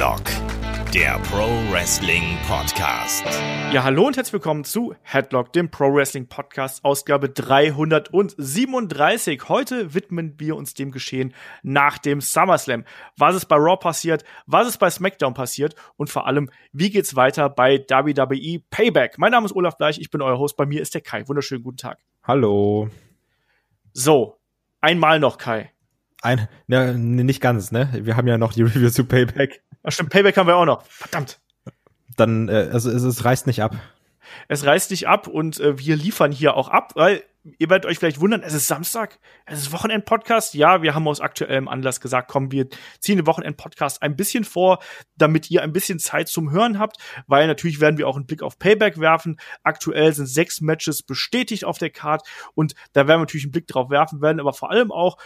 Headlock, der Pro Wrestling Podcast. Ja, hallo und herzlich willkommen zu Headlock, dem Pro Wrestling Podcast, Ausgabe 337. Heute widmen wir uns dem Geschehen nach dem SummerSlam. Was ist bei Raw passiert, was ist bei SmackDown passiert und vor allem, wie geht's weiter bei WWE Payback? Mein Name ist Olaf Bleich, ich bin euer Host, bei mir ist der Kai. Wunderschönen guten Tag. Hallo. So, einmal noch Kai. Ein, ne, nicht ganz, ne? Wir haben ja noch die Review zu Payback. Ach stimmt, Payback haben wir auch noch. Verdammt. Dann, äh, also es, es reißt nicht ab. Es reißt nicht ab und äh, wir liefern hier auch ab, weil ihr werdet euch vielleicht wundern, es ist Samstag, es ist Wochenend-Podcast. Ja, wir haben aus aktuellem Anlass gesagt, komm, wir ziehen den Wochenend-Podcast ein bisschen vor, damit ihr ein bisschen Zeit zum Hören habt, weil natürlich werden wir auch einen Blick auf Payback werfen. Aktuell sind sechs Matches bestätigt auf der Card und da werden wir natürlich einen Blick drauf werfen, werden aber vor allem auch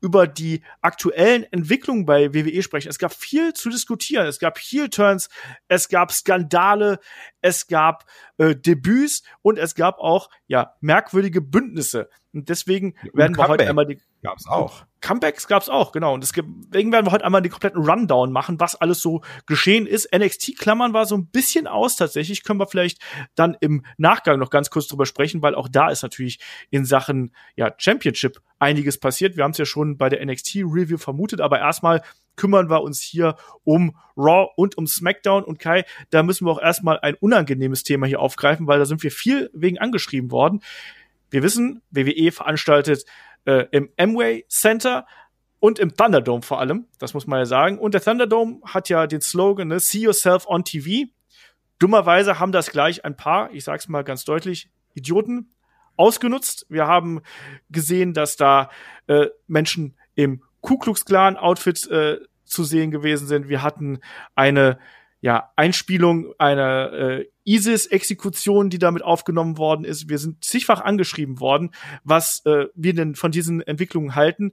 über die aktuellen Entwicklungen bei WWE sprechen. Es gab viel zu diskutieren. Es gab Heel-Turns, es gab Skandale, es gab äh, Debüts und es gab auch ja merkwürdige Bündnisse. Und deswegen und werden wir heute einmal die gab's auch. Comebacks gab's auch, genau. Und deswegen werden wir heute einmal den kompletten Rundown machen, was alles so geschehen ist. NXT klammern war so ein bisschen aus tatsächlich. Können wir vielleicht dann im Nachgang noch ganz kurz drüber sprechen, weil auch da ist natürlich in Sachen ja, Championship einiges passiert. Wir haben es ja schon bei der NXT Review vermutet, aber erstmal kümmern wir uns hier um Raw und um SmackDown. Und Kai, da müssen wir auch erstmal ein unangenehmes Thema hier aufgreifen, weil da sind wir viel wegen angeschrieben worden. Wir wissen, WWE veranstaltet äh, im Amway Center und im Thunderdome vor allem, das muss man ja sagen. Und der Thunderdome hat ja den Slogan, ne, See Yourself on TV. Dummerweise haben das gleich ein paar, ich sag's mal ganz deutlich, Idioten ausgenutzt. Wir haben gesehen, dass da äh, Menschen im Ku Klux Klan Outfit äh, zu sehen gewesen sind. Wir hatten eine ja, Einspielung einer äh, ISIS-Exekution, die damit aufgenommen worden ist. Wir sind zigfach angeschrieben worden, was äh, wir denn von diesen Entwicklungen halten.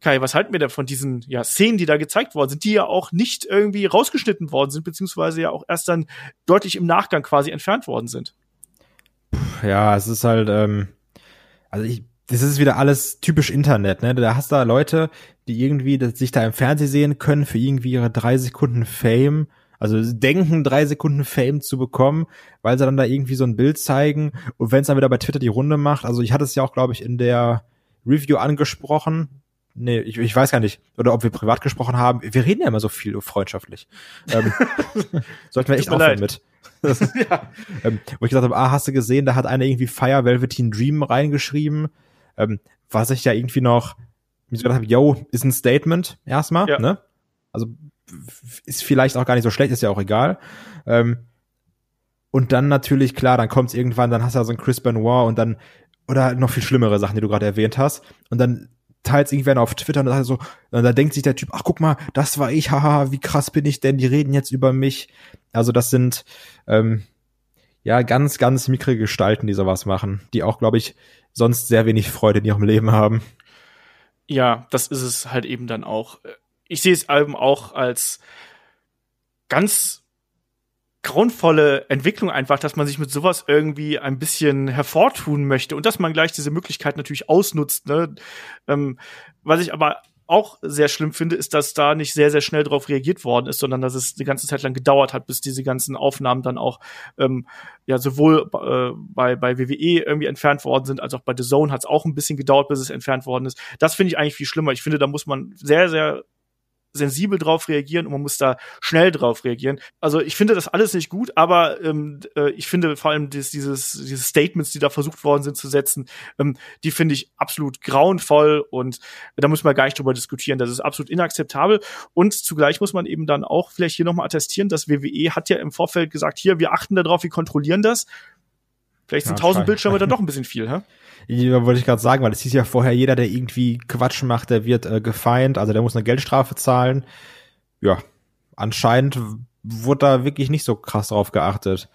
Kai, was halten wir denn von diesen ja, Szenen, die da gezeigt worden sind, die ja auch nicht irgendwie rausgeschnitten worden sind, beziehungsweise ja auch erst dann deutlich im Nachgang quasi entfernt worden sind? Ja, es ist halt, ähm, also ich, das ist wieder alles typisch Internet, ne? Da hast du da Leute, die irgendwie sich da im Fernsehen sehen können für irgendwie ihre drei Sekunden Fame also denken, drei Sekunden Fame zu bekommen, weil sie dann da irgendwie so ein Bild zeigen und wenn es dann wieder bei Twitter die Runde macht, also ich hatte es ja auch, glaube ich, in der Review angesprochen. Nee, ich, ich weiß gar nicht. Oder ob wir privat gesprochen haben. Wir reden ja immer so viel freundschaftlich. ähm, sollten wir echt aufhören mit. ja. ähm, wo ich gesagt habe, ah, hast du gesehen, da hat einer irgendwie Fire Velveteen Dream reingeschrieben. Ähm, was ich ja irgendwie noch, wie ich gedacht habe, yo, ist ein Statement erstmal, ja. ne? Also ist vielleicht auch gar nicht so schlecht, ist ja auch egal. Ähm, und dann natürlich, klar, dann kommt es irgendwann, dann hast du ja so einen Chris Benoit und dann, oder noch viel schlimmere Sachen, die du gerade erwähnt hast. Und dann teilt irgendwann auf Twitter und dann so, und da denkt sich der Typ, ach guck mal, das war ich, haha, wie krass bin ich denn, die reden jetzt über mich. Also das sind ähm, ja ganz, ganz mickrige Gestalten, die sowas machen, die auch, glaube ich, sonst sehr wenig Freude in ihrem Leben haben. Ja, das ist es halt eben dann auch ich sehe es eben auch als ganz grauenvolle Entwicklung einfach, dass man sich mit sowas irgendwie ein bisschen hervortun möchte und dass man gleich diese Möglichkeit natürlich ausnutzt. Ne? Ähm, was ich aber auch sehr schlimm finde, ist, dass da nicht sehr, sehr schnell darauf reagiert worden ist, sondern dass es die ganze Zeit lang gedauert hat, bis diese ganzen Aufnahmen dann auch ähm, ja sowohl äh, bei, bei WWE irgendwie entfernt worden sind, als auch bei The Zone hat es auch ein bisschen gedauert, bis es entfernt worden ist. Das finde ich eigentlich viel schlimmer. Ich finde, da muss man sehr, sehr sensibel drauf reagieren und man muss da schnell drauf reagieren. Also ich finde das alles nicht gut, aber ähm, äh, ich finde vor allem dieses, dieses, diese Statements, die da versucht worden sind zu setzen, ähm, die finde ich absolut grauenvoll und da muss man gar nicht drüber diskutieren. Das ist absolut inakzeptabel und zugleich muss man eben dann auch vielleicht hier nochmal attestieren, dass WWE hat ja im Vorfeld gesagt, hier, wir achten darauf, wir kontrollieren das. Vielleicht sind tausend ja, Bildschirme dann doch ein bisschen viel, hä? Ja, wollte ich gerade sagen, weil es hieß ja vorher, jeder, der irgendwie Quatsch macht, der wird äh, gefeind, also der muss eine Geldstrafe zahlen. Ja, anscheinend wurde da wirklich nicht so krass drauf geachtet.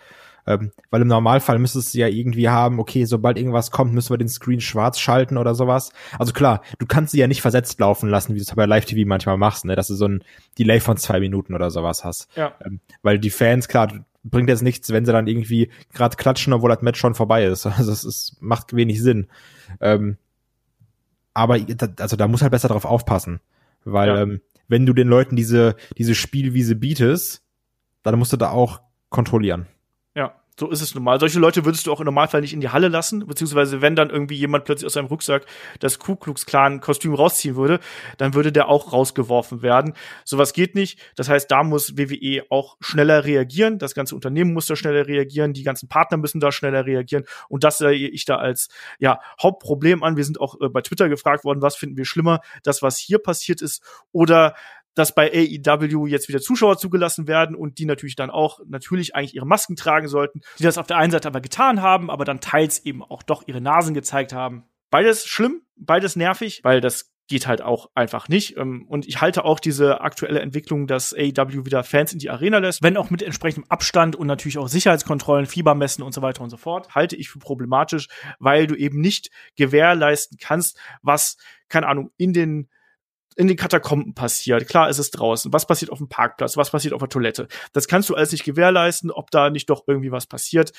Ähm, weil im Normalfall müsstest du ja irgendwie haben, okay, sobald irgendwas kommt, müssen wir den Screen schwarz schalten oder sowas. Also klar, du kannst sie ja nicht versetzt laufen lassen, wie du es bei Live-TV manchmal machst, ne? dass du so ein Delay von zwei Minuten oder sowas hast. Ja. Ähm, weil die Fans, klar, bringt jetzt nichts, wenn sie dann irgendwie gerade klatschen, obwohl das Match schon vorbei ist. Also es ist, macht wenig Sinn. Ähm, aber also da muss halt besser drauf aufpassen, weil ja. ähm, wenn du den Leuten diese, diese Spielwiese bietest, dann musst du da auch kontrollieren. So ist es normal. Solche Leute würdest du auch im Normalfall nicht in die Halle lassen, beziehungsweise wenn dann irgendwie jemand plötzlich aus seinem Rucksack das Ku Klux Klan Kostüm rausziehen würde, dann würde der auch rausgeworfen werden. Sowas geht nicht. Das heißt, da muss WWE auch schneller reagieren. Das ganze Unternehmen muss da schneller reagieren. Die ganzen Partner müssen da schneller reagieren. Und das sehe ich da als, ja, Hauptproblem an. Wir sind auch äh, bei Twitter gefragt worden, was finden wir schlimmer? Das, was hier passiert ist oder dass bei AEW jetzt wieder Zuschauer zugelassen werden und die natürlich dann auch natürlich eigentlich ihre Masken tragen sollten, die das auf der einen Seite aber getan haben, aber dann teils eben auch doch ihre Nasen gezeigt haben. Beides schlimm, beides nervig, weil das geht halt auch einfach nicht. Ähm, und ich halte auch diese aktuelle Entwicklung, dass AEW wieder Fans in die Arena lässt, wenn auch mit entsprechendem Abstand und natürlich auch Sicherheitskontrollen, Fiebermessen und so weiter und so fort, halte ich für problematisch, weil du eben nicht gewährleisten kannst, was, keine Ahnung, in den in den Katakomben passiert. Klar ist es draußen. Was passiert auf dem Parkplatz? Was passiert auf der Toilette? Das kannst du alles nicht gewährleisten, ob da nicht doch irgendwie was passiert.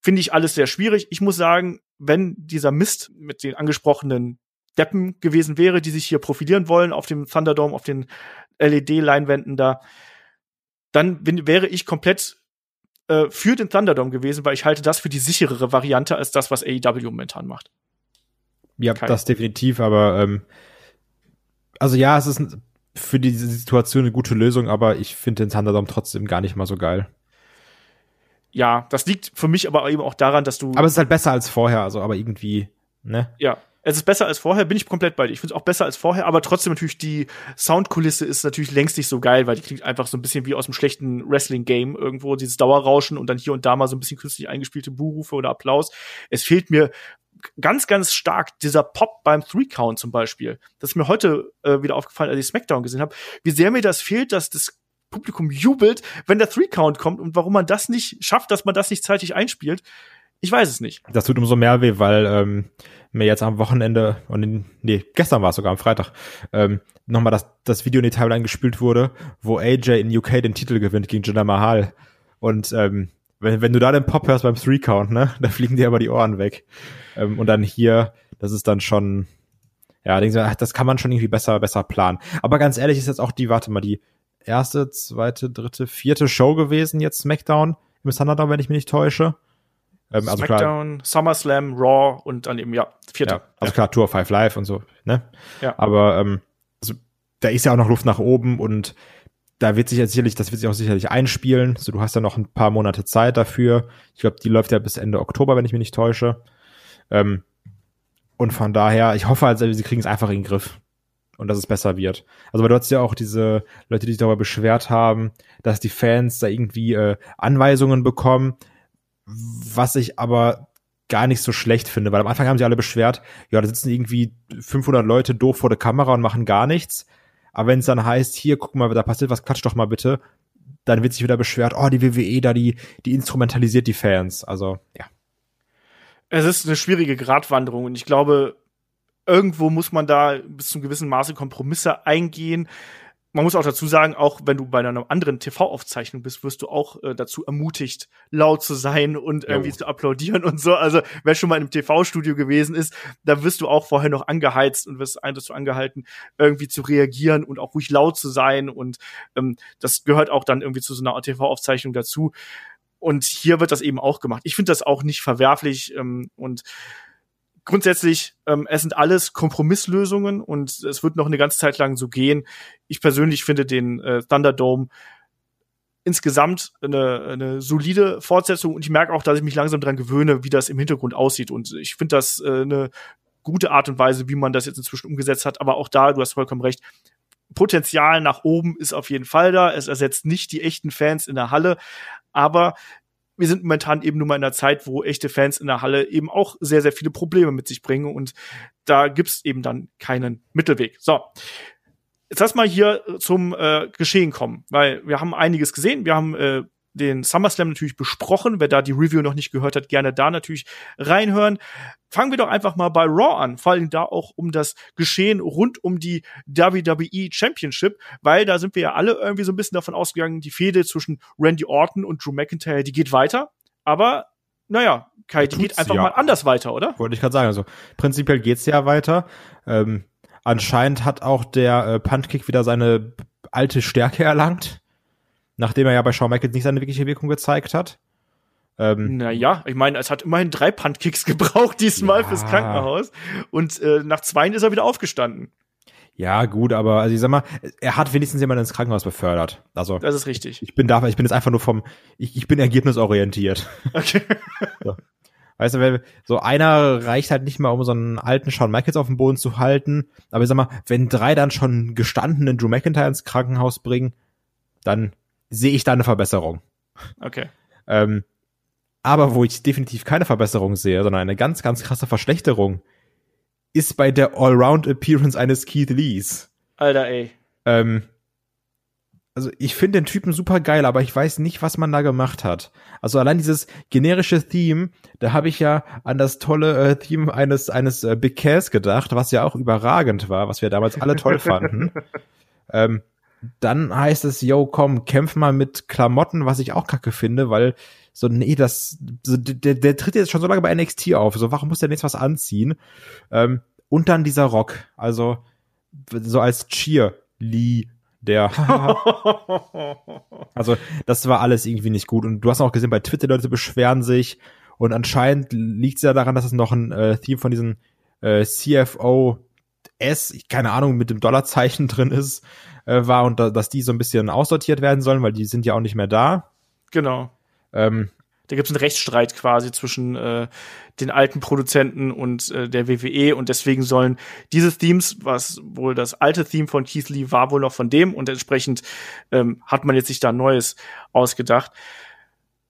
Finde ich alles sehr schwierig. Ich muss sagen, wenn dieser Mist mit den angesprochenen Deppen gewesen wäre, die sich hier profilieren wollen auf dem Thunderdome, auf den LED-Leinwänden da, dann bin, wäre ich komplett äh, für den Thunderdome gewesen, weil ich halte das für die sicherere Variante als das, was AEW momentan macht. Ja, Kai. das definitiv, aber ähm, also ja, es ist für diese Situation eine gute Lösung, aber ich finde den Thunderdome trotzdem gar nicht mal so geil. Ja, das liegt für mich aber eben auch daran, dass du. Aber es ist halt besser als vorher, also aber irgendwie, ne? Ja. Es ist besser als vorher, bin ich komplett bei dir. Ich finde es auch besser als vorher, aber trotzdem natürlich die Soundkulisse ist natürlich längst nicht so geil, weil die klingt einfach so ein bisschen wie aus einem schlechten Wrestling-Game irgendwo, dieses Dauerrauschen und dann hier und da mal so ein bisschen künstlich eingespielte Buhrufe oder Applaus. Es fehlt mir ganz, ganz stark dieser Pop beim Three-Count zum Beispiel. Das ist mir heute äh, wieder aufgefallen, als ich SmackDown gesehen habe, wie sehr mir das fehlt, dass das Publikum jubelt, wenn der Three-Count kommt und warum man das nicht schafft, dass man das nicht zeitig einspielt. Ich weiß es nicht. Das tut umso mehr weh, weil ähm, mir jetzt am Wochenende und in, nee, gestern war es sogar am Freitag, ähm, nochmal das, das Video in die Timeline gespielt wurde, wo AJ in UK den Titel gewinnt gegen Jinder Mahal. Und ähm, wenn, wenn du da den Pop hörst beim Three-Count, ne, da fliegen dir aber die Ohren weg. Ähm, und dann hier, das ist dann schon, ja, denkst du, ach, das kann man schon irgendwie besser, besser planen. Aber ganz ehrlich ist jetzt auch die, warte mal, die erste, zweite, dritte, vierte Show gewesen, jetzt SmackDown im Thunderdome, wenn ich mich nicht täusche. Ähm, also SmackDown, klar, SummerSlam, Raw und dann eben, ja, vierte. Ja, also ja. klar, Tour of Five Live und so, ne? Ja. Aber ähm, also, da ist ja auch noch Luft nach oben und da wird sich ja sicherlich, das wird sich auch sicherlich einspielen. So, du hast ja noch ein paar Monate Zeit dafür. Ich glaube, die läuft ja bis Ende Oktober, wenn ich mich nicht täusche. Ähm, und von daher, ich hoffe also, sie kriegen es einfach in den Griff. Und dass es besser wird. Also, weil du hast ja auch diese Leute, die sich darüber beschwert haben, dass die Fans da irgendwie äh, Anweisungen bekommen, was ich aber gar nicht so schlecht finde, weil am Anfang haben sie alle beschwert, ja, da sitzen irgendwie 500 Leute doof vor der Kamera und machen gar nichts. Aber wenn es dann heißt, hier, guck mal, da passiert was, klatsch doch mal bitte, dann wird sich wieder beschwert, oh, die WWE da, die, die instrumentalisiert die Fans. Also, ja. Es ist eine schwierige Gratwanderung und ich glaube, irgendwo muss man da bis zum gewissen Maße Kompromisse eingehen man muss auch dazu sagen, auch wenn du bei einer anderen TV-Aufzeichnung bist, wirst du auch äh, dazu ermutigt, laut zu sein und irgendwie jo. zu applaudieren und so. Also wer schon mal in einem TV-Studio gewesen ist, da wirst du auch vorher noch angeheizt und wirst dazu angehalten, irgendwie zu reagieren und auch ruhig laut zu sein. Und ähm, das gehört auch dann irgendwie zu so einer TV-Aufzeichnung dazu. Und hier wird das eben auch gemacht. Ich finde das auch nicht verwerflich ähm, und grundsätzlich, ähm, es sind alles Kompromisslösungen und es wird noch eine ganze Zeit lang so gehen. Ich persönlich finde den äh, Thunderdome insgesamt eine, eine solide Fortsetzung und ich merke auch, dass ich mich langsam dran gewöhne, wie das im Hintergrund aussieht und ich finde das äh, eine gute Art und Weise, wie man das jetzt inzwischen umgesetzt hat, aber auch da, du hast vollkommen recht, Potenzial nach oben ist auf jeden Fall da. Es ersetzt nicht die echten Fans in der Halle, aber wir sind momentan eben nur mal in einer Zeit, wo echte Fans in der Halle eben auch sehr, sehr viele Probleme mit sich bringen und da gibt's eben dann keinen Mittelweg. So. Jetzt lass mal hier zum äh, Geschehen kommen, weil wir haben einiges gesehen. Wir haben äh, den SummerSlam natürlich besprochen. Wer da die Review noch nicht gehört hat, gerne da natürlich reinhören. Fangen wir doch einfach mal bei Raw an, vor allem da auch um das Geschehen rund um die WWE Championship, weil da sind wir ja alle irgendwie so ein bisschen davon ausgegangen, die Fehde zwischen Randy Orton und Drew McIntyre, die geht weiter. Aber naja, Kai, die geht einfach ja. mal anders weiter, oder? Wollte ich gerade sagen. Also prinzipiell geht's ja weiter. Ähm, anscheinend hat auch der äh, Puntkick wieder seine alte Stärke erlangt, nachdem er ja bei Shawn Michaels nicht seine wirkliche Wirkung gezeigt hat. Ähm, naja, ich meine, es hat immerhin drei Puntkicks gebraucht diesmal ja. fürs Krankenhaus und äh, nach zwei ist er wieder aufgestanden. Ja, gut, aber also ich sag mal, er hat wenigstens jemanden ins Krankenhaus befördert. Also Das ist richtig. Ich bin da, ich bin jetzt einfach nur vom, ich, ich bin ergebnisorientiert. Okay. so. Weißt du, so einer reicht halt nicht mal, um so einen alten Shawn Michaels auf dem Boden zu halten. Aber ich sag mal, wenn drei dann schon gestandenen Drew McIntyre ins Krankenhaus bringen, dann sehe ich da eine Verbesserung. Okay. Ähm, aber wo ich definitiv keine Verbesserung sehe, sondern eine ganz, ganz krasse Verschlechterung, ist bei der Allround-Appearance eines Keith Lees. Alter, ey. Ähm, also ich finde den Typen super geil, aber ich weiß nicht, was man da gemacht hat. Also allein dieses generische Theme, da habe ich ja an das tolle äh, Theme eines eines äh, Big Cass gedacht, was ja auch überragend war, was wir damals alle toll fanden. ähm, dann heißt es, yo, komm, kämpf mal mit Klamotten, was ich auch kacke finde, weil so, nee, das, so, der, der tritt jetzt schon so lange bei NXT auf, so, warum muss der jetzt was anziehen? Ähm, und dann dieser Rock, also, so als Cheer, Lee, der, also, das war alles irgendwie nicht gut. Und du hast auch gesehen, bei Twitter Leute beschweren sich und anscheinend liegt es ja daran, dass es noch ein äh, Theme von diesen äh, CFO S, keine Ahnung, mit dem Dollarzeichen drin ist, äh, war und da, dass die so ein bisschen aussortiert werden sollen, weil die sind ja auch nicht mehr da. Genau. Ähm, da gibt es einen Rechtsstreit quasi zwischen äh, den alten Produzenten und äh, der WWE und deswegen sollen diese Themes, was wohl das alte Theme von Keith Lee war, wohl noch von dem und entsprechend ähm, hat man jetzt sich da Neues ausgedacht.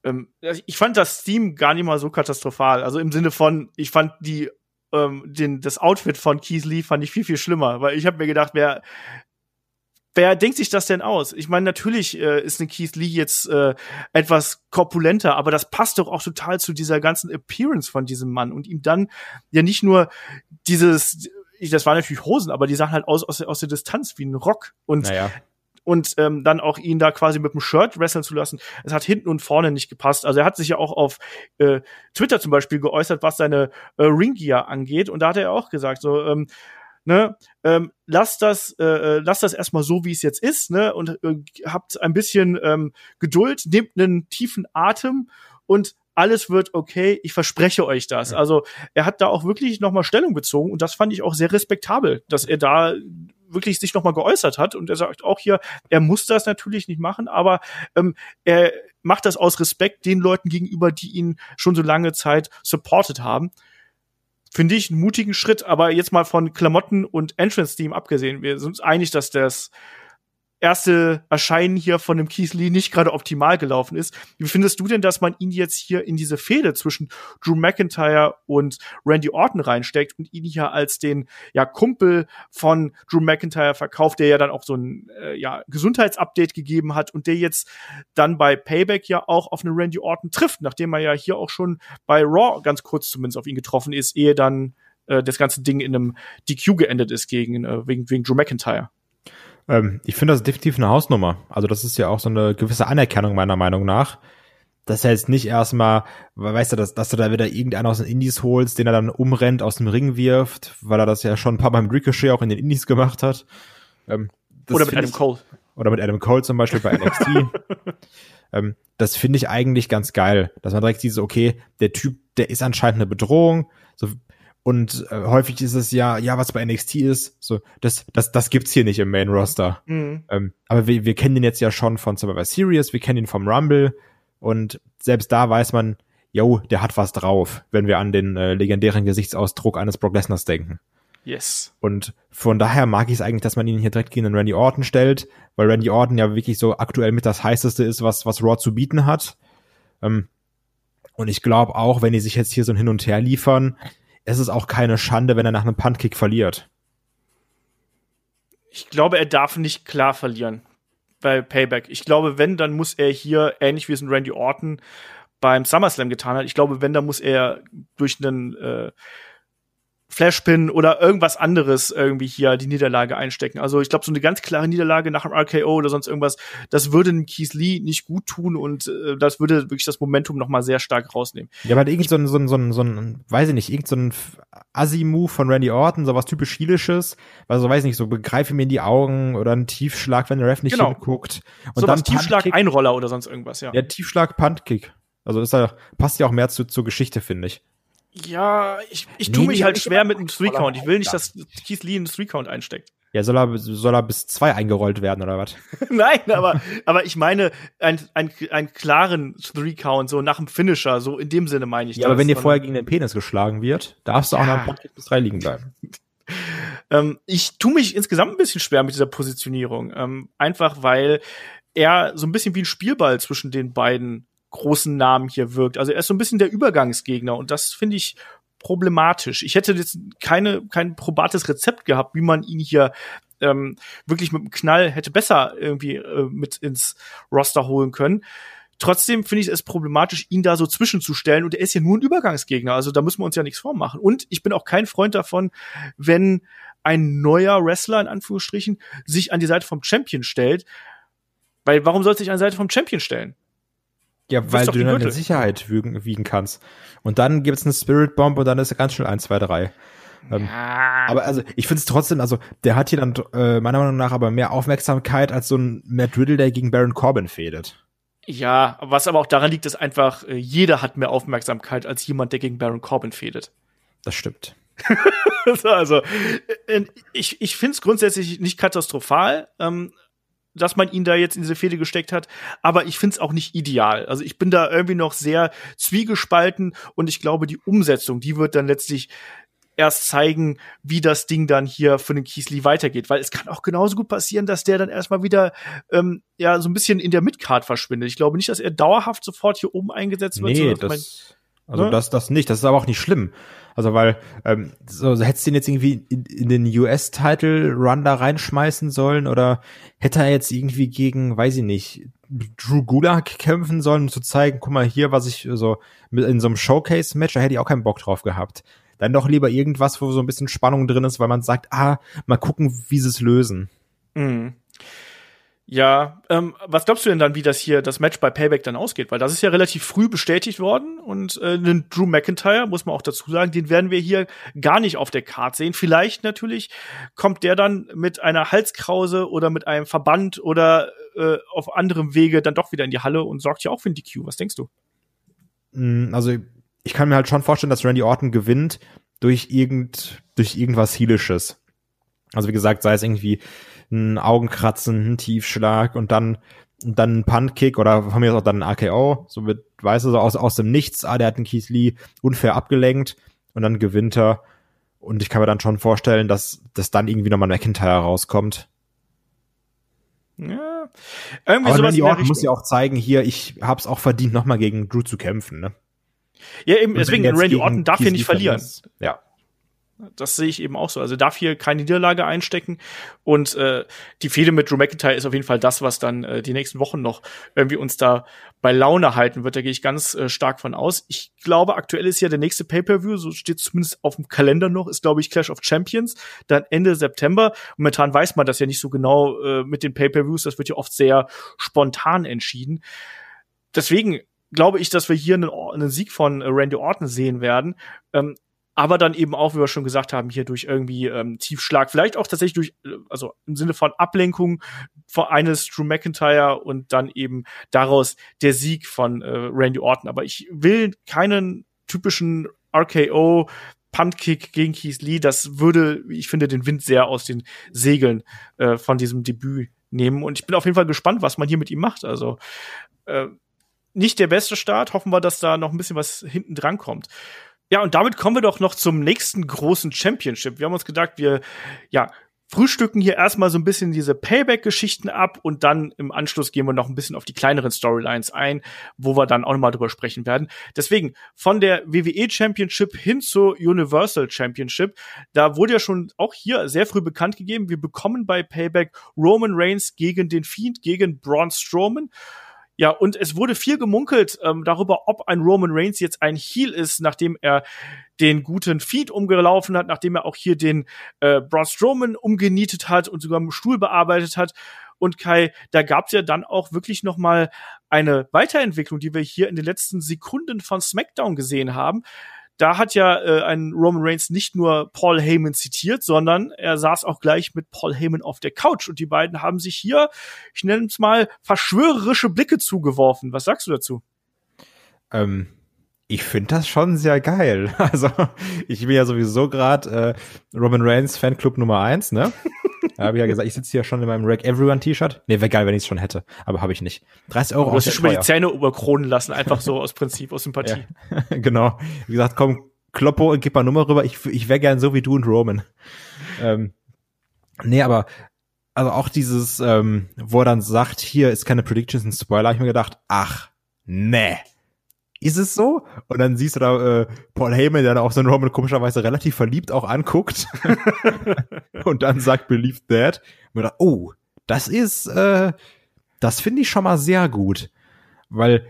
Ähm, ich fand das Theme gar nicht mal so katastrophal. Also im Sinne von, ich fand die ähm, den, das Outfit von Keith Lee fand ich viel, viel schlimmer, weil ich habe mir gedacht, wer wer denkt sich das denn aus? Ich meine, natürlich äh, ist ein Keith Lee jetzt äh, etwas korpulenter, aber das passt doch auch total zu dieser ganzen Appearance von diesem Mann und ihm dann ja nicht nur dieses, das waren natürlich Hosen, aber die sahen halt aus aus, aus der Distanz wie ein Rock und naja. Und ähm, dann auch ihn da quasi mit dem Shirt wresteln zu lassen. Es hat hinten und vorne nicht gepasst. Also er hat sich ja auch auf äh, Twitter zum Beispiel geäußert, was seine äh, Ringgear angeht und da hat er auch gesagt so ähm, ne, ähm, lasst das, äh, äh, lasst das erstmal so, wie es jetzt ist, ne, und äh, habt ein bisschen ähm, Geduld, nehmt einen tiefen Atem und alles wird okay, ich verspreche euch das. Ja. Also er hat da auch wirklich nochmal Stellung bezogen und das fand ich auch sehr respektabel, dass er da wirklich sich nochmal geäußert hat und er sagt auch hier, er muss das natürlich nicht machen, aber ähm, er macht das aus Respekt den Leuten gegenüber, die ihn schon so lange Zeit supported haben. Finde ich einen mutigen Schritt, aber jetzt mal von Klamotten und Entrance-Team abgesehen, wir sind uns einig, dass das erste Erscheinen hier von dem Keith Lee nicht gerade optimal gelaufen ist. Wie findest du denn, dass man ihn jetzt hier in diese Fehde zwischen Drew McIntyre und Randy Orton reinsteckt und ihn hier als den ja Kumpel von Drew McIntyre verkauft, der ja dann auch so ein äh, ja Gesundheitsupdate gegeben hat und der jetzt dann bei Payback ja auch auf einen Randy Orton trifft, nachdem er ja hier auch schon bei Raw ganz kurz zumindest auf ihn getroffen ist, ehe dann äh, das ganze Ding in einem DQ geendet ist gegen äh, wegen wegen Drew McIntyre. Ähm, ich finde das definitiv eine Hausnummer. Also das ist ja auch so eine gewisse Anerkennung meiner Meinung nach. Dass er jetzt nicht erstmal, weißt du, dass, dass du da wieder irgendeinen aus den Indies holst, den er dann umrennt, aus dem Ring wirft, weil er das ja schon ein paar Mal im Ricochet auch in den Indies gemacht hat. Ähm, oder mit Adam ich, Cole. Oder mit Adam Cole zum Beispiel bei NXT. ähm, das finde ich eigentlich ganz geil, dass man direkt sieht, okay, der Typ, der ist anscheinend eine Bedrohung. So, und äh, häufig ist es ja, ja, was bei NXT ist, so, das, das, das gibt's hier nicht im Main Roster. Mhm. Ähm, aber wir, wir kennen ihn jetzt ja schon von Survivor Series, wir kennen ihn vom Rumble und selbst da weiß man, yo, der hat was drauf, wenn wir an den äh, legendären Gesichtsausdruck eines Brock Lesners denken. Yes. Und von daher mag ich es eigentlich, dass man ihn hier direkt gegen den Randy Orton stellt, weil Randy Orton ja wirklich so aktuell mit das heißeste ist, was, was Raw zu bieten hat. Ähm, und ich glaube auch, wenn die sich jetzt hier so ein Hin und Her liefern, es ist auch keine Schande, wenn er nach einem Puntkick verliert. Ich glaube, er darf nicht klar verlieren bei Payback. Ich glaube, wenn, dann muss er hier, ähnlich wie es ein Randy Orton beim SummerSlam getan hat, ich glaube, wenn, dann muss er durch einen äh, Flashpin oder irgendwas anderes irgendwie hier die Niederlage einstecken. Also ich glaube, so eine ganz klare Niederlage nach einem RKO oder sonst irgendwas, das würde dem Keith Lee nicht gut tun und äh, das würde wirklich das Momentum noch mal sehr stark rausnehmen. Ja, aber irgend so ein, so ein, so ein, so ein weiß ich nicht, irgend so ein Assi-Move von Randy Orton, so was typisch Chilisches, also weiß ich nicht, so begreife mir in die Augen oder ein Tiefschlag, wenn der Ref nicht Genau. hinguckt. Und so dann was Tiefschlag. Einroller oder sonst irgendwas, ja. Ja, Tiefschlag, Puntkick. Also ist ja, passt ja auch mehr zu, zur Geschichte, finde ich. Ja, ich, ich Nee, tue mich halt schwer mit einem Three-Count. Ich will nicht, Ja. dass Keith Lee einen Three-Count einsteckt. Ja, soll er, soll er bis zwei eingerollt werden oder was? Nein, aber, aber ich meine ein, ein, einen klaren Three-Count, so nach dem Finisher, so in dem Sinne meine ich Ja, aber das. wenn dir vorher gegen den Penis geschlagen wird, darfst du auch Ja. nach dem bis drei liegen bleiben. Ähm, ich tue mich insgesamt ein bisschen schwer mit dieser Positionierung. Ähm, einfach weil er so ein bisschen wie ein Spielball zwischen den beiden großen Namen hier wirkt. Also er ist so ein bisschen der Übergangsgegner und das finde ich problematisch. Ich hätte jetzt keine, kein probates Rezept gehabt, wie man ihn hier ähm, wirklich mit dem Knall hätte besser irgendwie äh, mit ins Roster holen können. Trotzdem finde ich es problematisch, ihn da so zwischenzustellen und er ist ja nur ein Übergangsgegner, also da müssen wir uns ja nichts vormachen. Und ich bin auch kein Freund davon, wenn ein neuer Wrestler in Anführungsstrichen sich an die Seite vom Champion stellt, weil warum soll sich an die Seite vom Champion stellen? Ja, weil du dann in Sicherheit wiegen, wiegen kannst. Und dann gibt's eine Spirit Bomb und dann ist er ganz schnell 1, 2, 3. Ähm, aber also, ich finde es trotzdem, also, der hat hier dann äh, meiner Meinung nach aber mehr Aufmerksamkeit als so ein Matt Riddle, der gegen Baron Corbin fädet. Ja, was aber auch daran liegt, ist einfach, äh, jeder hat mehr Aufmerksamkeit als jemand, der gegen Baron Corbin fädet. Das stimmt. also, äh, ich, ich finde es grundsätzlich nicht katastrophal, ähm, dass man ihn da jetzt in diese Fehde gesteckt hat, aber ich finde es auch nicht ideal. Also ich bin da irgendwie noch sehr zwiegespalten und ich glaube, die Umsetzung, die wird dann letztlich erst zeigen, wie das Ding dann hier für den Kiesli weitergeht, weil es kann auch genauso gut passieren, dass der dann erstmal wieder ähm, ja so ein bisschen in der Midcard verschwindet. Ich glaube nicht, dass er dauerhaft sofort hier oben eingesetzt wird. Nee, das, also ne? das, das nicht. Das ist aber auch nicht schlimm. Also weil, ähm, so, so hättest du ihn jetzt irgendwie in, in den US-Title-Run da reinschmeißen sollen oder hätte er jetzt irgendwie gegen, weiß ich nicht, Drew Gulak kämpfen sollen, um zu zeigen, guck mal hier, was ich so mit in so einem Showcase-Match, da hätte ich auch keinen Bock drauf gehabt. Dann doch lieber irgendwas, wo so ein bisschen Spannung drin ist, weil man sagt, ah, mal gucken, wie sie es lösen. Mhm. Ja, ähm, was glaubst du denn dann, wie das hier das Match bei Payback dann ausgeht? Weil das ist ja relativ früh bestätigt worden und äh, den Drew McIntyre, muss man auch dazu sagen, den werden wir hier gar nicht auf der Card sehen. Vielleicht natürlich kommt der dann mit einer Halskrause oder mit einem Verband oder äh, auf anderem Wege dann doch wieder in die Halle und sorgt ja auch für ein DQ. Was denkst du? Mm, Also ich kann mir halt schon vorstellen, dass Randy Orton gewinnt durch irgend durch irgendwas Heelisches. Also wie gesagt, sei es irgendwie ein Augenkratzen, ein Tiefschlag und dann und dann ein Puntkick oder von mir aus auch dann ein AKO, so mit, weißt du, so aus, aus dem Nichts, ah, der hat den Keith Lee unfair abgelenkt und dann gewinnt er. Und ich kann mir dann schon vorstellen, dass, dass dann irgendwie nochmal ein McIntyre rauskommt. Ja, irgendwie Aber sowas Randy Orton muss ja auch zeigen, hier, ich hab's auch verdient, nochmal gegen Drew zu kämpfen, ne? Ja, eben, Und deswegen, Randy Orton darf Keith hier Lee nicht verlieren. verlierst, Ja. Das sehe ich eben auch so. Also darf hier keine Niederlage einstecken. Und äh, die Fehde mit Drew McIntyre ist auf jeden Fall das, was dann äh, die nächsten Wochen noch irgendwie uns da bei Laune halten wird. Da gehe ich ganz äh, stark von aus. Ich glaube, aktuell ist ja der nächste Pay-Per-View, so steht zumindest auf dem Kalender noch, ist, glaube ich, Clash of Champions, dann Ende September. Momentan weiß man das ja nicht so genau äh, mit den Pay-Per-Views. Das wird ja oft sehr spontan entschieden. Deswegen glaube ich, dass wir hier einen, einen Sieg von Randy Orton sehen werden. Ähm, aber dann eben auch, wie wir schon gesagt haben, hier durch irgendwie ähm, Tiefschlag, vielleicht auch tatsächlich durch, äh, also im Sinne von Ablenkung von eines Drew McIntyre und dann eben daraus der Sieg von äh, Randy Orton. Aber ich will keinen typischen RKO Puntkick gegen Keith Lee. Das würde, ich finde, den Wind sehr aus den Segeln äh, von diesem Debüt nehmen. Und ich bin auf jeden Fall gespannt, was man hier mit ihm macht. Also äh, nicht der beste Start. Hoffen wir, dass da noch ein bisschen was hinten dran kommt. Ja, und damit kommen wir doch noch zum nächsten großen Championship. Wir haben uns gedacht, wir ja frühstücken hier erstmal so ein bisschen diese Payback-Geschichten ab und dann im Anschluss gehen wir noch ein bisschen auf die kleineren Storylines ein, wo wir dann auch nochmal drüber sprechen werden. Deswegen von der WWE Championship hin zur Universal Championship, da wurde ja schon auch hier sehr früh bekannt gegeben, wir bekommen bei Payback Roman Reigns gegen den Fiend, gegen Braun Strowman. Ja, und es wurde viel gemunkelt ähm, darüber, ob ein Roman Reigns jetzt ein Heel ist, nachdem er den guten Feed umgelaufen hat, nachdem er auch hier den äh, Braun Strowman umgenietet hat und sogar im Stuhl bearbeitet hat. Und Kai, da gab es ja dann auch wirklich noch mal eine Weiterentwicklung, die wir hier in den letzten Sekunden von SmackDown gesehen haben da hat ja äh, ein Roman Reigns nicht nur Paul Heyman zitiert, sondern er saß auch gleich mit Paul Heyman auf der Couch und die beiden haben sich hier, ich nenne es mal, verschwörerische Blicke zugeworfen. Was sagst du dazu? Ähm, ich finde das schon sehr geil. Also ich bin ja sowieso gerade äh, Roman Reigns Fanclub Nummer eins, ne? Da habe ich ja gesagt, ich sitze hier schon in meinem Rack Everyone T-Shirt. Nee, wäre geil, wenn ich es schon hätte, aber habe ich nicht. 30 Euro. Du hast schon mal die Zähne überkronen lassen, einfach so aus Prinzip, aus Sympathie. Ja. genau. Wie gesagt, komm, Kloppo, gib mal Nummer rüber. Ich, ich wäre gern so wie du und Roman. Ähm, nee, aber also auch dieses, ähm, wo er dann sagt, hier ist keine Predictions, ein Spoiler, habe ich mir gedacht, ach, nee ist es so? Und dann siehst du da äh, Paul Heyman, der da auch so einen Roman komischerweise relativ verliebt auch anguckt und dann sagt Believe That. Und dachte, oh, das ist, äh, das finde ich schon mal sehr gut, weil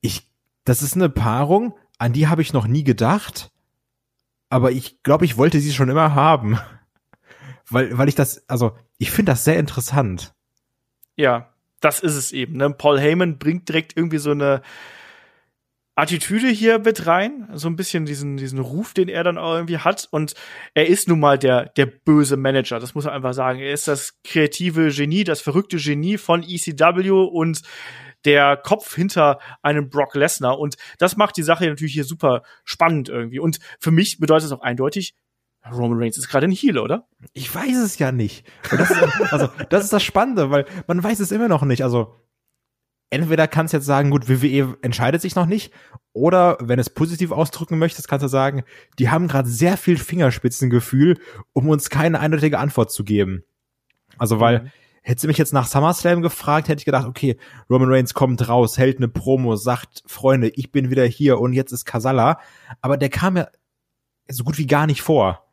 ich, das ist eine Paarung, an die habe ich noch nie gedacht, aber ich glaube, ich wollte sie schon immer haben, weil, weil ich das, also ich finde das sehr interessant. Ja, das ist es eben. Ne? Paul Heyman bringt direkt irgendwie so eine Attitüde hier mit rein, so ein bisschen diesen diesen Ruf, den er dann auch irgendwie hat und er ist nun mal der der böse Manager, das muss man einfach sagen. Er ist das kreative Genie, das verrückte Genie von ECW und der Kopf hinter einem Brock Lesnar und das macht die Sache natürlich hier super spannend irgendwie und für mich bedeutet es auch eindeutig Roman Reigns ist gerade ein Heel, oder? Ich weiß es ja nicht. Das ist, also, das ist das Spannende, weil man weiß es immer noch nicht. Also, entweder kannst du jetzt sagen, gut, WWE entscheidet sich noch nicht, oder wenn es positiv ausdrücken möchtest, kannst du sagen, die haben gerade sehr viel Fingerspitzengefühl, um uns keine eindeutige Antwort zu geben. Also weil mhm. Hättest du mich jetzt nach SummerSlam gefragt, hätte ich gedacht, okay, Roman Reigns kommt raus, hält eine Promo, sagt, Freunde, ich bin wieder hier und jetzt ist Kasala. Aber der kam ja so gut wie gar nicht vor.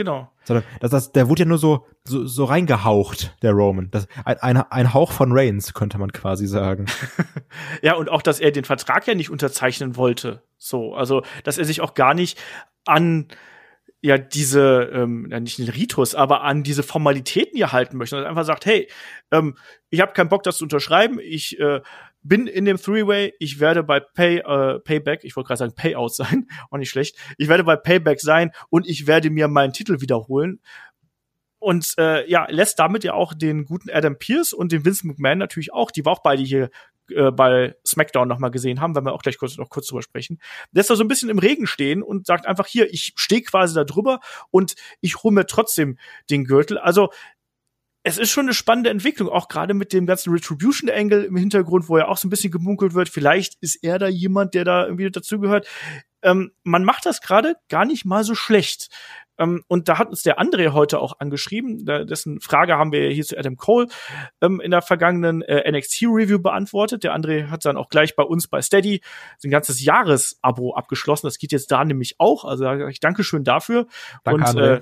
Genau. Sondern das, das, der wurde ja nur so, so, so reingehaucht, der Roman. Das, ein, ein, ein Hauch von Reigns, könnte man quasi sagen. ja, und auch, dass er den Vertrag ja nicht unterzeichnen wollte. So, also, dass er sich auch gar nicht an ja diese ähm, ja, nicht den Ritus, aber an diese Formalitäten hier halten möchte. Und einfach sagt, hey, ähm, ich habe keinen Bock, das zu unterschreiben. Ich äh, bin in dem Three-Way, ich werde bei Pay, äh, Payback, ich wollte gerade sagen Payout sein, auch nicht schlecht, ich werde bei Payback sein und ich werde mir meinen Titel wiederholen. Und äh, ja, lässt damit ja auch den guten Adam Pierce und den Vince McMahon natürlich auch, die wir auch beide hier äh, bei SmackDown noch mal gesehen haben, wenn wir auch gleich kurz noch kurz drüber sprechen, lässt er so ein bisschen im Regen stehen und sagt einfach hier, ich stehe quasi da drüber und ich hole mir trotzdem den Gürtel. Also es ist schon eine spannende Entwicklung, auch gerade mit dem ganzen Retribution-Angle im Hintergrund, wo ja auch so ein bisschen gemunkelt wird, vielleicht ist er da jemand, der da irgendwie dazugehört. Ähm, man macht das gerade gar nicht mal so schlecht. Ähm, und da hat uns der André heute auch angeschrieben, da, dessen Frage haben wir hier zu Adam Cole ähm, in der vergangenen äh, NXT-Review beantwortet. Der André hat dann auch gleich bei uns bei Steady ein ganzes Jahresabo abgeschlossen. Das geht jetzt da nämlich auch. Also ich danke schön dafür. Danke, und äh,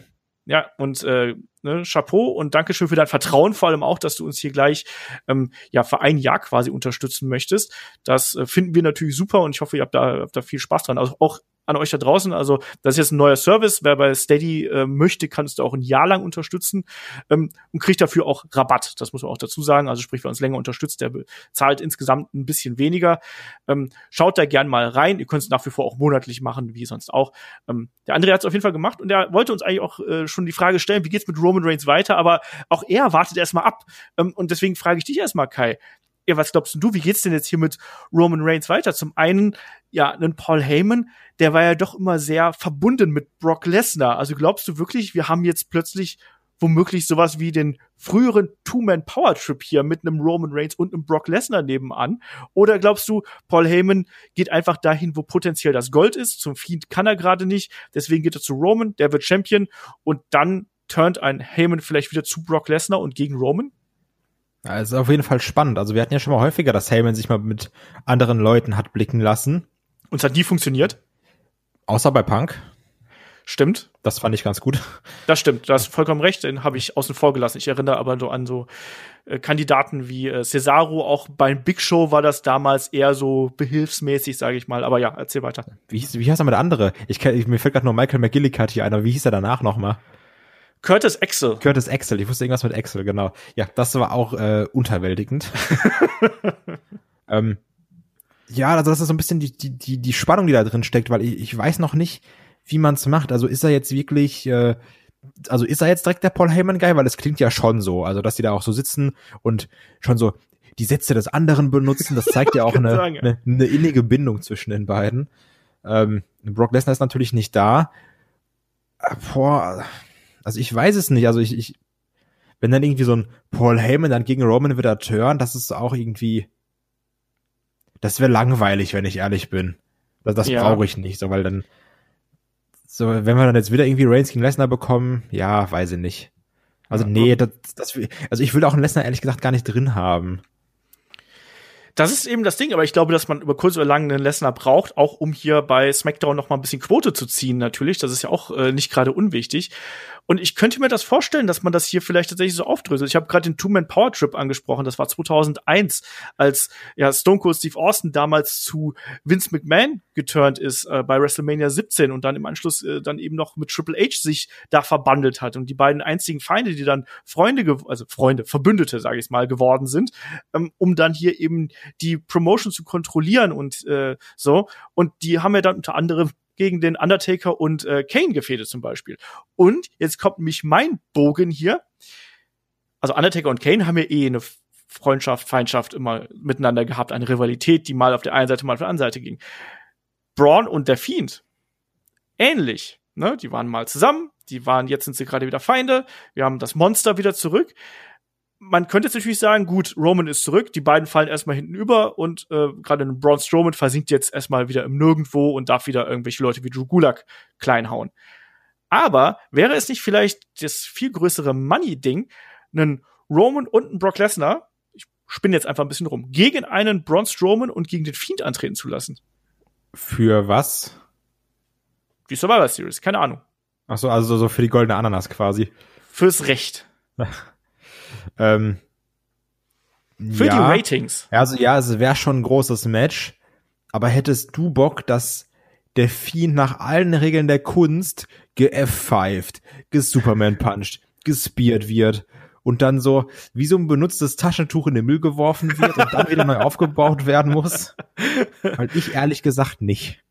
ja, und äh, ne, Chapeau und Dankeschön für dein Vertrauen, vor allem auch, dass du uns hier gleich ähm, ja für ein Jahr quasi unterstützen möchtest. Das äh, finden wir natürlich super und ich hoffe, ihr habt da, habt da viel Spaß dran. Also auch an euch da draußen. Also das ist jetzt ein neuer Service. Wer bei Steady äh, möchte, kannst du auch ein Jahr lang unterstützen ähm, und kriegt dafür auch Rabatt. Das muss man auch dazu sagen. Also sprich, wer uns länger unterstützt, der zahlt insgesamt ein bisschen weniger. Ähm, schaut da gern mal rein. Ihr könnt es nach wie vor auch monatlich machen, wie sonst auch. Ähm, der André hat es auf jeden Fall gemacht und er wollte uns eigentlich auch äh, schon die Frage stellen, wie geht's mit Roman Reigns weiter? Aber auch er wartet erstmal ab. Ähm, und deswegen frage ich dich erstmal, Kai ja, was glaubst du, wie geht's denn jetzt hier mit Roman Reigns weiter? Zum einen, ja, einen Paul Heyman, der war ja doch immer sehr verbunden mit Brock Lesnar. Also glaubst du wirklich, wir haben jetzt plötzlich womöglich sowas wie den früheren Two-Man-Power-Trip hier mit einem Roman Reigns und einem Brock Lesnar nebenan? Oder glaubst du, Paul Heyman geht einfach dahin, wo potenziell das Gold ist? Zum Fiend kann er gerade nicht, deswegen geht er zu Roman, der wird Champion und dann turnt ein Heyman vielleicht wieder zu Brock Lesnar und gegen Roman? Ja, ist auf jeden Fall spannend. Also wir hatten ja schon mal häufiger, dass Heyman sich mal mit anderen Leuten hat blicken lassen. Und es hat nie funktioniert? Außer bei Punk. Stimmt. Das fand ich ganz gut. Das stimmt, du hast vollkommen recht, den habe ich außen vor gelassen. Ich erinnere aber so an so äh, Kandidaten wie äh, Cesaro, auch beim Big Show war das damals eher so behilfsmäßig, sage ich mal. Aber ja, erzähl weiter. Wie hieß, wie hieß aber der andere? Ich, ich mir fällt gerade nur Michael McGillicuddy hier einer. Wie hieß er danach nochmal? Curtis Axel. Curtis Axel. Ich wusste irgendwas mit Axel, genau. Ja, das war auch äh, unterwältigend. ähm, ja, also das ist so ein bisschen die, die, die, die Spannung, die da drin steckt, weil ich, ich weiß noch nicht, wie man es macht. Also ist er jetzt wirklich, äh, also ist er jetzt direkt der Paul Heyman-Guy? Weil es klingt ja schon so. Also, dass die da auch so sitzen und schon so die Sätze des anderen benutzen, das zeigt ja auch eine, sagen, ja. eine, eine innige Bindung zwischen den beiden. Ähm, Brock Lesnar ist natürlich nicht da. Äh, Boah, also ich weiß es nicht. Also ich, ich wenn dann irgendwie so ein Paul Heyman dann gegen Roman wieder turn, das ist auch irgendwie, das wäre langweilig, wenn ich ehrlich bin. Das, das Ja. brauche ich nicht, so weil dann, so wenn wir dann jetzt wieder irgendwie Reigns gegen Lesnar bekommen, ja, weiß ich nicht. Also Ja. nee, das, das, also ich will auch einen Lesnar ehrlich gesagt gar nicht drin haben. Das ist eben das Ding, aber ich glaube, dass man über kurz oder lang einen Lesnar braucht, auch um hier bei SmackDown noch mal ein bisschen Quote zu ziehen, natürlich. Das ist ja auch äh, nicht gerade unwichtig. Und ich könnte mir das vorstellen, dass man das hier vielleicht tatsächlich so aufdröselt. Ich habe gerade den Two-Man-Power-Trip angesprochen. Das war 2001, als ja Stone Cold Steve Austin damals zu Vince McMahon geturnt ist äh, bei WrestleMania 17 und dann im Anschluss äh, dann eben noch mit Triple H sich da verbandelt hat. Und die beiden einzigen Feinde, die dann Freunde, also Freunde, Verbündete, sage ich mal, geworden sind, ähm, um dann hier eben die Promotion zu kontrollieren und äh, so. Und die haben ja dann unter anderem gegen den Undertaker und äh, Kane gefädet zum Beispiel. Und jetzt kommt nämlich mein Bogen hier. Also Undertaker und Kane haben ja eh eine Freundschaft, Feindschaft immer miteinander gehabt, eine Rivalität, die mal auf der einen Seite, mal auf der anderen Seite ging. Braun und der Fiend, ähnlich. Ne? Die waren mal zusammen, die waren, jetzt sind sie gerade wieder Feinde, wir haben das Monster wieder zurück man könnte jetzt natürlich sagen, gut, Roman ist zurück, die beiden fallen erstmal hinten über und äh, gerade ein Braun Strowman versinkt jetzt erstmal wieder im Nirgendwo und darf wieder irgendwelche Leute wie Drew Gulak kleinhauen. Aber wäre es nicht vielleicht das viel größere Money-Ding, einen Roman und einen Brock Lesnar, ich spinne jetzt einfach ein bisschen rum, gegen einen Braun Strowman und gegen den Fiend antreten zu lassen? Für was? Die Survivor Series, keine Ahnung. Ach so, also so für die goldene Ananas quasi. Fürs Recht. Ähm, Für ja. die Ratings. Ja, Also ja, es wäre schon ein großes Match, aber hättest du Bock, dass der Fiend nach allen Regeln der Kunst ge-F-pfeift, gesuperman puncht, gespiert wird und dann so wie so ein benutztes Taschentuch in den Müll geworfen wird und dann wieder neu aufgebaut werden muss? Weil ich ehrlich gesagt nicht.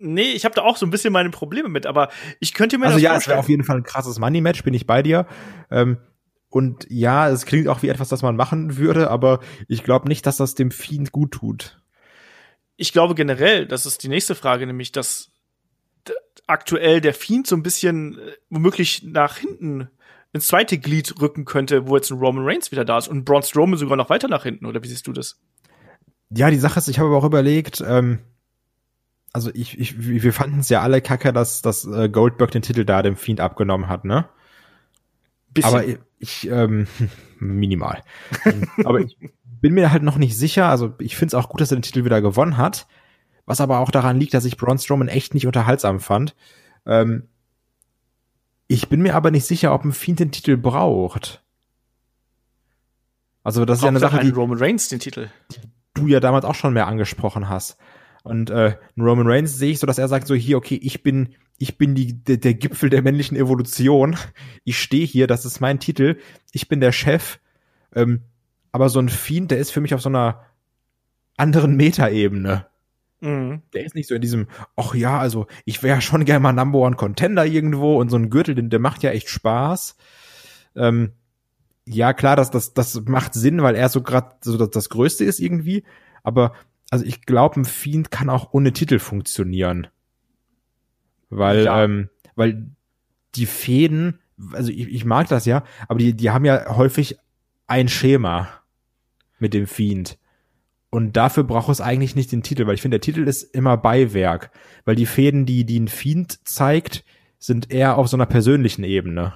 Nee, ich habe da auch so ein bisschen meine Probleme mit, aber ich könnte mir Also das ja, es vorstellen. wäre auf jeden Fall ein krasses Money-Match, bin ich bei dir. Ähm, und ja, es klingt auch wie etwas, das man machen würde, aber ich glaube nicht, dass das dem Fiend gut tut. ich glaube generell, das ist die nächste Frage, nämlich, dass aktuell der Fiend so ein bisschen äh, womöglich nach hinten ins zweite Glied rücken könnte, wo jetzt ein Roman Reigns wieder da ist und Braun Strowman sogar noch weiter nach hinten, oder wie siehst du das? Ja, die Sache ist, ich habe aber auch überlegt, ähm, also ich, ich wir fanden es ja alle kacke, dass, dass äh, Goldberg den Titel da dem Fiend abgenommen hat, ne? Bisschen. Aber ich, ähm, minimal. aber ich bin mir halt noch nicht sicher. Also ich finde es auch gut, dass er den Titel wieder gewonnen hat. Was aber auch daran liegt, dass ich Braun Strowman echt nicht unterhaltsam fand. Ähm, ich bin mir aber nicht sicher, ob ein Fiend den Titel braucht. Also das ist ja eine Sache, die Roman Reigns den Titel. du ja damals auch schon mehr angesprochen hast. Und äh, Roman Reigns sehe ich so, dass er sagt so hier, okay, ich bin ich bin die der, der Gipfel der männlichen Evolution. Ich stehe hier, das ist mein Titel. Ich bin der Chef. Ähm, aber so ein Fiend, der ist für mich auf so einer anderen Metaebene. Mhm. Der ist nicht so in diesem, ach ja, also ich wäre schon gerne mal Number One Contender irgendwo und so ein Gürtel, der macht ja echt Spaß. Ähm, ja, klar, das, das, das macht Sinn, weil er so gerade so das, das Größte ist irgendwie. Aber also ich glaube, ein Fiend kann auch ohne Titel funktionieren. Weil, Ja. ähm, weil die Fäden, also ich, ich mag das ja, aber die, die haben ja häufig ein Schema mit dem Fiend. Und dafür braucht es eigentlich nicht den Titel, weil ich finde, der Titel ist immer Beiwerk. Weil die Fäden, die, die ein Fiend zeigt, sind eher auf so einer persönlichen Ebene.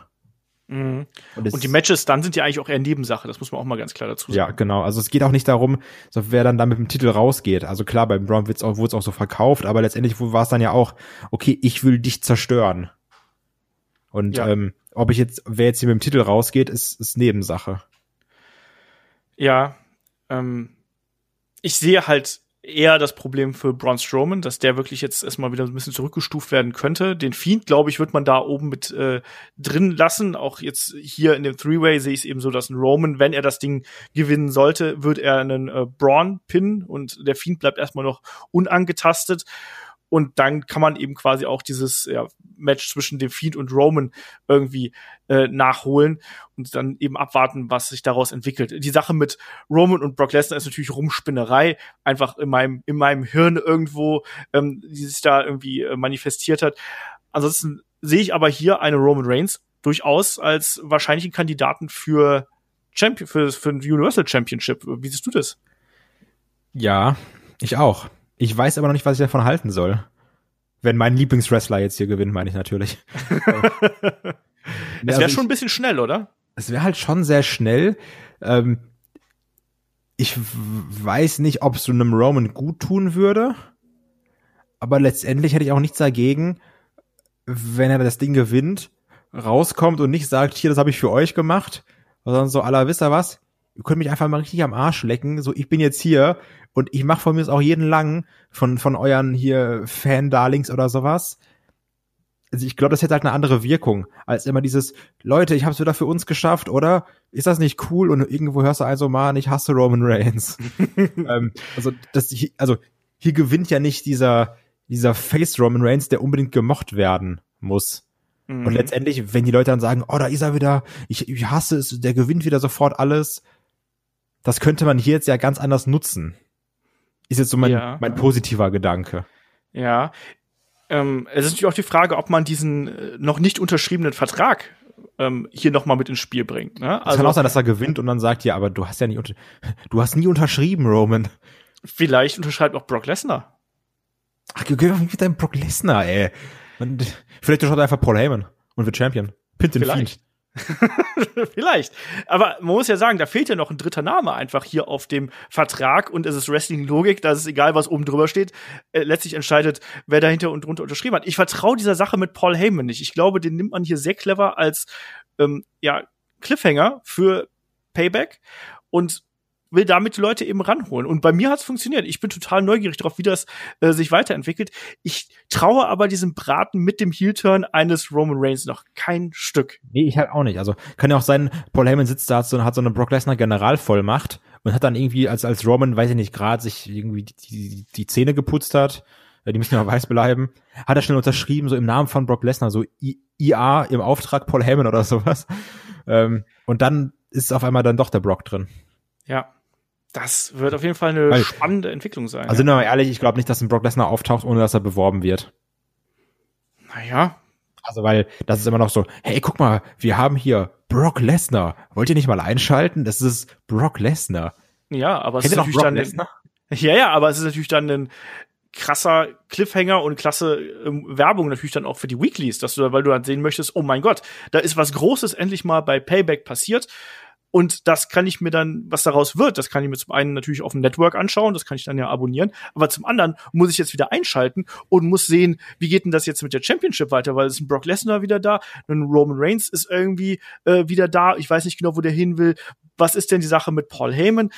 Mhm. es- Und die Matches dann sind ja eigentlich auch eher Nebensache, das muss man auch mal ganz klar dazu Ja, sagen. genau. Also es geht auch nicht darum, so wer dann da mit dem Titel rausgeht. Also klar, beim auch, wurde es auch so verkauft, aber letztendlich war es dann ja auch, okay, ich will dich zerstören. Und Ja. ähm, ob ich jetzt, wer jetzt hier mit dem Titel rausgeht, ist, ist Nebensache. Ja, ähm, ich sehe halt eher das Problem für Braun Strowman, dass der wirklich jetzt erstmal wieder ein bisschen zurückgestuft werden könnte. Den Fiend, glaube ich, wird man da oben mit äh, drin lassen. Auch jetzt hier in dem Three-Way sehe ich es eben so, dass ein Roman, wenn er das Ding gewinnen sollte, wird er einen äh, Braun pinnen und der Fiend bleibt erstmal noch unangetastet. Und dann kann man eben quasi auch dieses ja, Match zwischen dem Fiend und Roman irgendwie äh, nachholen und dann eben abwarten, was sich daraus entwickelt. Die Sache mit Roman und Brock Lesnar ist natürlich Rumspinnerei, einfach in meinem, in meinem Hirn irgendwo, ähm, die sich da irgendwie äh, manifestiert hat. Ansonsten sehe ich aber hier eine Roman Reigns durchaus als wahrscheinlichen Kandidaten für Champion, für, für ein Universal Championship. Wie siehst du das? Ja, ich auch. Ich weiß aber noch nicht, was ich davon halten soll. Wenn mein Lieblingswrestler jetzt hier gewinnt, meine ich natürlich. Es wäre schon ein bisschen schnell, oder? es wäre halt schon sehr schnell. Ähm, ich weiß nicht, ob es so einem Roman gut tun würde, aber letztendlich hätte ich auch nichts dagegen, wenn er das Ding gewinnt, rauskommt und nicht sagt, hier, das habe ich für euch gemacht, sondern so, aller wisst ihr was? Ihr könnt mich einfach mal richtig am Arsch lecken, so, ich bin jetzt hier und ich mache von mir auch jeden lang von, von euren hier Fan-Darlings oder sowas also ich glaube, das hätte halt eine andere Wirkung, als immer dieses, Leute, ich hab's wieder für uns geschafft, oder? Ist das nicht cool? Und irgendwo hörst du also mal, ich hasse Roman Reigns. ähm, also, das, hier- also, hier gewinnt ja nicht dieser, dieser Face Roman Reigns, der unbedingt gemocht werden muss. Mhm. Und letztendlich, wenn die Leute dann sagen, oh, da ist er wieder, ich, ich hasse es, der gewinnt wieder sofort alles, das könnte man hier jetzt ja ganz anders nutzen. Ist jetzt so mein, Ja. mein positiver Gedanke. Ja. Ähm, es ist natürlich auch die Frage, ob man diesen äh, noch nicht unterschriebenen Vertrag ähm, hier noch mal mit ins Spiel bringt. Ne? Es kann auch sein, dass er gewinnt und dann sagt, ja, aber du hast ja nie, unter du hast nie unterschrieben, Roman. vielleicht unterschreibt auch Brock Lesnar. Ach, nicht mit deinem Brock Lesnar, ey. Und vielleicht unterschreibt er einfach Paul Heyman und wird Champion. Pint den Vielleicht. Fiend. Vielleicht. Aber man muss ja sagen, da fehlt ja noch ein dritter Name einfach hier auf dem Vertrag und es ist Wrestling-Logik, dass es egal, was oben drüber steht, äh, letztlich entscheidet, wer dahinter und drunter unterschrieben hat. Ich vertraue dieser Sache mit Paul Heyman nicht. Ich glaube, den nimmt man hier sehr clever als ähm, ja, Cliffhanger für Payback und will damit die Leute eben ranholen. Und bei mir hat es funktioniert. Ich bin total neugierig darauf, wie das äh, sich weiterentwickelt. Ich traue aber diesem Braten mit dem Heel-Turn eines Roman Reigns noch kein Stück. Nee, ich halt auch nicht. Also kann ja auch sein, Paul Heyman sitzt da, hat so, hat so eine Brock Lesnar Generalvollmacht und hat dann irgendwie als, als Roman, weiß ich nicht, gerade sich irgendwie die, die, die Zähne geputzt hat, äh, die müssen ja weiß bleiben, hat er schnell unterschrieben, so im Namen von Brock Lesnar, so I, IA im Auftrag Paul Heyman oder sowas. Ähm, und dann ist auf einmal dann doch der Brock drin. Ja. Das wird auf jeden Fall eine Weil- spannende Entwicklung sein. Also sind wir mal ehrlich, ich glaube nicht, dass ein Brock Lesnar auftaucht, ohne dass er beworben wird. naja, Also weil das ist immer noch so, hey, guck mal, wir haben hier Brock Lesnar. Wollt ihr nicht mal einschalten? Das ist Brock Lesnar. ja, aber es ist natürlich Brock dann Lesnar? ja, ja, aber es ist natürlich dann ein krasser Cliffhanger und klasse ähm, Werbung natürlich dann auch für die Weeklies, dass du, weil du dann sehen möchtest, oh mein Gott, da ist was Großes endlich mal bei Payback passiert. Und das kann ich mir dann, was daraus wird, das kann ich mir zum einen natürlich auf dem Network anschauen, das kann ich dann ja abonnieren, aber zum anderen muss ich jetzt wieder einschalten und muss sehen, wie geht denn das jetzt mit der Championship weiter, weil es ist ein Brock Lesnar wieder da, ein Roman Reigns ist irgendwie äh, wieder da, ich weiß nicht genau, wo der hin will, was ist denn die Sache mit Paul Heyman?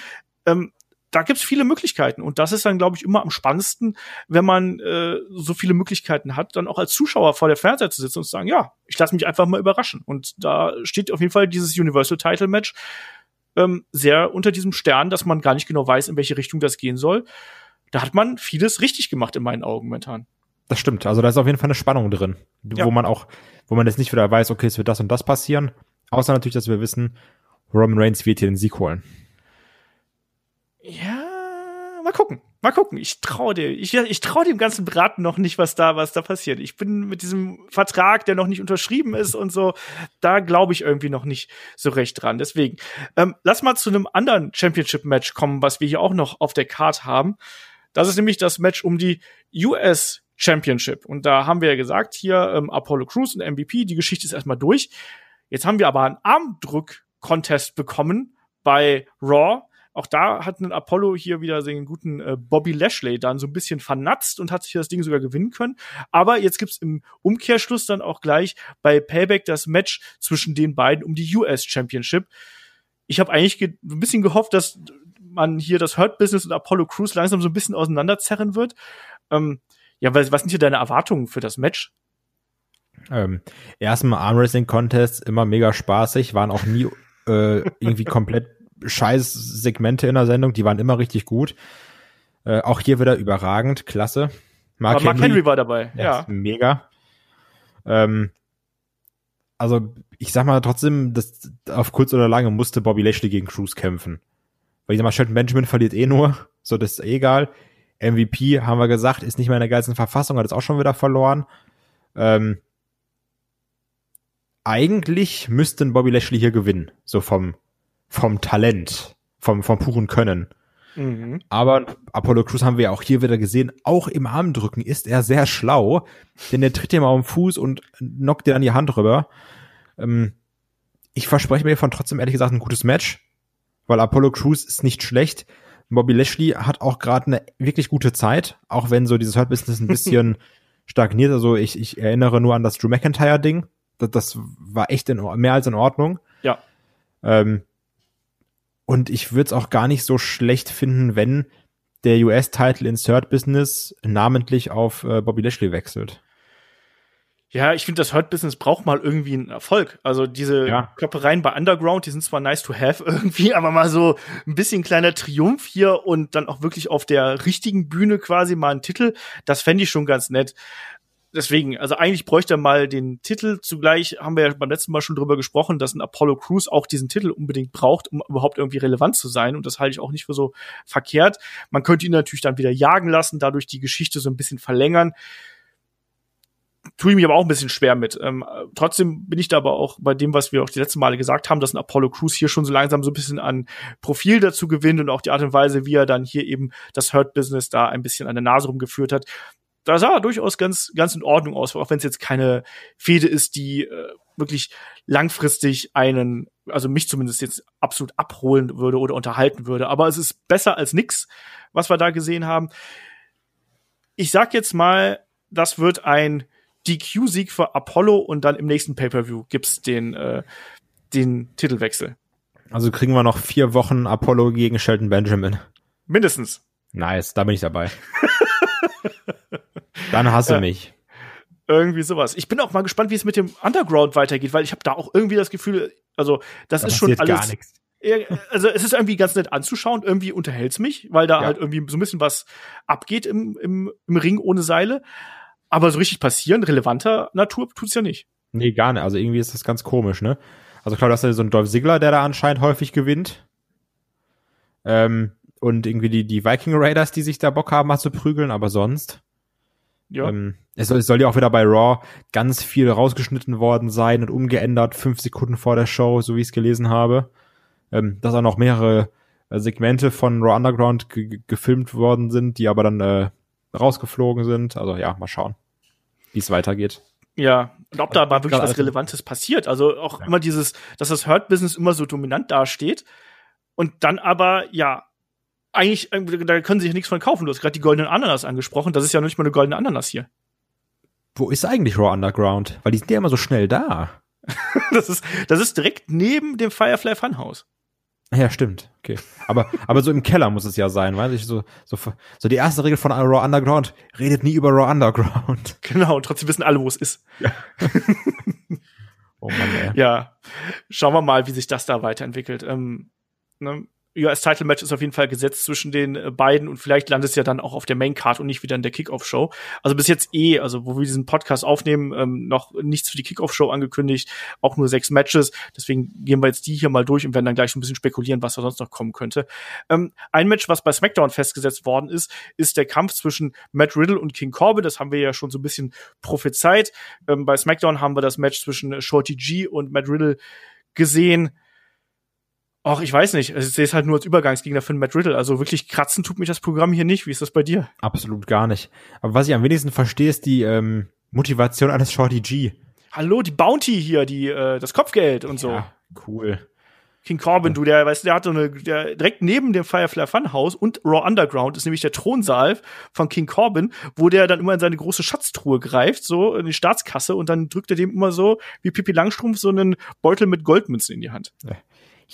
Ähm, da gibt's viele Möglichkeiten und das ist dann, glaube ich, immer am spannendsten, wenn man äh, so viele Möglichkeiten hat, dann auch als Zuschauer vor der Fernseher zu sitzen und zu sagen, ja, ich lasse mich einfach mal überraschen. Und da steht auf jeden Fall dieses Universal Title Match ähm, sehr unter diesem Stern, dass man gar nicht genau weiß, in welche Richtung das gehen soll. Da hat man vieles richtig gemacht in meinen Augen momentan. Das stimmt. Also da ist auf jeden Fall eine Spannung drin, Ja. wo man auch, wo man jetzt nicht wieder weiß, okay, es wird das und das passieren. Außer natürlich, dass wir wissen, Roman Reigns wird hier den Sieg holen. Ja, mal gucken. Mal gucken. Ich traue dir. Ich, ich traue dem ganzen Braten noch nicht, was da, was da passiert. Ich bin mit diesem Vertrag, der noch nicht unterschrieben ist und so, da glaube ich irgendwie noch nicht so recht dran. Deswegen, ähm, lass mal zu einem anderen Championship-Match kommen, was wir hier auch noch auf der Card haben. Das ist nämlich das Match um die US Championship. Und da haben wir ja gesagt, hier ähm, Apollo Crews und MVP, die Geschichte ist erstmal durch. Jetzt haben wir aber einen Armdrück-Contest bekommen bei Raw auch da hat ein Apollo hier wieder den guten äh, Bobby Lashley dann so ein bisschen vernatzt und hat sich das Ding sogar gewinnen können. Aber jetzt gibt's im Umkehrschluss dann auch gleich bei Payback das Match zwischen den beiden um die US Championship. Ich habe eigentlich ein bisschen gehofft, dass man hier das Hurt Business und Apollo Crews langsam so ein bisschen auseinanderzerren wird. Ähm, ja, was, was sind hier deine Erwartungen für das Match? Ähm, erstmal Armwrestling Contest immer mega spaßig, waren auch nie äh, irgendwie komplett scheiß Segmente in der Sendung, die waren immer richtig gut. Äh, auch hier wieder überragend, klasse. Mark, Mark Henry, Henry, war dabei, ja. Mega. Ähm, also ich sag mal trotzdem, dass auf kurz oder lange musste Bobby Lashley gegen Cruz kämpfen. Weil ich sag mal, Shelton Benjamin verliert eh nur, so das ist eh egal. MVP, haben wir gesagt, ist nicht mehr in der geilsten Verfassung, hat es auch schon wieder verloren. Ähm, eigentlich müssten Bobby Lashley hier gewinnen, so vom, vom Talent, vom, vom puren Können. Mhm. Aber Apollo Crews haben wir ja auch hier wieder gesehen, auch im Armdrücken ist er sehr schlau, denn er tritt ihm auf den Fuß und knockt dir an die Hand rüber. Ähm, ich verspreche mir von trotzdem ehrlich gesagt ein gutes Match, weil Apollo Crews ist nicht schlecht. Bobby Lashley hat auch gerade eine wirklich gute Zeit, auch wenn so dieses Hurt Business ein bisschen stagniert. Also ich, ich erinnere nur an das Drew McIntyre Ding, das, das war echt in, mehr als in Ordnung. Ja. Ähm, und ich würde es auch gar nicht so schlecht finden, wenn der US-Title Insert Business namentlich auf äh, Bobby Lashley wechselt. Ja, ich finde, das Hurt Business braucht mal irgendwie einen Erfolg. Also diese ja. Kloppereien bei Underground, die sind zwar nice to have irgendwie, aber mal so ein bisschen kleiner Triumph hier und dann auch wirklich auf der richtigen Bühne quasi mal einen Titel, das fände ich schon ganz nett deswegen, also eigentlich bräuchte er mal den Titel. Zugleich haben wir ja beim letzten Mal schon drüber gesprochen, dass ein Apollo Crews auch diesen Titel unbedingt braucht, um überhaupt irgendwie relevant zu sein. Und das halte ich auch nicht für so verkehrt. Man könnte ihn natürlich dann wieder jagen lassen, dadurch die Geschichte so ein bisschen verlängern. Tue ich mich aber auch ein bisschen schwer mit. Ähm, trotzdem bin ich da aber auch bei dem, was wir auch die letzten Male gesagt haben, dass ein Apollo Crews hier schon so langsam so ein bisschen an Profil dazu gewinnt und auch die Art und Weise, wie er dann hier eben das Hurt Business da ein bisschen an der Nase rumgeführt hat da sah er durchaus ganz, ganz in Ordnung aus, auch wenn es jetzt keine Fehde ist, die äh, wirklich langfristig einen, also mich zumindest jetzt absolut abholen würde oder unterhalten würde. Aber es ist besser als nix, was wir da gesehen haben. Ich sag jetzt mal, das wird ein DQ-Sieg für Apollo und dann im nächsten Pay-Per-View gibt's den, äh, den Titelwechsel. Also kriegen wir noch vier Wochen Apollo gegen Shelton Benjamin. Mindestens. Nice, da bin ich dabei. Dann hasse mich. Irgendwie sowas. Ich bin auch mal gespannt, wie es mit dem Underground weitergeht, weil ich habe da auch irgendwie das Gefühl, also das da ist schon alles. Gar nichts. Also es ist irgendwie ganz nett anzuschauen, irgendwie unterhält's mich, weil da ja. halt irgendwie so ein bisschen was abgeht im, im, im Ring ohne Seile. Aber so richtig passieren, relevanter Natur tut's ja nicht. Nee, gar nicht. Also irgendwie ist das ganz komisch, ne? Also klar, du hast ja so einen Dolph Ziggler, der da anscheinend häufig gewinnt. Ähm, und irgendwie die, die Viking Raiders, die sich da Bock haben, mal zu prügeln, aber sonst. Ja. Ähm, es, soll, es soll ja auch wieder bei Raw ganz viel rausgeschnitten worden sein und umgeändert, fünf Sekunden vor der Show, so wie ich es gelesen habe. Ähm, dass auch noch mehrere äh, Segmente von Raw Underground gefilmt worden sind, die aber dann äh, rausgeflogen sind. Also ja, mal schauen, wie es weitergeht. Ja, und ob da aber wirklich was Relevantes passiert. Also auch ja. immer dieses, dass das Hurt-Business immer so dominant dasteht und dann aber, ja, eigentlich, äh, da können sie sich nichts von kaufen. Du hast gerade die goldenen Ananas angesprochen. Das ist ja noch nicht mal eine goldene Ananas hier. Wo ist eigentlich Raw Underground? Weil die sind ja immer so schnell da. das ist, das ist direkt neben dem Firefly Funhouse. Ja, stimmt. Okay. Aber, aber so im Keller muss es ja sein, weiß ich, so, so, so die erste Regel von Raw Underground, redet nie über Raw Underground. Genau, und trotzdem wissen alle, wo es ist. Ja. oh Mann, ey. Ja. Schauen wir mal, wie sich das da weiterentwickelt. Ähm, ne? US-Title-Match ist auf jeden Fall gesetzt zwischen den äh, beiden und vielleicht landet es ja dann auch auf der Main-Card und nicht wieder in der Kickoff-Show. Also bis jetzt eh, also wo wir diesen Podcast aufnehmen, ähm, noch nichts für die Kickoff-Show angekündigt, auch nur sechs Matches. Deswegen gehen wir jetzt die hier mal durch und werden dann gleich ein bisschen spekulieren, was da sonst noch kommen könnte. Ähm, ein Match, was bei SmackDown festgesetzt worden ist, ist der Kampf zwischen Matt Riddle und King Corbin. Das haben wir ja schon so ein bisschen prophezeit. Ähm, bei SmackDown haben wir das Match zwischen Shorty G und Matt Riddle gesehen Ach, ich weiß nicht. Also ich sehe es halt nur als Übergangsgegner für Matt Riddle. Also wirklich kratzen tut mich das Programm hier nicht. Wie ist das bei dir? Absolut gar nicht. Aber was ich am wenigsten verstehe, ist die ähm, Motivation eines Shorty G. Hallo, die Bounty hier, die äh, das Kopfgeld und so. Ja, cool. King Corbin, du, der, weißt der hat so eine, der direkt neben dem Firefly Funhouse und Raw Underground ist nämlich der Thronsaal von King Corbin, wo der dann immer in seine große Schatztruhe greift, so in die Staatskasse und dann drückt er dem immer so wie Pippi Langstrumpf so einen Beutel mit Goldmünzen in die Hand.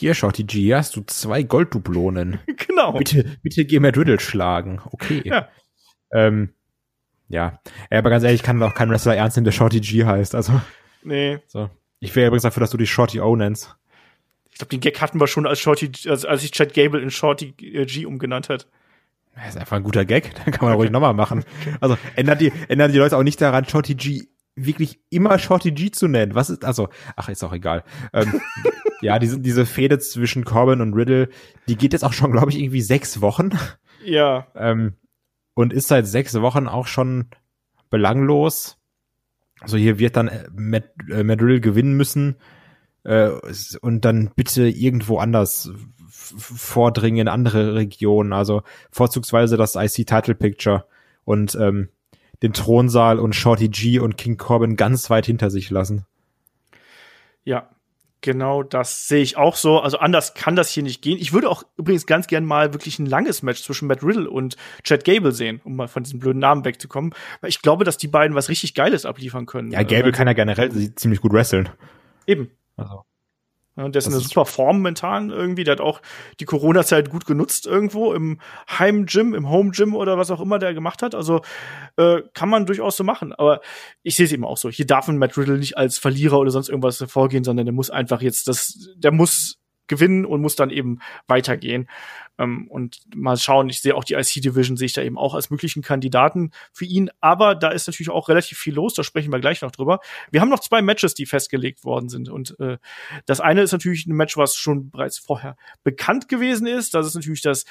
Hier, Shorty G, hier hast du zwei Golddublonen. genau. Bitte, bitte geh mir Riddle schlagen. Okay. Ja. Ähm, ja. Aber ganz ehrlich, ich kann auch kein Wrestler ernst nehmen, der Shorty G heißt. Also, Nee. so. Ich wäre übrigens dafür, dass du dich Shorty O nennst. Ich glaube, den Gag hatten wir schon, als Shorty, als, als sich Chad Gable in Shorty äh, G umgenannt hat. Das ist einfach ein guter Gag. Den kann man ruhig nochmal machen. Also, ändert die, ändern die Leute auch nicht daran, Shorty G wirklich immer Shorty G zu nennen. Was ist, also, ach, ist auch egal. Ähm, ja, diese, diese Fehde zwischen Corbin und Riddle, die geht jetzt auch schon, glaube ich, irgendwie sechs Wochen. Ja. Ähm, und ist seit sechs Wochen auch schon belanglos. Also hier wird dann äh, Matt, äh, Matt Riddle gewinnen müssen äh, und dann bitte irgendwo anders vordringen in andere Regionen. Also vorzugsweise das IC Title Picture und ähm, den Thronsaal und Shorty G und King Corbin ganz weit hinter sich lassen. Ja, genau das sehe ich auch so. Also anders kann das hier nicht gehen. Ich würde auch übrigens ganz gern mal wirklich ein langes Match zwischen Matt Riddle und Chad Gable sehen, um mal von diesem blöden Namen wegzukommen. Weil ich glaube, dass die beiden was richtig Geiles abliefern können. Ja, Gable Äh, kann ja generell ziemlich gut wresteln. Eben. Also. Und der ist in Das einer ist- super Form momentan irgendwie. Der hat auch die Corona-Zeit gut genutzt irgendwo im Heim-Gym, im Home-Gym oder was auch immer der gemacht hat. Also äh, kann man durchaus so machen. Aber ich sehe es eben auch so. Hier darf ein Matt Riddle nicht als Verlierer oder sonst irgendwas hervorgehen, sondern der muss einfach jetzt das, der muss gewinnen und muss dann eben weitergehen. Ähm, und mal schauen, ich sehe auch die IC-Division, sehe ich da eben auch als möglichen Kandidaten für ihn. Aber da ist natürlich auch relativ viel los, da sprechen wir gleich noch drüber. Wir haben noch zwei Matches, die festgelegt worden sind. Und äh, das eine ist natürlich ein Match, was schon bereits vorher bekannt gewesen ist. Das ist natürlich das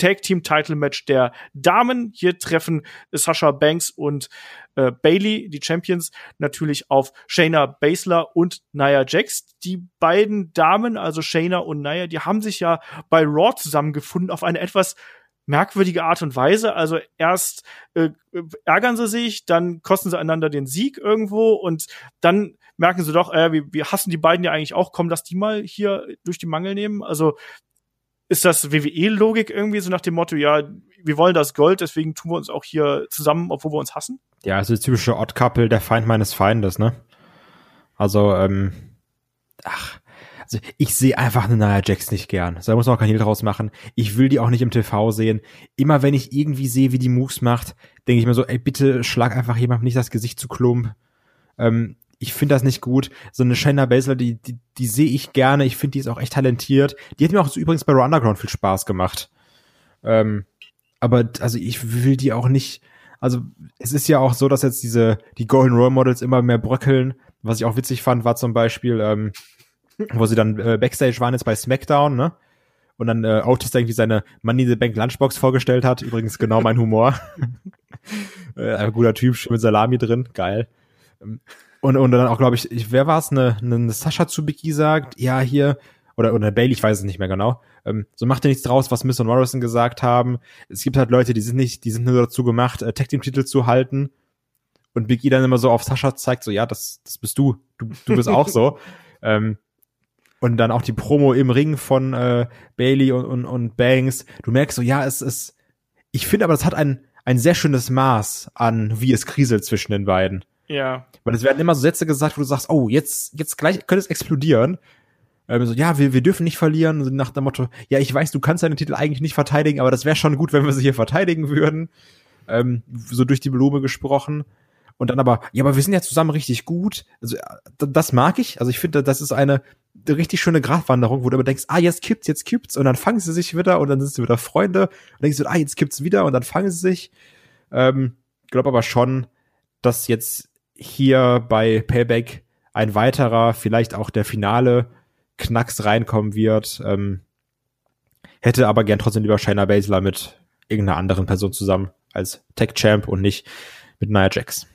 Tag Team Title Match der Damen. Hier treffen Sasha Banks und äh, Bailey, die Champions, natürlich auf Shayna Baszler und Nia Jax. Die beiden Damen, also Shayna und Nia, die haben sich ja bei Raw zusammengefunden auf eine etwas merkwürdige Art und Weise. Also erst äh, ärgern sie sich, dann kosten sie einander den Sieg irgendwo und dann merken sie doch, äh, wir, wir hassen die beiden ja eigentlich auch, komm, lass die mal hier durch die Mangel nehmen. Also ist das WWE-Logik irgendwie so nach dem Motto, ja, wir wollen das Gold, deswegen tun wir uns auch hier zusammen, obwohl wir uns hassen? Ja, also das typische Odd Couple, der Feind meines Feindes, ne? Also, ähm, ach, also ich sehe einfach eine Nia Jax nicht gern. Da muss man auch kein Hehl draus machen. Ich will die auch nicht im TV sehen. Immer wenn ich irgendwie sehe, wie die Moves macht, denke ich mir so, ey, bitte schlag einfach jemandem nicht das Gesicht zu klump. Ähm, ich finde das nicht gut. So eine Shayna Baszler, die, die, die sehe ich gerne. Ich finde, die ist auch echt talentiert. Die hat mir auch übrigens bei Raw Underground viel Spaß gemacht. Ähm, aber also ich will die auch nicht. Also es ist ja auch so, dass jetzt diese die Golden Role Models immer mehr bröckeln. Was ich auch witzig fand, war zum Beispiel, ähm, wo sie dann äh, Backstage waren jetzt bei SmackDown, ne? Und dann äh, Otis irgendwie seine Money in the Bank Lunchbox vorgestellt hat. Übrigens genau mein Humor. äh, ein guter Typ, schön mit Salami drin, geil. Ähm, Und, und dann auch, glaube ich, ich, wer war es, eine, eine Sascha zu Biggie sagt, ja, hier, oder, oder Bailey, ich weiß es nicht mehr genau. Ähm, so macht ihr nichts draus, was Miss und Morrison gesagt haben. Es gibt halt Leute, die sind nicht, die sind nur dazu gemacht, äh, Tag Team Titel zu halten. Und Big E dann immer so auf Sascha zeigt, so, ja, das, das bist du. Du, du bist auch so. Ähm, und dann auch die Promo im Ring von äh, Bailey und, und, und Banks. Du merkst so, ja, es ist, ich finde aber, es hat ein, ein sehr schönes Maß an, wie es kriselt zwischen den beiden. Ja. Weil es werden immer so Sätze gesagt, wo du sagst, oh, jetzt, jetzt gleich könnte es explodieren. Ähm, so, ja, wir, wir dürfen nicht verlieren. Nach dem Motto, ja, ich weiß, du kannst deinen Titel eigentlich nicht verteidigen, aber das wäre schon gut, wenn wir sie hier verteidigen würden. Ähm, so durch die Blume gesprochen. Und dann aber, ja, aber wir sind ja zusammen richtig gut. Also, äh, das mag ich. Also ich finde, das ist eine richtig schöne Gratwanderung, wo du immer denkst, ah, jetzt kippt's, jetzt kippt's. Und dann fangen sie sich wieder und dann sind sie wieder Freunde. Und denkst du, ah, jetzt kippt's wieder und dann fangen sie sich. Ähm, glaube aber schon, dass jetzt hier bei Payback ein weiterer, vielleicht auch der finale Knacks reinkommen wird. Ähm, hätte aber gern trotzdem lieber Shayna Baszler mit irgendeiner anderen Person zusammen als Tech Champ und nicht mit Nia Jax.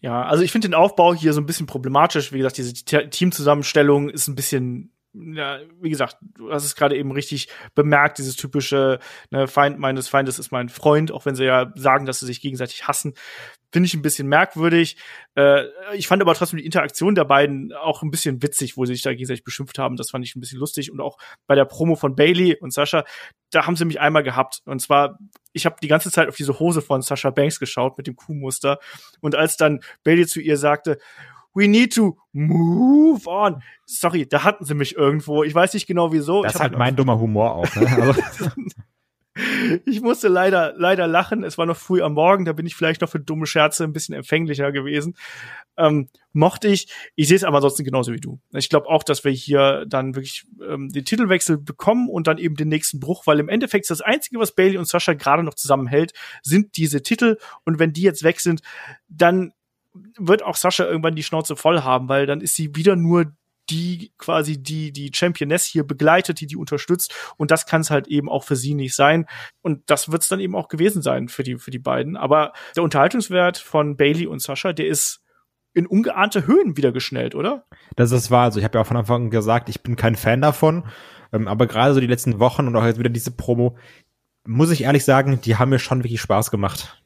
Ja, also ich finde den Aufbau hier so ein bisschen problematisch. Wie gesagt, diese Te- Teamzusammenstellung ist ein bisschen ja, wie gesagt, du hast es gerade eben richtig bemerkt, dieses typische ne, Feind meines Feindes ist mein Freund, auch wenn sie ja sagen, dass sie sich gegenseitig hassen. Finde ich ein bisschen merkwürdig. Äh, ich fand aber trotzdem die Interaktion der beiden auch ein bisschen witzig, wo sie sich da gegenseitig beschimpft haben. Das fand ich ein bisschen lustig. Und auch bei der Promo von Bailey und Sascha, da haben sie mich einmal gehabt. Und zwar, ich habe die ganze Zeit auf diese Hose von Sascha Banks geschaut mit dem Kuhmuster. Und als dann Bailey zu ihr sagte, we need to move on. Sorry, da hatten sie mich irgendwo. Ich weiß nicht genau wieso. Das ist halt mein dummer Humor auch. Ne? Also ich musste leider, leider lachen. Es war noch früh am Morgen, da bin ich vielleicht noch für dumme Scherze ein bisschen empfänglicher gewesen. Ähm, mochte ich. Ich sehe es aber ansonsten genauso wie du. Ich glaube auch, dass wir hier dann wirklich ähm, den Titelwechsel bekommen und dann eben den nächsten Bruch, weil im Endeffekt das Einzige, was Bailey und Sascha gerade noch zusammenhält, sind diese Titel. Und wenn die jetzt weg sind, dann wird auch Sascha irgendwann die Schnauze voll haben, weil dann ist sie wieder nur die quasi die die Championess hier begleitet, die die unterstützt und das kann es halt eben auch für sie nicht sein und das wird es dann eben auch gewesen sein für die für die beiden. Aber der Unterhaltungswert von Bailey und Sascha, der ist in ungeahnte Höhen wieder geschnellt, oder? Das ist wahr. Also ich habe ja auch von Anfang an gesagt, ich bin kein Fan davon, ähm, aber gerade so die letzten Wochen und auch jetzt wieder diese Promo, muss ich ehrlich sagen, die haben mir schon wirklich Spaß gemacht.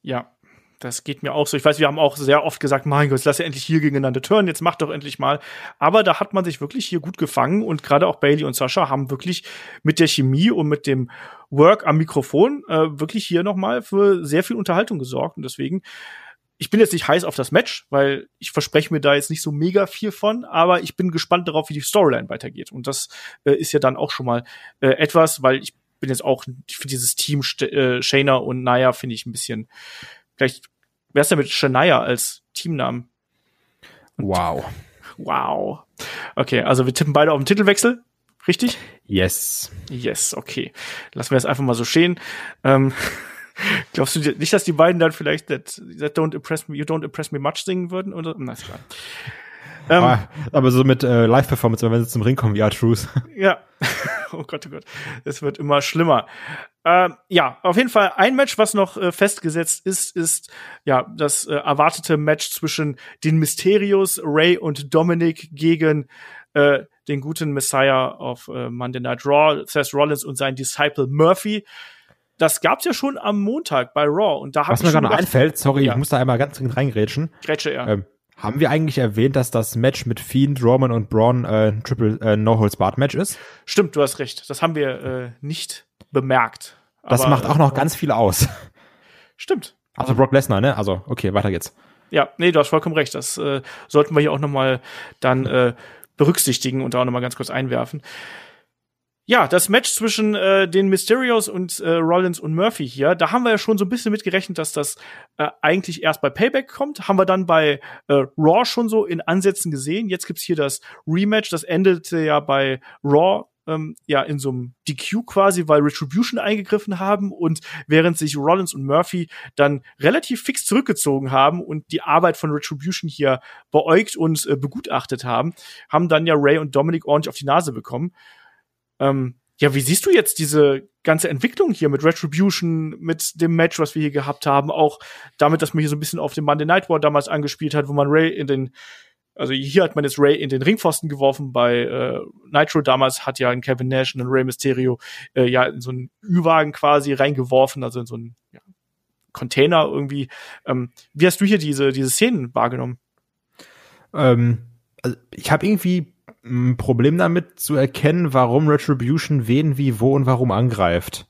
Ja, das geht mir auch so. Ich weiß, wir haben auch sehr oft gesagt, mein Gott, lass ja endlich hier gegeneinander turnen, jetzt mach doch endlich mal. Aber da hat man sich wirklich hier gut gefangen und gerade auch Bailey und Sascha haben wirklich mit der Chemie und mit dem Work am Mikrofon äh, wirklich hier nochmal für sehr viel Unterhaltung gesorgt und deswegen ich bin jetzt nicht heiß auf das Match, weil ich verspreche mir da jetzt nicht so mega viel von, aber ich bin gespannt darauf, wie die Storyline weitergeht. Und das äh, ist ja dann auch schon mal äh, etwas, weil ich bin jetzt auch für dieses Team äh, Shayna und Naya finde ich ein bisschen Vielleicht wäre es ja mit Shania als Teamnamen. Wow. Wow. Okay, also wir tippen beide auf den Titelwechsel. Richtig? Yes. Yes, okay. Lassen wir es einfach mal so stehen. Ähm, glaubst du nicht, dass die beiden dann vielleicht that, that don't impress me, you don't impress me much singen würden? Oder? Na, ist klar. Ähm, ah, aber so mit äh, Live-Performance, wenn sie zum Ring kommen, ja, Truth. Ja. oh Gott, oh Gott. Es wird immer schlimmer. Ähm, ja, auf jeden Fall ein Match, was noch äh, festgesetzt ist, ist ja das äh, erwartete Match zwischen den Mysterios, Ray und Dominic gegen äh, den guten Messiah auf äh, Monday Night Raw, Seth Rollins und sein Disciple Murphy. Das gab's ja schon am Montag bei Raw und da Was mir gerade einfällt, sorry, ja. ich muss da einmal ganz dringend reingrätschen. Grätsche, ja. Ähm, haben wir eigentlich erwähnt, dass das Match mit Fiend, Roman und Braun äh, ein Triple äh, No Holds Barred Match ist? Stimmt, du hast recht. Das haben wir äh, nicht bemerkt. Das Aber, macht auch noch äh, ganz viel aus. Stimmt. Also Brock Lesnar, ne? Also okay, weiter geht's. Ja, nee, du hast vollkommen recht. Das äh, sollten wir hier auch noch mal dann äh, berücksichtigen und da auch noch mal ganz kurz einwerfen. Ja, das Match zwischen äh, den Mysterios und äh, Rollins und Murphy hier, da haben wir ja schon so ein bisschen mitgerechnet, dass das äh, eigentlich erst bei Payback kommt. Haben wir dann bei äh, Raw schon so in Ansätzen gesehen. Jetzt gibt's hier das Rematch, das endete ja bei Raw ähm, ja in so einem DQ quasi, weil Retribution eingegriffen haben und während sich Rollins und Murphy dann relativ fix zurückgezogen haben und die Arbeit von Retribution hier beäugt und äh, begutachtet haben, haben dann ja Ray und Dominic ordentlich auf die Nase bekommen. Ähm, ja, wie siehst du jetzt diese ganze Entwicklung hier mit Retribution, mit dem Match, was wir hier gehabt haben, auch damit, dass man hier so ein bisschen auf den Monday Night War damals angespielt hat, wo man Ray in den, also hier hat man jetzt Ray in den Ringpfosten geworfen, bei äh, Nitro damals hat ja ein Kevin Nash und ein Ray Mysterio äh, ja in so einen Ü-Wagen quasi reingeworfen, also in so einen ja, Container irgendwie. Ähm, wie hast du hier diese, diese Szenen wahrgenommen? Ähm, also ich habe irgendwie ein Problem damit zu erkennen, warum Retribution wen, wie, wo und warum angreift.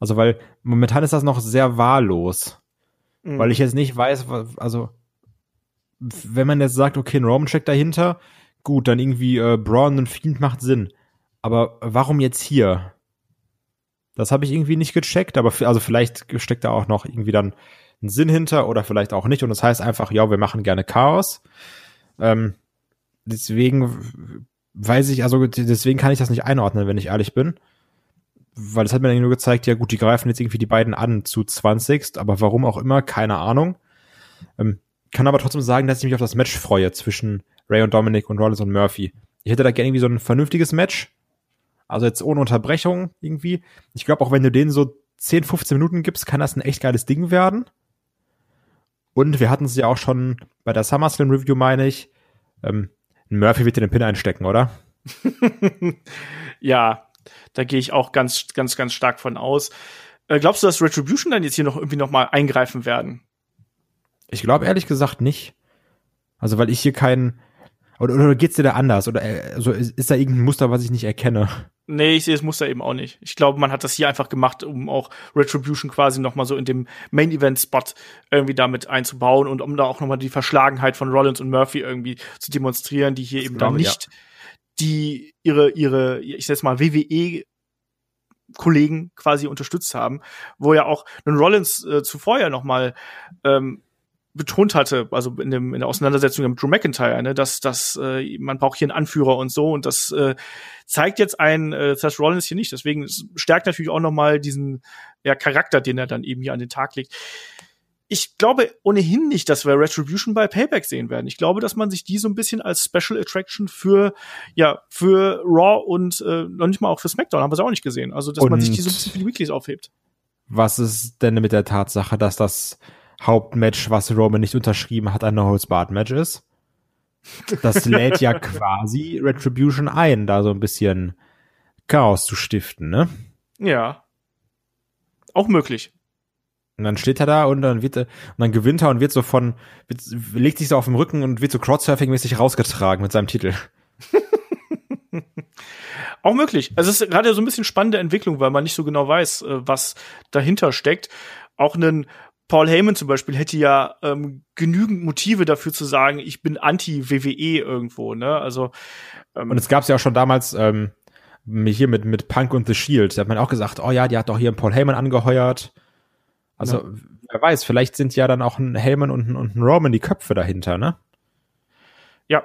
Also, weil momentan ist das noch sehr wahllos. Mhm. Weil ich jetzt nicht weiß, also, wenn man jetzt sagt, okay, ein Roman steckt dahinter, gut, dann irgendwie äh, Braun und Fiend macht Sinn. Aber warum jetzt hier? Das habe ich irgendwie nicht gecheckt, aber also vielleicht steckt da auch noch irgendwie dann ein Sinn hinter oder vielleicht auch nicht. Und das heißt einfach, ja, wir machen gerne Chaos. Ähm, deswegen weiß ich, also deswegen kann ich das nicht einordnen, wenn ich ehrlich bin. Weil das hat mir dann nur gezeigt, ja gut, die greifen jetzt irgendwie die beiden an zu 20. Aber warum auch immer, keine Ahnung. Ähm, kann aber trotzdem sagen, dass ich mich auf das Match freue zwischen Ray und Dominic und Rollins und Murphy. Ich hätte da gerne irgendwie so ein vernünftiges Match. Also jetzt ohne Unterbrechung irgendwie. Ich glaube, auch wenn du denen so 10, 15 Minuten gibst, kann das ein echt geiles Ding werden. Und wir hatten es ja auch schon bei der SummerSlam Review, meine ich. Ähm, Murphy wird dir den Pin einstecken, oder? ja, da gehe ich auch ganz, ganz, ganz stark von aus. Äh, glaubst du, dass Retribution dann jetzt hier noch irgendwie noch mal eingreifen werden? Ich glaube ehrlich gesagt nicht. Also, weil ich hier keinen. Oder, oder geht's dir da anders? Oder also ist, ist da irgendein Muster, was ich nicht erkenne? Nee, ich sehe das Muster eben auch nicht. Ich glaube, man hat das hier einfach gemacht, um auch Retribution quasi noch mal so in dem Main-Event-Spot irgendwie damit einzubauen und um da auch noch mal die Verschlagenheit von Rollins und Murphy irgendwie zu demonstrieren, die hier das eben dann nicht ja. die ihre ihre ich sag mal WWE Kollegen quasi unterstützt haben, wo ja auch ein Rollins äh, zuvor ja noch mal ähm, betont hatte, also in, dem, in der Auseinandersetzung mit Drew McIntyre, ne, dass, dass äh, man braucht hier einen Anführer und so und das äh, zeigt jetzt ein äh, Seth Rollins hier nicht. Deswegen stärkt natürlich auch noch mal diesen ja, Charakter, den er dann eben hier an den Tag legt. Ich glaube ohnehin nicht, dass wir Retribution bei Payback sehen werden. Ich glaube, dass man sich die so ein bisschen als Special Attraction für ja für Raw und äh, noch nicht mal auch für SmackDown haben wir es auch nicht gesehen. Also dass und man sich die so ein bisschen für die Weeklies aufhebt. Was ist denn mit der Tatsache, dass das Hauptmatch, was Roman nicht unterschrieben hat, ein No-Holds-Barred-Match ist. Das lädt ja quasi Retribution ein, da so ein bisschen Chaos zu stiften, ne? Ja. Auch möglich. Und dann steht er da und dann wird er, und dann gewinnt er und wird so von, wird, legt sich so auf dem Rücken und wird so Crowdsurfing-mäßig rausgetragen mit seinem Titel. Auch möglich. Also es ist gerade so ein bisschen spannende Entwicklung, weil man nicht so genau weiß, äh, was dahinter steckt. Auch einen Paul Heyman zum Beispiel hätte ja ähm, genügend Motive dafür zu sagen, ich bin anti-WWE irgendwo, ne? Also ähm, und es gab ja auch schon damals ähm, hier mit mit Punk und The Shield. Da hat man auch gesagt, oh ja, die hat doch hier einen Paul Heyman angeheuert. Also ja. wer weiß, vielleicht sind ja dann auch ein Heyman und ein, und ein Roman die Köpfe dahinter, ne? Ja,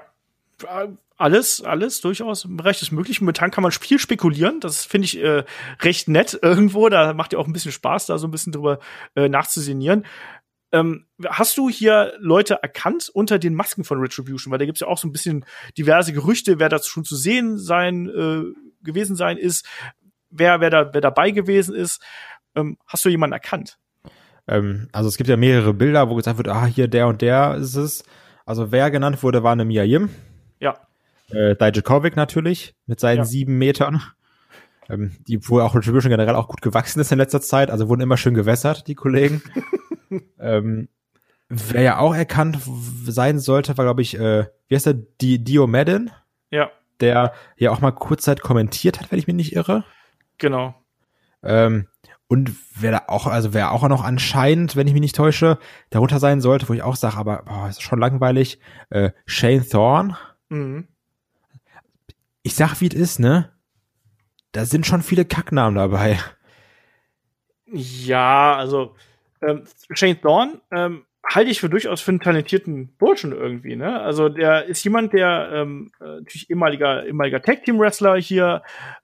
alles, alles durchaus im Bereich des Möglichen. Momentan kann man Spiel spekulieren. Das finde ich äh, recht nett irgendwo. Da macht ja auch ein bisschen Spaß, da so ein bisschen drüber äh, nachzusinieren. Ähm, hast du hier Leute erkannt unter den Masken von Retribution? Weil da gibt's ja auch so ein bisschen diverse Gerüchte, wer dazu schon zu sehen sein äh, gewesen sein ist, wer wer da wer dabei gewesen ist. Ähm, hast du jemanden erkannt? Ähm, also es gibt ja mehrere Bilder, wo gesagt wird, ah hier der und der ist es. Also wer genannt wurde, war eine Mia Yim. Äh, Dijakovic natürlich mit seinen ja. sieben Metern. Ähm, die wohl auch Retribution generell auch gut gewachsen ist in letzter Zeit, also wurden immer schön gewässert, die Kollegen. ähm, wer ja auch erkannt sein sollte, war, glaube ich, äh, wie heißt der? Di Dio Madden? Ja. Der ja auch mal kurzzeit kommentiert hat, wenn ich mich nicht irre. Genau. Ähm, und wer da auch, also wer auch noch anscheinend, wenn ich mich nicht täusche, darunter sein sollte, wo ich auch sage, aber boah, ist schon langweilig, äh, Shane Thorne. Mhm ich sag, wie es ist, ne? Da sind schon viele Kacknamen dabei. Ja, also ähm, Shane Thorne ähm, halte ich für durchaus für einen talentierten Burschen irgendwie, ne? Also der ist jemand, der ähm, äh, natürlich ehemaliger ehemaliger Tag Team Wrestler hier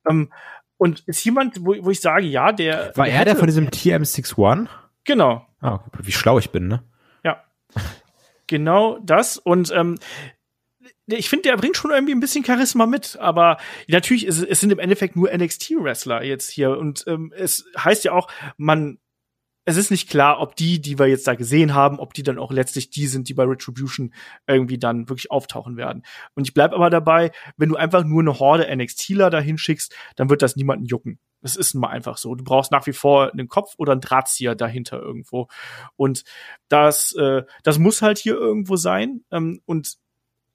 ähm, und ist jemand, wo, wo ich sage, ja, der war er der von diesem TM61? Genau. Ah, wie schlau ich bin, ne? Ja. genau das und ähm, ich finde, der bringt schon irgendwie ein bisschen Charisma mit, aber natürlich, ist, es sind im Endeffekt nur NXT-Wrestler jetzt hier und ähm, es heißt ja auch, man, es ist nicht klar, ob die, die wir jetzt da gesehen haben, ob die dann auch letztlich die sind, die bei Retribution irgendwie dann wirklich auftauchen werden. Und ich bleib aber dabei, wenn du einfach nur eine Horde NXTler dahin schickst, dann wird das niemanden jucken. Das ist nun mal einfach so. Du brauchst nach wie vor einen Kopf oder einen Drahtzieher dahinter irgendwo. Und das, äh, das muss halt hier irgendwo sein. Ähm, und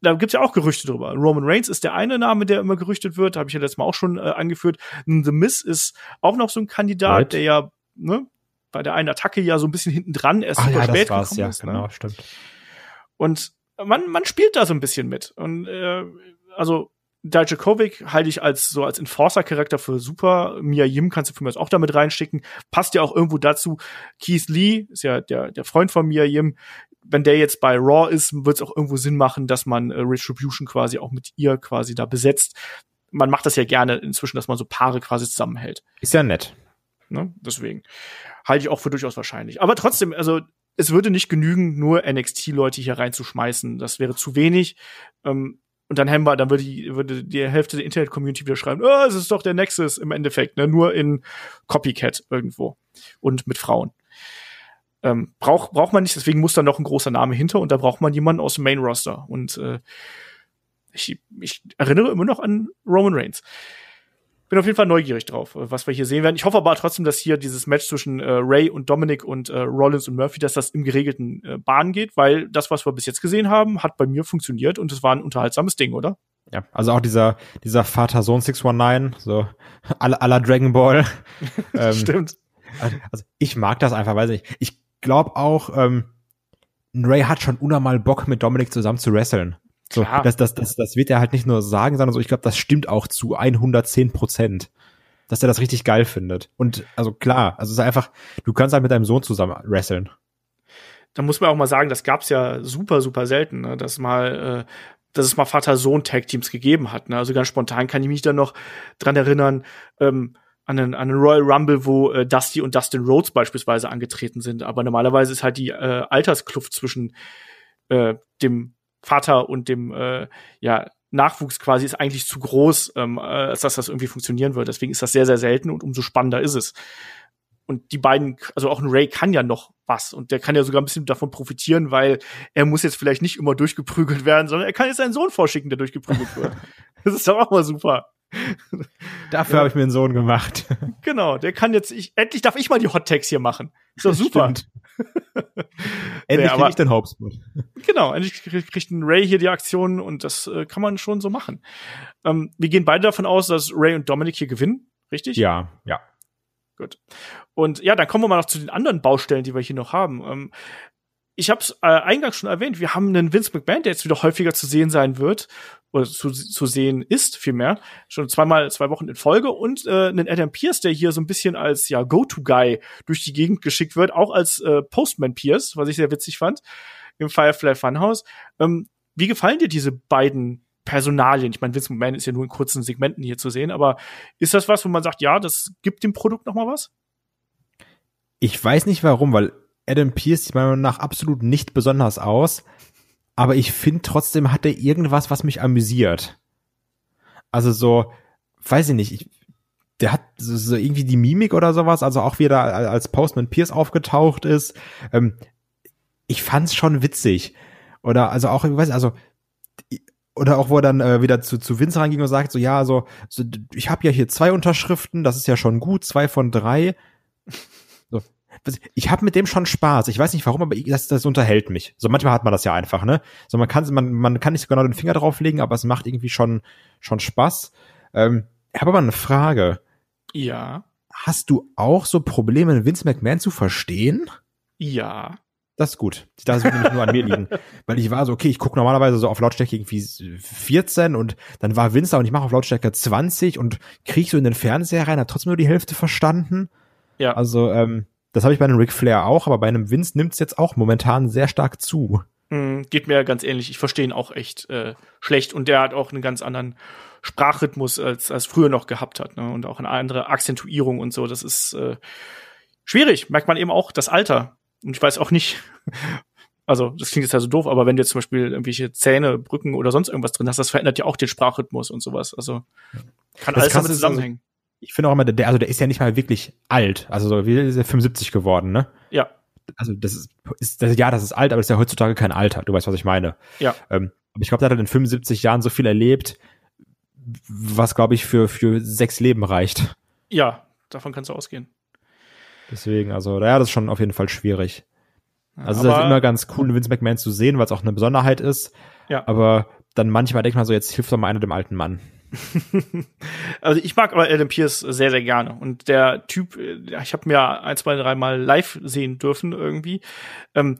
da gibt's ja auch Gerüchte drüber. Roman Reigns ist der eine Name, der immer gerüchtet wird, habe ich ja letztes Mal auch schon äh, angeführt. The Miz ist auch noch so ein Kandidat, right. der ja ne, bei der einen Attacke ja so ein bisschen hinten dran erst super ja, spät gekommen ja, ist. Ne? Genau, stimmt. Und man, man spielt da so ein bisschen mit. Und äh, also Dijakovic halte ich als so als Enforcer-Charakter für super. Mia Yim kannst du für mich auch damit reinschicken. Passt ja auch irgendwo dazu. Keith Lee ist ja der, der Freund von Mia Yim wenn der jetzt bei Raw ist, wird es auch irgendwo Sinn machen, dass man äh, Retribution quasi auch mit ihr quasi da besetzt. Man macht das ja gerne inzwischen, dass man so Paare quasi zusammenhält. Ist ja nett. Ne? Deswegen halte ich auch für durchaus wahrscheinlich. Aber trotzdem, also es würde nicht genügen, nur NXT-Leute hier reinzuschmeißen. Das wäre zu wenig. Ähm, und dann haben wir, dann würde die, würde die Hälfte der Internet-Community wieder schreiben, oh, es ist doch der Nexus im Endeffekt, ne? nur in Copycat irgendwo und mit Frauen. Ähm, braucht braucht man nicht, deswegen muss da noch ein großer Name hinter und da braucht man jemanden aus dem Main Roster. Und äh, ich, ich erinnere immer noch an Roman Reigns bin auf jeden Fall neugierig drauf, äh, was wir hier sehen werden. Ich hoffe aber trotzdem, dass hier dieses Match zwischen äh, Ray und Dominic und äh, Rollins und Murphy, dass das im geregelten äh, Bahn geht, weil das, was wir bis jetzt gesehen haben, hat bei mir funktioniert und es war ein unterhaltsames Ding, oder? Ja, also auch dieser, dieser Vater-Sohn 619, so aller Dragon Ball. ähm, Stimmt. Also ich mag das einfach, weiß ich. Ich glaube auch, ähm, Ray hat schon unnormal Bock, mit Dominic zusammen zu wresteln. So, das, das, das, das wird er halt nicht nur sagen, sondern so, ich glaube, das stimmt auch zu 110 Prozent. Dass er das richtig geil findet. Und also klar, also es ist einfach, du kannst halt mit deinem Sohn zusammen wresteln. Da muss man auch mal sagen, das gab's ja super, super selten, ne? dass mal, äh, dass es mal Vater-Sohn-Tag-Teams gegeben hat. Ne? Also ganz spontan kann ich mich da noch dran erinnern, ähm, an einen, an einen Royal Rumble, wo äh, Dusty und Dustin Rhodes beispielsweise angetreten sind. Aber normalerweise ist halt die äh, Alterskluft zwischen äh, dem Vater und dem äh, ja, Nachwuchs quasi ist eigentlich zu groß, ähm, als dass das irgendwie funktionieren würde. Deswegen ist das sehr, sehr selten und umso spannender ist es. Und die beiden, also auch ein Ray kann ja noch was und der kann ja sogar ein bisschen davon profitieren, weil er muss jetzt vielleicht nicht immer durchgeprügelt werden, sondern er kann jetzt seinen Sohn vorschicken, der durchgeprügelt wird. das ist doch auch mal super. Dafür ja. habe ich mir einen Sohn gemacht. Genau, der kann jetzt, ich, endlich darf ich mal die Hot Tags hier machen. Ist doch super. endlich nee, krieg ich den Hauptspot. Genau, endlich kriegt ein Ray hier die Aktion und das äh, kann man schon so machen. Ähm, wir gehen beide davon aus, dass Ray und Dominic hier gewinnen, richtig? Ja, ja. Gut. Und ja, dann kommen wir mal noch zu den anderen Baustellen, die wir hier noch haben. Ähm, ich habe es äh, eingangs schon erwähnt, wir haben einen Vince McMahon, der jetzt wieder häufiger zu sehen sein wird oder zu, zu sehen ist, vielmehr, schon zweimal, zwei Wochen in Folge und äh, einen Adam Pierce, der hier so ein bisschen als ja Go-To-Guy durch die Gegend geschickt wird, auch als äh, Postman Pierce, was ich sehr witzig fand, im Firefly Funhouse. Ähm, wie gefallen dir diese beiden Personalien? Ich meine, Vince McMahon ist ja nur in kurzen Segmenten hier zu sehen, aber ist das was, wo man sagt, ja, das gibt dem Produkt noch mal was? Ich weiß nicht warum, weil Adam Pierce sieht meiner Meinung nach absolut nicht besonders aus, aber ich finde trotzdem hat er irgendwas, was mich amüsiert. Also so, weiß ich nicht, ich, der hat so irgendwie die Mimik oder sowas, also auch wie er da als Postman Pierce aufgetaucht ist. Ähm, ich fand's schon witzig. Oder also auch, ich weiß, also oder auch wo er dann äh, wieder zu, zu Vince reinging und sagt so, ja, so, so ich habe ja hier zwei Unterschriften, das ist ja schon gut, zwei von drei ich habe mit dem schon Spaß. Ich weiß nicht warum, aber das, das unterhält mich. So manchmal hat man das ja einfach, ne? So man kann man man kann nicht so genau den Finger drauflegen, aber es macht irgendwie schon schon Spaß. Ähm, ich habe aber eine Frage. Ja. Hast du auch so Probleme, Vince McMahon zu verstehen? Ja. Das ist gut. Das wird nämlich nur an mir liegen. Weil ich war so, okay, ich gucke normalerweise so auf Lautstärke irgendwie 14 und dann war Vince da und ich mache auf Lautstärke 20 und krieg so in den Fernseher rein, hat trotzdem nur die Hälfte verstanden. Ja. Also, ähm, das habe ich bei einem Ric Flair auch, aber bei einem Vince nimmt es jetzt auch momentan sehr stark zu. Mm, geht mir ganz ähnlich. Ich verstehe ihn auch echt äh, schlecht und der hat auch einen ganz anderen Sprachrhythmus als als früher noch gehabt hat ne? und auch eine andere Akzentuierung und so. Das ist äh, schwierig. Merkt man eben auch das Alter. Und ich weiß auch nicht. Also, das klingt jetzt ja so doof, aber wenn du jetzt zum Beispiel irgendwelche Zähne, Brücken oder sonst irgendwas drin hast, das verändert ja auch den Sprachrhythmus und sowas. Also kann das alles damit zusammenhängen ich finde auch immer, der, also der ist ja nicht mal wirklich alt. Also so, wie ist er 75 geworden, ne? Ja. Also das ist, ist das, ja, das ist alt, aber das ist ja heutzutage kein Alter. Du weißt, was ich meine. Ja. Ähm, aber ich glaube, der hat in 75 Jahren so viel erlebt, was, glaube ich, für, für sechs Leben reicht. Ja, davon kannst du ausgehen. Deswegen, also, ja, das ist schon auf jeden Fall schwierig. Also, es ist immer ganz cool, Vince McMahon zu sehen, weil es auch eine Besonderheit ist. Ja. Aber dann manchmal denkt man so, jetzt hilft doch mal einer dem alten Mann. also ich mag aber Adam Pierce sehr, sehr gerne. Und der Typ, äh, ich habe mir ein, zwei, dreimal live sehen dürfen irgendwie. Ähm,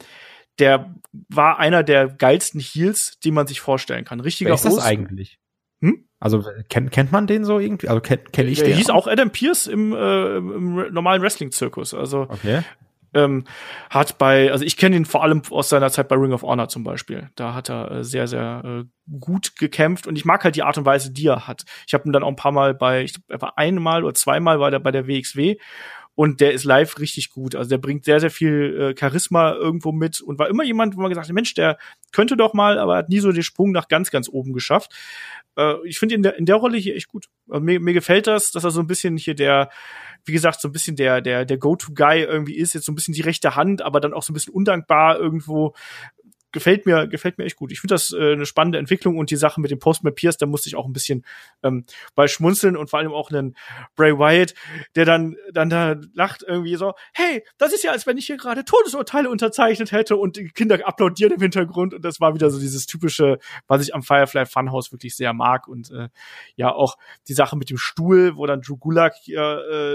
der war einer der geilsten Heels, die man sich vorstellen kann. Richtiger Wer ist das eigentlich? Hm? Also kennt, kennt man den so irgendwie? Also kenn, kenn ich der den? hieß auch Adam Pierce im, äh, im normalen Wrestling-Zirkus. Also okay ähm, hat bei, also ich kenne ihn vor allem aus seiner Zeit bei Ring of Honor zum Beispiel. Da hat er äh, sehr, sehr äh, gut gekämpft und ich mag halt die Art und Weise, die er hat. Ich habe ihn dann auch ein paar Mal bei, ich glaube, er einmal oder zweimal war der bei der WXW und der ist live richtig gut. Also der bringt sehr, sehr viel äh, Charisma irgendwo mit und war immer jemand, wo man gesagt hat, Mensch, der könnte doch mal, aber hat nie so den Sprung nach ganz, ganz oben geschafft. Äh, ich finde ihn in der, in der Rolle hier echt gut. Also mir, mir gefällt das, dass er so ein bisschen hier der wie gesagt, so ein bisschen der, der, der Go-To-Guy irgendwie ist, jetzt so ein bisschen die rechte Hand, aber dann auch so ein bisschen undankbar irgendwo. Gefällt mir, gefällt mir echt gut. Ich finde das äh, eine spannende Entwicklung und die Sache mit dem Postman Pierce, da musste ich auch ein bisschen ähm, bei schmunzeln und vor allem auch einen Bray Wyatt, der dann, dann da lacht irgendwie so, hey, das ist ja, als wenn ich hier gerade Todesurteile unterzeichnet hätte und die Kinder applaudieren im Hintergrund und das war wieder so dieses typische, was ich am Firefly Funhouse wirklich sehr mag und äh, ja, auch die Sache mit dem Stuhl, wo dann Drew Gulak äh,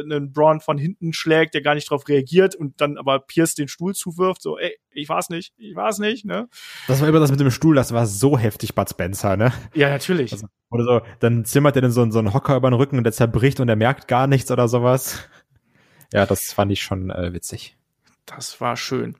einen Braun von hinten schlägt, der gar nicht drauf reagiert und dann aber Pierce den Stuhl zuwirft, so, ey, ich war's nicht, ich war's nicht, ne? Das war immer das mit dem Stuhl, das war so heftig, Bud Spencer, ne? Ja, natürlich. Also, oder so, dann zimmert er dann so, so einen Hocker über den Rücken und der zerbricht und er merkt gar nichts oder sowas. Ja, das fand ich schon äh, witzig. Das war schön.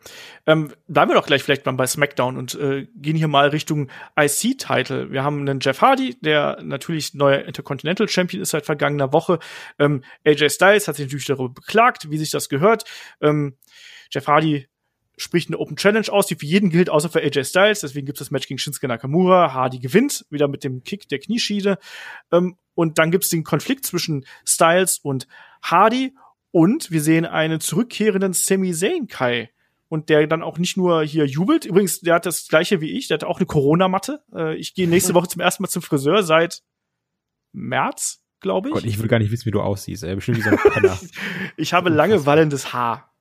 Ähm, bleiben wir doch gleich vielleicht mal bei SmackDown und äh, gehen hier mal Richtung IC-Title. Wir haben einen Jeff Hardy, der natürlich neuer Intercontinental Champion ist seit vergangener Woche. Ähm, AJ Styles hat sich natürlich darüber beklagt, wie sich das gehört. Ähm, Jeff Hardy spricht eine Open Challenge aus, die für jeden gilt, außer für AJ Styles. Deswegen gibt es das Match gegen Shinsuke Nakamura. Hardy gewinnt, wieder mit dem Kick der Knieschiene. Ähm, und dann gibt es den Konflikt zwischen Styles und Hardy. Und wir sehen einen zurückkehrenden Sami Zayn Kai. Und der dann auch nicht nur hier jubelt. Übrigens, der hat das gleiche wie ich. Der hat auch eine Corona-Matte. Äh, ich gehe nächste Woche zum ersten Mal zum Friseur seit März, glaube ich. Gott, ich will gar nicht wissen, wie du aussiehst. Ey. Bestimmt wie so ein Penner. ich habe lange wallendes Haar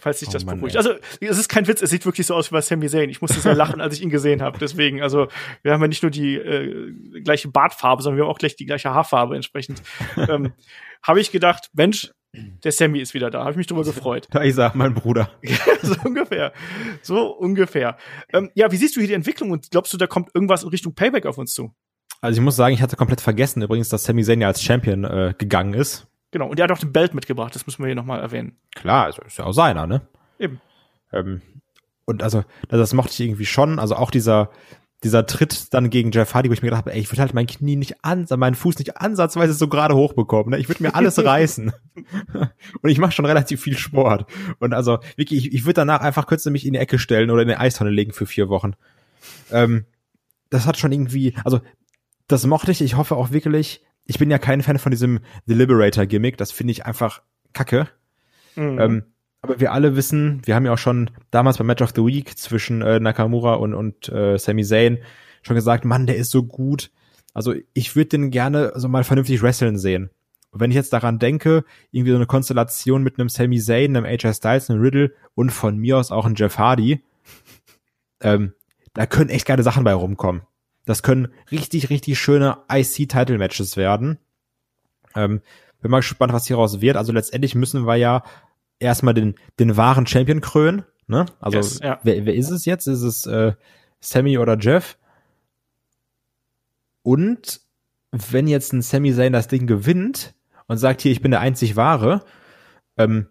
falls sich oh das Mann, beruhigt. Ey. Also, es ist kein Witz, es sieht wirklich so aus wie bei Sami Zayn. Ich musste sehr lachen, als ich ihn gesehen habe. Deswegen, also, wir haben ja nicht nur die äh, gleiche Bartfarbe, sondern wir haben auch gleich die gleiche Haarfarbe entsprechend. ähm, habe ich gedacht, Mensch, der Sammy ist wieder da. Habe ich mich drüber gefreut. Da ich sag, mein Bruder. so ungefähr. So ungefähr. Ähm, ja, wie siehst du hier die Entwicklung und glaubst du, da kommt irgendwas in Richtung Payback auf uns zu? Also ich muss sagen, ich hatte komplett vergessen übrigens, dass Sami Zayn ja als Champion äh, gegangen ist. Genau, und er hat auch den Belt mitgebracht, das müssen wir hier nochmal erwähnen. Klar, also ist ja auch seiner, ne? Eben. Ähm, und also, das mochte ich irgendwie schon, also auch dieser, dieser Tritt dann gegen Jeff Hardy, wo ich mir gedacht habe, ey, ich würde halt mein Knie nicht an, meinen Fuß nicht ansatzweise so gerade hochbekommen. Ne? Ich würde mir alles reißen. und ich mache schon relativ viel Sport. Und also, wirklich, ich, ich würde danach einfach kurz mich in die Ecke stellen oder in die Eistonne legen für vier Wochen. Ähm, das hat schon irgendwie, also das mochte ich. Ich hoffe auch wirklich, ich bin ja kein Fan von diesem The Liberator-Gimmick. Das finde ich einfach kacke. Mhm. Ähm, aber wir alle wissen, wir haben ja auch schon damals beim Match of the Week zwischen äh, Nakamura und, und äh, Sami Zayn schon gesagt, Mann, der ist so gut. Also ich würde den gerne so mal vernünftig wresteln sehen. Und wenn ich jetzt daran denke, irgendwie so eine Konstellation mit einem Sami Zayn, einem AJ Styles, einem Riddle und von mir aus auch einem Jeff Hardy, ähm, da können echt geile Sachen bei rumkommen. Das können richtig, richtig schöne IC-Title-Matches werden. Ähm, bin mal gespannt, was hieraus wird. Also letztendlich müssen wir ja erstmal den, den wahren Champion krönen. Ne? Also yes, ja. wer, wer ist es jetzt? Ist es äh, Sammy oder Jeff? Und wenn jetzt ein Sammy Zayn das Ding gewinnt und sagt, hier, ich bin der einzig Wahre, ähm,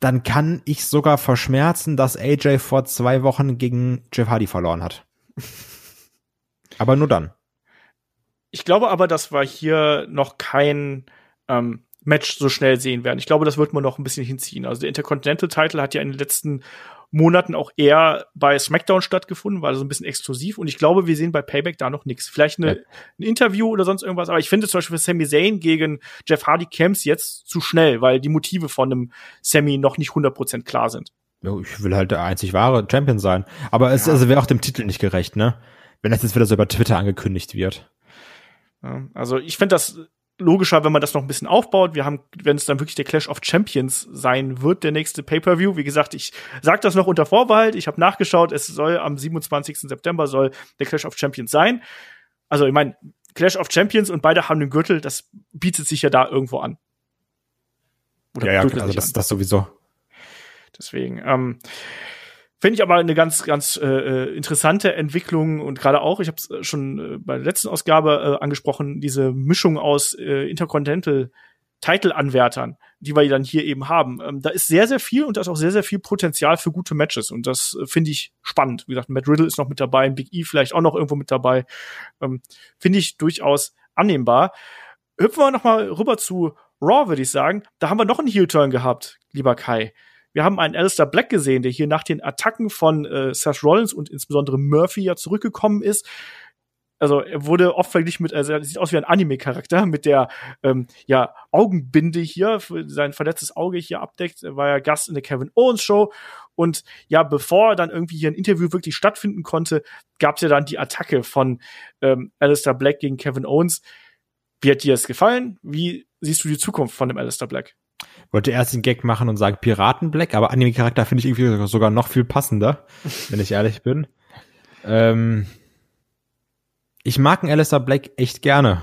dann kann ich sogar verschmerzen, dass AJ vor zwei Wochen gegen Jeff Hardy verloren hat. Aber nur dann. Ich glaube aber, dass wir hier noch kein ähm, Match so schnell sehen werden. Ich glaube, das wird man noch ein bisschen hinziehen. Also der Intercontinental Title hat ja in den letzten Monaten auch eher bei SmackDown stattgefunden, war so ein bisschen exklusiv. Und ich glaube, wir sehen bei Payback da noch nichts. Vielleicht eine, ja. ein Interview oder sonst irgendwas. Aber ich finde zum Beispiel für Sami Zayn gegen Jeff Hardy Camps jetzt zu schnell, weil die Motive von einem Sami noch nicht 100% klar sind. Ich will halt der einzig wahre Champion sein. Aber es ja. also wäre auch dem Titel nicht gerecht, ne? Wenn das jetzt wieder so über Twitter angekündigt wird. Also ich finde das logischer, wenn man das noch ein bisschen aufbaut. Wir haben, wenn es dann wirklich der Clash of Champions sein wird, der nächste Pay-per-View. Wie gesagt, ich sage das noch unter Vorbehalt. Ich habe nachgeschaut, es soll am 27. September soll der Clash of Champions sein. Also ich meine, Clash of Champions und beide haben den Gürtel, das bietet sich ja da irgendwo an. Oder ja, ja, also das, das sowieso. Deswegen, ähm, Finde ich aber eine ganz, ganz äh, äh interessante Entwicklung und gerade auch, ich habe es äh, schon äh, bei der letzten Ausgabe äh, angesprochen, diese Mischung aus äh, Intercontinental Title-Anwärtern, die wir dann hier eben haben. Ähm, da ist sehr, sehr viel und da ist auch sehr, sehr viel Potenzial für gute Matches und das äh, finde ich spannend. Wie gesagt, Matt Riddle ist noch mit dabei, Big E vielleicht auch noch irgendwo mit dabei. Ähm, finde ich durchaus annehmbar. Hüpfen wir noch mal rüber zu Raw, würde ich sagen. Da haben wir noch einen Heel-Turn gehabt, lieber Kai. Wir haben einen Alistair Black gesehen, der hier nach den Attacken von äh, Seth Rollins und insbesondere Murphy ja zurückgekommen ist. also er wurde oft verglichen mit, also er sieht aus wie ein Anime-Charakter mit der ähm, ja Augenbinde hier, sein verletztes Auge hier abdeckt. Er war ja Gast in der Kevin Owens Show und ja, bevor dann irgendwie hier ein Interview wirklich stattfinden konnte, gab es ja dann die Attacke von ähm, Alistair Black gegen Kevin Owens. Wie hat dir das gefallen? Wie siehst du die Zukunft von dem Alistair Black? Wollte erst den Gag machen und sagen Piraten Black, aber Anime-Charakter finde ich irgendwie sogar noch viel passender, wenn ich ehrlich bin. Ähm, ich mag einen Alistair Black echt gerne.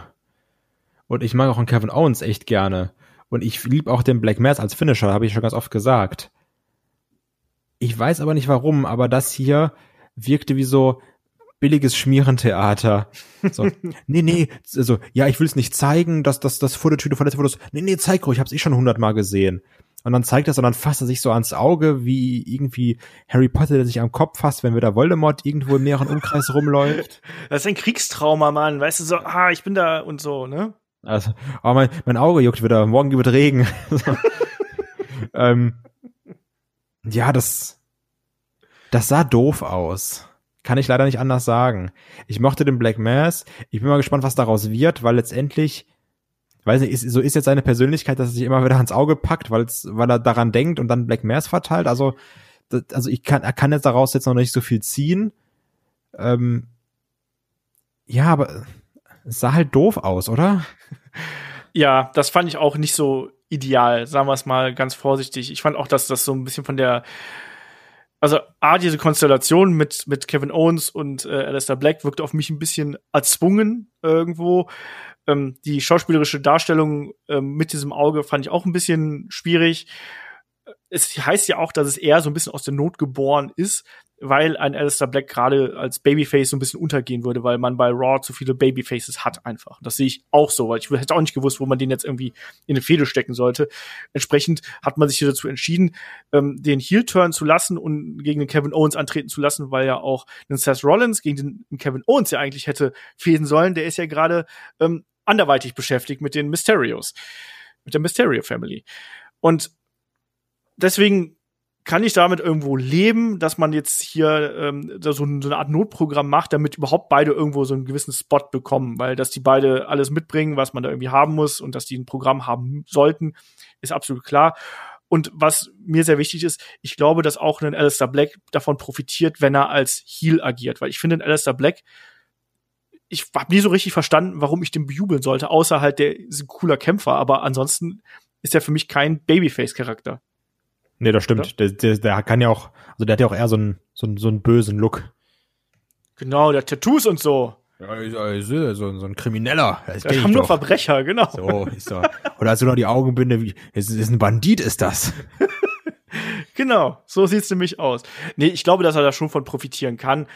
Und ich mag auch einen Kevin Owens echt gerne. Und ich liebe auch den Black Mass als Finisher, habe ich schon ganz oft gesagt. Ich weiß aber nicht warum, aber das hier wirkte wie so billiges Schmierentheater. So, nee, nee, also, ja, ich will es nicht zeigen, dass das, das vor der Tüte verletzt wurde. Nee, nee, zeig ruhig, ich hab's eh schon hundertmal gesehen. Und dann zeigt das und dann fasst er sich so ans Auge, wie irgendwie Harry Potter, der sich am Kopf fasst, wenn wieder Voldemort irgendwo im näheren Umkreis rumläuft. Das ist ein Kriegstrauma, Mann. Weißt du, so, ah, ich bin da und so, ne? Also, oh, mein, mein Auge juckt wieder, morgen wird Regen. ähm, ja, das, das sah doof aus. Kann ich leider nicht anders sagen. Ich mochte den Black Mass. Ich bin mal gespannt, was daraus wird, weil letztendlich weiß nicht, ist, so ist jetzt seine Persönlichkeit, dass er sich immer wieder ans Auge packt, weil er daran denkt und dann Black Mass verteilt. Also, das, also ich kann, er kann jetzt daraus jetzt noch nicht so viel ziehen. Ähm, ja, aber es sah halt doof aus, oder? Ja, das fand ich auch nicht so ideal, sagen wir es mal ganz vorsichtig. Ich fand auch, dass das so ein bisschen von der also A, diese Konstellation mit, mit Kevin Owens und äh, Alistair Black wirkt auf mich ein bisschen erzwungen irgendwo ähm, die schauspielerische Darstellung ähm, mit diesem Auge fand ich auch ein bisschen schwierig. Es heißt ja auch, dass es eher so ein bisschen aus der Not geboren ist, weil ein Alistair Black gerade als Babyface so ein bisschen untergehen würde, weil man bei Raw zu viele Babyfaces hat einfach. Das sehe ich auch so, weil ich hätte auch nicht gewusst, wo man den jetzt irgendwie in eine Fehde stecken sollte. Entsprechend hat man sich hier dazu entschieden, ähm, den Heel-Turn zu lassen und gegen den Kevin Owens antreten zu lassen, weil ja auch den Seth Rollins gegen den Kevin Owens ja eigentlich hätte fehlen sollen. Der ist ja gerade ähm, anderweitig beschäftigt mit den Mysterios, mit der Mysterio Family. Und deswegen kann ich damit irgendwo leben, dass man jetzt hier ähm, so, so eine Art Notprogramm macht, damit überhaupt beide irgendwo so einen gewissen Spot bekommen, weil dass die beide alles mitbringen, was man da irgendwie haben muss und dass die ein Programm haben sollten, ist absolut klar. Und was mir sehr wichtig ist, ich glaube, dass auch ein Alistair Black davon profitiert, wenn er als Heel agiert, weil ich finde, ein Alistair Black ich habe nie so richtig verstanden, warum ich den bejubeln sollte, außer halt der ist ein cooler Kämpfer, aber ansonsten ist er für mich kein Babyface-Charakter. Nee, das stimmt. Der, der, der kann ja auch, also der hat ja auch eher so einen, so einen, so einen bösen Look. Genau, der Tattoos und so. Ja, ist, ist, so, so ein Krimineller. Das wir haben nur Verbrecher, genau. So, ist so. Oder hast du noch die Augenbinde, wie, ist, ist ein Bandit, ist das. genau, so sieht's nämlich aus. Nee, ich glaube, dass er da schon von profitieren kann.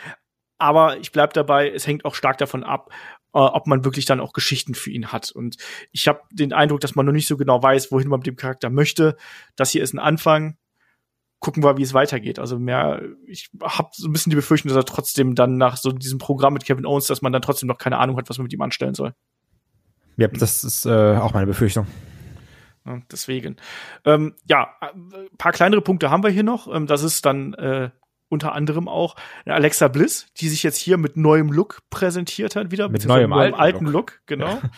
Aber ich bleib dabei, es hängt auch stark davon ab, äh, ob man wirklich dann auch Geschichten für ihn hat. Und ich habe den Eindruck, dass man noch nicht so genau weiß, wohin man mit dem Charakter möchte. Das hier ist ein Anfang. Gucken wir, wie es weitergeht. Also mehr, ich habe so ein bisschen die Befürchtung, dass er trotzdem dann nach so diesem Programm mit Kevin Owens, dass man dann trotzdem noch keine Ahnung hat, was man mit ihm anstellen soll. Ja, das ist äh, auch meine Befürchtung. Deswegen. Ähm, ja, äh, paar kleinere Punkte haben wir hier noch. Ähm, das ist dann äh, unter anderem auch Alexa Bliss, die sich jetzt hier mit neuem Look präsentiert hat, wieder mit neuem, alten, alten Look, Look genau. Ja.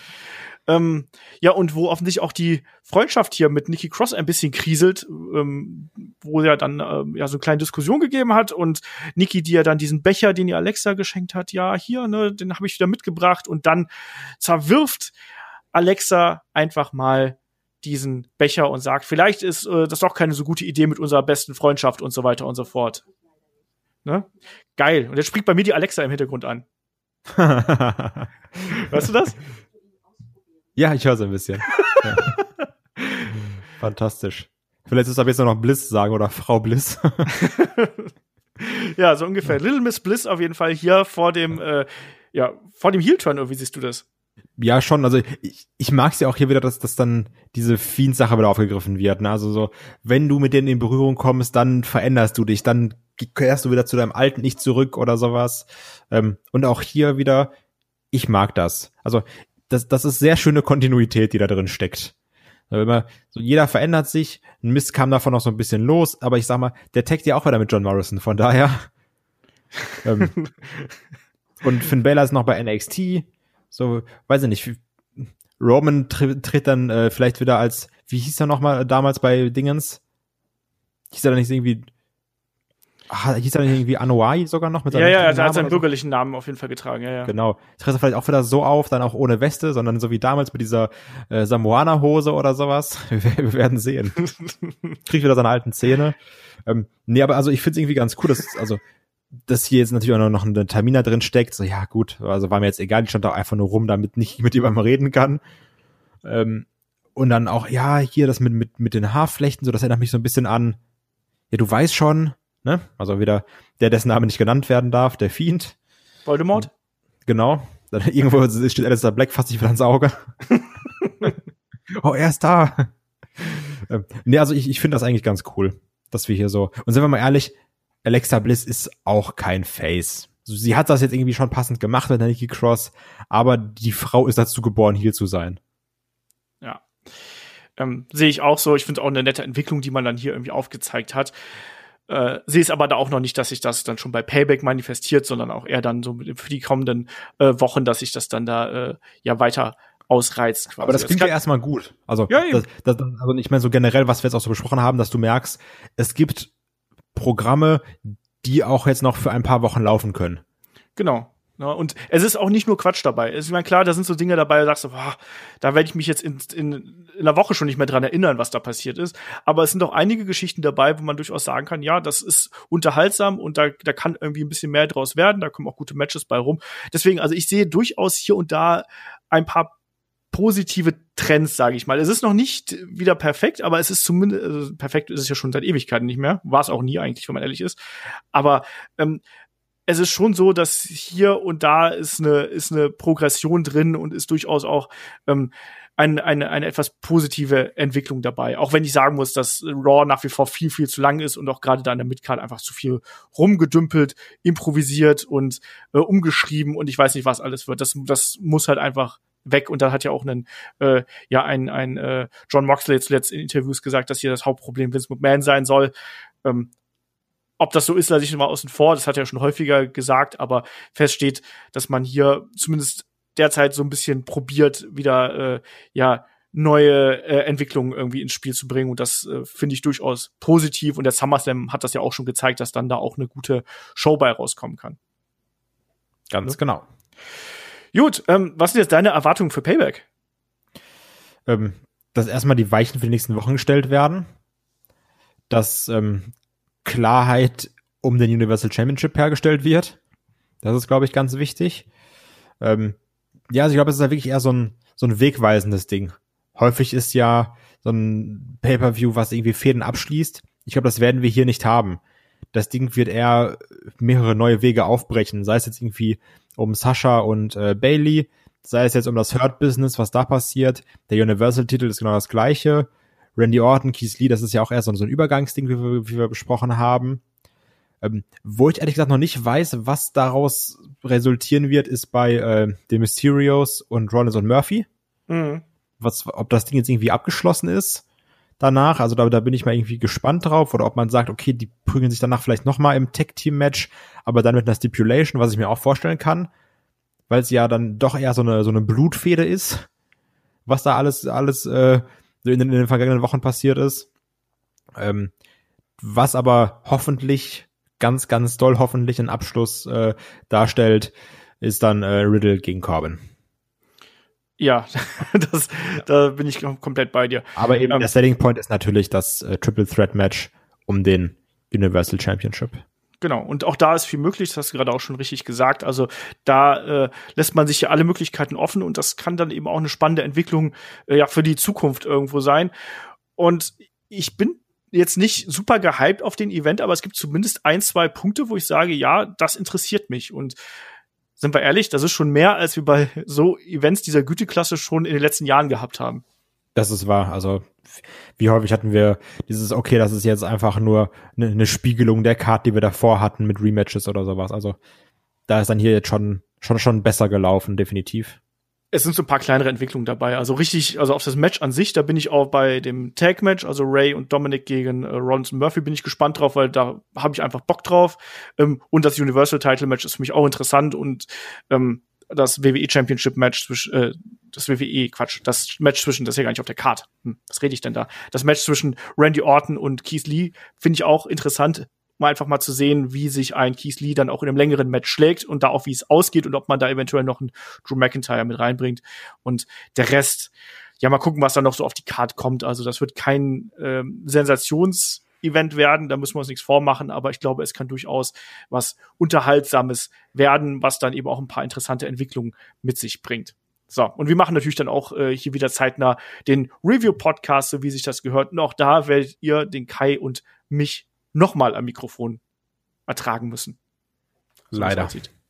Ähm, ja, und wo offensichtlich auch die Freundschaft hier mit Nikki Cross ein bisschen kriselt, ähm, wo ja dann ähm, ja so eine kleine Diskussion gegeben hat und Nikki, die ja dann diesen Becher, den ihr Alexa geschenkt hat, ja, hier, ne, den habe ich wieder mitgebracht und dann zerwirft Alexa einfach mal diesen Becher und sagt, vielleicht ist äh, das doch keine so gute Idee mit unserer besten Freundschaft und so weiter und so fort. Ne? Geil. Und jetzt springt bei mir die Alexa im Hintergrund an. weißt du das? Ja, ich höre so ein bisschen. ja. Fantastisch. Vielleicht ist ab jetzt noch Bliss sagen oder Frau Bliss. ja, so ungefähr. Little Miss Bliss auf jeden Fall hier vor dem, äh, ja, vor dem Heel-Turn, wie siehst du das? Ja, schon. Also ich, ich mag es ja auch hier wieder, dass, dass dann diese Fiend-Sache wieder aufgegriffen wird. Ne? Also so, wenn du mit denen in Berührung kommst, dann veränderst du dich, dann kehrst du wieder zu deinem alten Ich zurück oder sowas. Ähm, und auch hier wieder, ich mag das. Also das, das ist sehr schöne Kontinuität, die da drin steckt. Also immer, so jeder verändert sich, ein Mist kam davon noch so ein bisschen los, aber ich sag mal, der taggt ja auch wieder mit John Morrison, von daher ähm, Und Finn Balor ist noch bei NXT. So, weiß ich nicht. Roman tritt, tritt dann äh, vielleicht wieder als, wie hieß er nochmal damals bei Dingens? Hieß er dann nicht irgendwie Ach, hieß er nicht irgendwie Anoa'i sogar noch mit seinem Ja, ja, er hat seinen bürgerlichen Namen auf jeden Fall getragen, ja, ja. Genau. Tritt er vielleicht auch wieder so auf, dann auch ohne Weste, sondern so wie damals mit dieser äh, Samoana-Hose oder sowas. Wir, wir werden sehen. Kriegt wieder seine alten Zähne. Ähm, nee, aber also ich finde es irgendwie ganz cool, dass, also, dass hier jetzt natürlich auch noch ein Terminer drin steckt. So, ja, gut, also war mir jetzt egal, ich stand da einfach nur rum, damit nicht mit jemandem reden kann. Ähm, und dann auch, ja, hier das mit, mit, mit den Haarflechten, so, das erinnert mich so ein bisschen an, ja, du weißt schon, ne? Also wieder der, dessen Name nicht genannt werden darf, der Fiend. Voldemort? Genau. Dann irgendwo steht Alistair Black fast nicht wieder ans Auge. oh, er ist da. Ähm, nee, also ich, ich finde das eigentlich ganz cool, dass wir hier so. Und sind wir mal ehrlich, Alexa Bliss ist auch kein Face. Sie hat das jetzt irgendwie schon passend gemacht mit der Nikki Cross, aber die Frau ist dazu geboren, hier zu sein. Ja. Ähm, Sehe ich auch so. Ich finde auch eine nette Entwicklung, die man dann hier irgendwie aufgezeigt hat. Äh, sehe es aber da auch noch nicht, dass sich das dann schon bei Payback manifestiert, sondern auch eher dann so für die kommenden äh, Wochen, dass sich das dann da äh, ja weiter ausreizt. Quasi. Aber das klingt ja erstmal gut. Also, ja, das, das, also ich meine so generell, was wir jetzt auch so besprochen haben, dass du merkst, es gibt Programme, die auch jetzt noch für ein paar Wochen laufen können. Genau. Ne? Und es ist auch nicht nur Quatsch dabei. Es ist mir klar, da sind so Dinge dabei, da sagst du, boah, da werde ich mich jetzt in, in, in einer Woche schon nicht mehr dran erinnern, was da passiert ist. Aber es sind auch einige Geschichten dabei, wo man durchaus sagen kann, ja, das ist unterhaltsam und da, da kann irgendwie ein bisschen mehr draus werden. Da kommen auch gute Matches bei rum. Deswegen, also ich sehe durchaus hier und da ein paar positive Trends, sage ich mal. Es ist noch nicht wieder perfekt, aber es ist zumindest also perfekt ist es ja schon seit Ewigkeiten nicht mehr. War es auch nie eigentlich, wenn man ehrlich ist. Aber ähm, es ist schon so, dass hier und da ist eine, ist eine Progression drin und ist durchaus auch ähm, eine, eine, eine etwas positive Entwicklung dabei. Auch wenn ich sagen muss, dass Raw nach wie vor viel, viel zu lang ist und auch gerade da in der Midcard einfach zu viel rumgedümpelt, improvisiert und äh, umgeschrieben und ich weiß nicht, was alles wird. Das, das muss halt einfach weg. Und da hat ja auch einen, äh, ja, ein, ein äh, John Moxley zuletzt in Interviews gesagt, dass hier das Hauptproblem Vince McMahon sein soll. Ähm, ob das so ist, lasse ich mal außen vor. Das hat er schon häufiger gesagt, aber feststeht, dass man hier zumindest derzeit so ein bisschen probiert, wieder äh, ja neue äh, Entwicklungen irgendwie ins Spiel zu bringen. Und das äh, finde ich durchaus positiv. Und der SummerSlam hat das ja auch schon gezeigt, dass dann da auch eine gute Show bei rauskommen kann. Ganz ja? genau. Gut, ähm, was sind jetzt deine Erwartungen für Payback? Ähm, dass erstmal die Weichen für die nächsten Wochen gestellt werden. Dass ähm, Klarheit um den Universal Championship hergestellt wird. Das ist, glaube ich, ganz wichtig. Ähm, ja, also ich glaube, es ist ja wirklich eher so ein, so ein wegweisendes Ding. Häufig ist ja so ein Pay-per-View, was irgendwie Fäden abschließt. Ich glaube, das werden wir hier nicht haben. Das Ding wird eher mehrere neue Wege aufbrechen, sei es jetzt irgendwie um Sascha und äh, Bailey, sei es jetzt um das Hurt Business, was da passiert. Der Universal Titel ist genau das gleiche. Randy Orton, Keith Lee, das ist ja auch eher so, so ein Übergangsding, wie wir, wie wir besprochen haben. Ähm, wo ich ehrlich gesagt noch nicht weiß, was daraus resultieren wird, ist bei äh, den Mysterios und Rollins und Murphy. Mhm. Was, ob das Ding jetzt irgendwie abgeschlossen ist danach. Also da, da bin ich mal irgendwie gespannt drauf. Oder ob man sagt, okay, die prügeln sich danach vielleicht noch mal im Tech-Team-Match, aber dann mit einer Stipulation, was ich mir auch vorstellen kann. Weil es ja dann doch eher so eine, so eine Blutfede ist, was da alles, alles äh, in den, in den vergangenen Wochen passiert ist. Ähm, was aber hoffentlich, ganz, ganz doll hoffentlich einen Abschluss äh, darstellt, ist dann äh, Riddle gegen Corbin. Ja, das, da bin ich komplett bei dir. Aber eben ähm, der Selling Point ist natürlich das äh, Triple Threat Match um den Universal Championship. Genau, und auch da ist viel möglich, das hast du gerade auch schon richtig gesagt. Also da äh, lässt man sich ja alle Möglichkeiten offen und das kann dann eben auch eine spannende Entwicklung äh, ja für die Zukunft irgendwo sein. Und ich bin jetzt nicht super gehypt auf den Event, aber es gibt zumindest ein, zwei Punkte, wo ich sage, ja, das interessiert mich. Und sind wir ehrlich, das ist schon mehr, als wir bei so Events dieser Güteklasse schon in den letzten Jahren gehabt haben. Das ist wahr. Also wie häufig hatten wir dieses, okay, das ist jetzt einfach nur eine, eine Spiegelung der Card, die wir davor hatten mit Rematches oder sowas. Also da ist dann hier jetzt schon, schon, schon besser gelaufen, definitiv. Es sind so ein paar kleinere Entwicklungen dabei. Also richtig, also auf das Match an sich, da bin ich auch bei dem Tag-Match, also Ray und Dominic gegen äh, Rollins und Murphy, bin ich gespannt drauf, weil da habe ich einfach Bock drauf. Ähm, und das Universal-Title-Match ist für mich auch interessant und ähm, das WWE Championship Match zwischen äh, das WWE Quatsch, das Match zwischen das ist ja gar nicht auf der Card. Hm, was rede ich denn da? Das Match zwischen Randy Orton und Keith Lee finde ich auch interessant, mal einfach mal zu sehen, wie sich ein Keith Lee dann auch in einem längeren Match schlägt und da auch wie es ausgeht und ob man da eventuell noch einen Drew McIntyre mit reinbringt und der Rest ja, mal gucken, was da noch so auf die Card kommt. Also das wird kein ähm, Sensations Event werden, da müssen wir uns nichts vormachen, aber ich glaube, es kann durchaus was Unterhaltsames werden, was dann eben auch ein paar interessante Entwicklungen mit sich bringt. So, und wir machen natürlich dann auch äh, hier wieder zeitnah den Review-Podcast, so wie sich das gehört. Und auch da werdet ihr den Kai und mich nochmal am Mikrofon ertragen müssen. So Leider.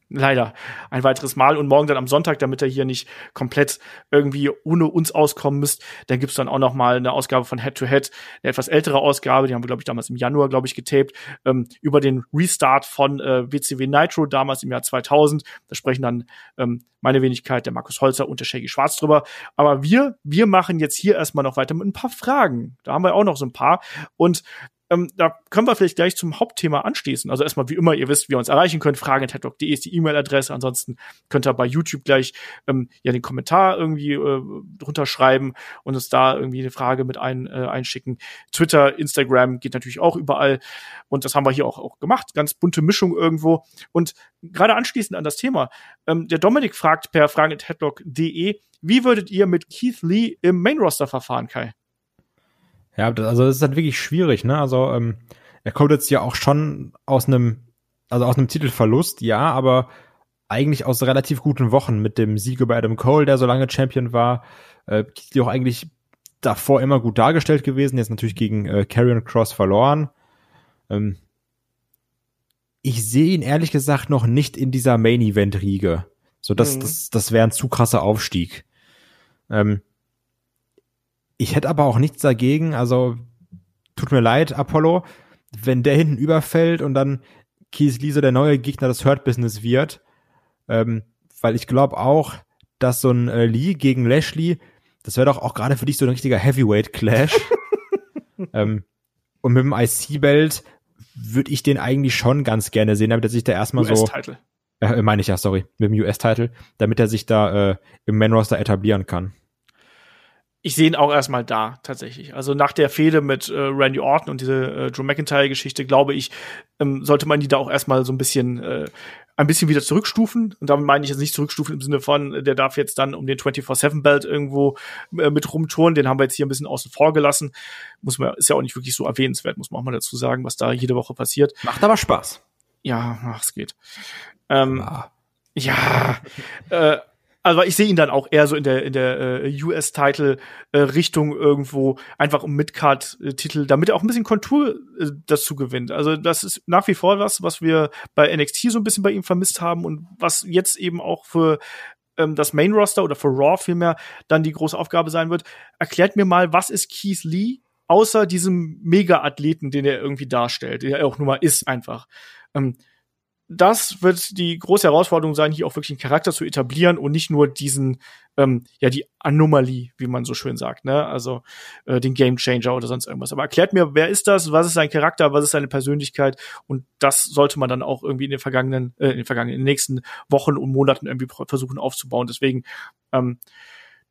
Leider ein weiteres Mal und morgen dann am Sonntag, damit ihr hier nicht komplett irgendwie ohne uns auskommen müsst, dann gibt's dann auch noch mal eine Ausgabe von Head to Head, eine etwas ältere Ausgabe, die haben wir glaube ich damals im Januar glaube ich getaped ähm, über den Restart von äh, WCW Nitro damals im Jahr 2000. Da sprechen dann ähm, meine Wenigkeit, der Markus Holzer und der Shaggy Schwarz drüber. Aber wir, wir machen jetzt hier erstmal noch weiter mit ein paar Fragen. Da haben wir auch noch so ein paar. Und ähm, da können wir vielleicht gleich zum Hauptthema anschließen. Also erstmal, wie immer, ihr wisst, wie ihr uns erreichen könnt. Fragen.headlock.de ist die E-Mail-Adresse. Ansonsten könnt ihr bei YouTube gleich ähm, ja den Kommentar irgendwie äh, drunter schreiben und uns da irgendwie eine Frage mit ein, äh, einschicken. Twitter, Instagram geht natürlich auch überall. Und das haben wir hier auch, auch gemacht. Ganz bunte Mischung irgendwo. Und gerade anschließend an das Thema. Ähm, der Dominik fragt per fragen.headlock.de, wie würdet ihr mit Keith Lee im Main-Roster verfahren, Kai? Ja, das, also das ist halt wirklich schwierig, ne? Also ähm, er kommt jetzt ja auch schon aus einem, also aus einem Titelverlust, ja, aber eigentlich aus relativ guten Wochen mit dem Sieg über Adam Cole, der so lange Champion war, äh, die auch eigentlich davor immer gut dargestellt gewesen, jetzt natürlich gegen äh, Karrion Cross verloren. Ähm, ich sehe ihn ehrlich gesagt noch nicht in dieser Main Event Riege. So, das, mhm. das, das wäre ein zu krasser Aufstieg. Ähm, ich hätte aber auch nichts dagegen, also tut mir leid, Apollo, wenn der hinten überfällt und dann Lee so der neue Gegner des Hurt Business wird, ähm, weil ich glaube auch, dass so ein äh, Lee gegen Lashley, das wäre doch auch gerade für dich so ein richtiger Heavyweight Clash. ähm, und mit dem IC-Belt würde ich den eigentlich schon ganz gerne sehen, damit er sich da erstmal so. US-Title. Äh, meine ich ja, sorry, mit dem US-Title, damit er sich da äh, im Man-Roster etablieren kann ich sehe ihn auch erstmal da, tatsächlich. Also nach der Fehde mit äh, Randy Orton und diese äh, Drew McIntyre-Geschichte, glaube ich, ähm, sollte man die da auch erstmal so ein bisschen äh, ein bisschen wieder zurückstufen. Und damit meine ich jetzt nicht zurückstufen im Sinne von, der darf jetzt dann um den 24-7-Belt irgendwo äh, mit rumtouren. Den haben wir jetzt hier ein bisschen außen vor gelassen. Muss man, ist ja auch nicht wirklich so erwähnenswert, muss man auch mal dazu sagen, was da jede Woche passiert. Macht aber Spaß. Ja, ach, es geht. Ähm, ja, ja äh, also ich sehe ihn dann auch eher so in der in der äh, US-Title äh, Richtung irgendwo einfach um Midcard-Titel, damit er auch ein bisschen Kontur äh, dazu gewinnt. Also das ist nach wie vor was, was wir bei NXT so ein bisschen bei ihm vermisst haben und was jetzt eben auch für ähm, das Main Roster oder für Raw vielmehr dann die große Aufgabe sein wird. Erklärt mir mal, was ist Keith Lee außer diesem Mega-Athleten, den er irgendwie darstellt, der er auch nur mal ist einfach. Ähm, das wird die große Herausforderung sein, hier auch wirklich einen Charakter zu etablieren und nicht nur diesen, ähm, ja, die Anomalie, wie man so schön sagt, ne? Also äh, den Game Changer oder sonst irgendwas. Aber erklärt mir, wer ist das, was ist sein Charakter, was ist seine Persönlichkeit und das sollte man dann auch irgendwie in den vergangenen, äh, in den vergangenen, in den nächsten Wochen und Monaten irgendwie versuchen aufzubauen. Deswegen, ähm,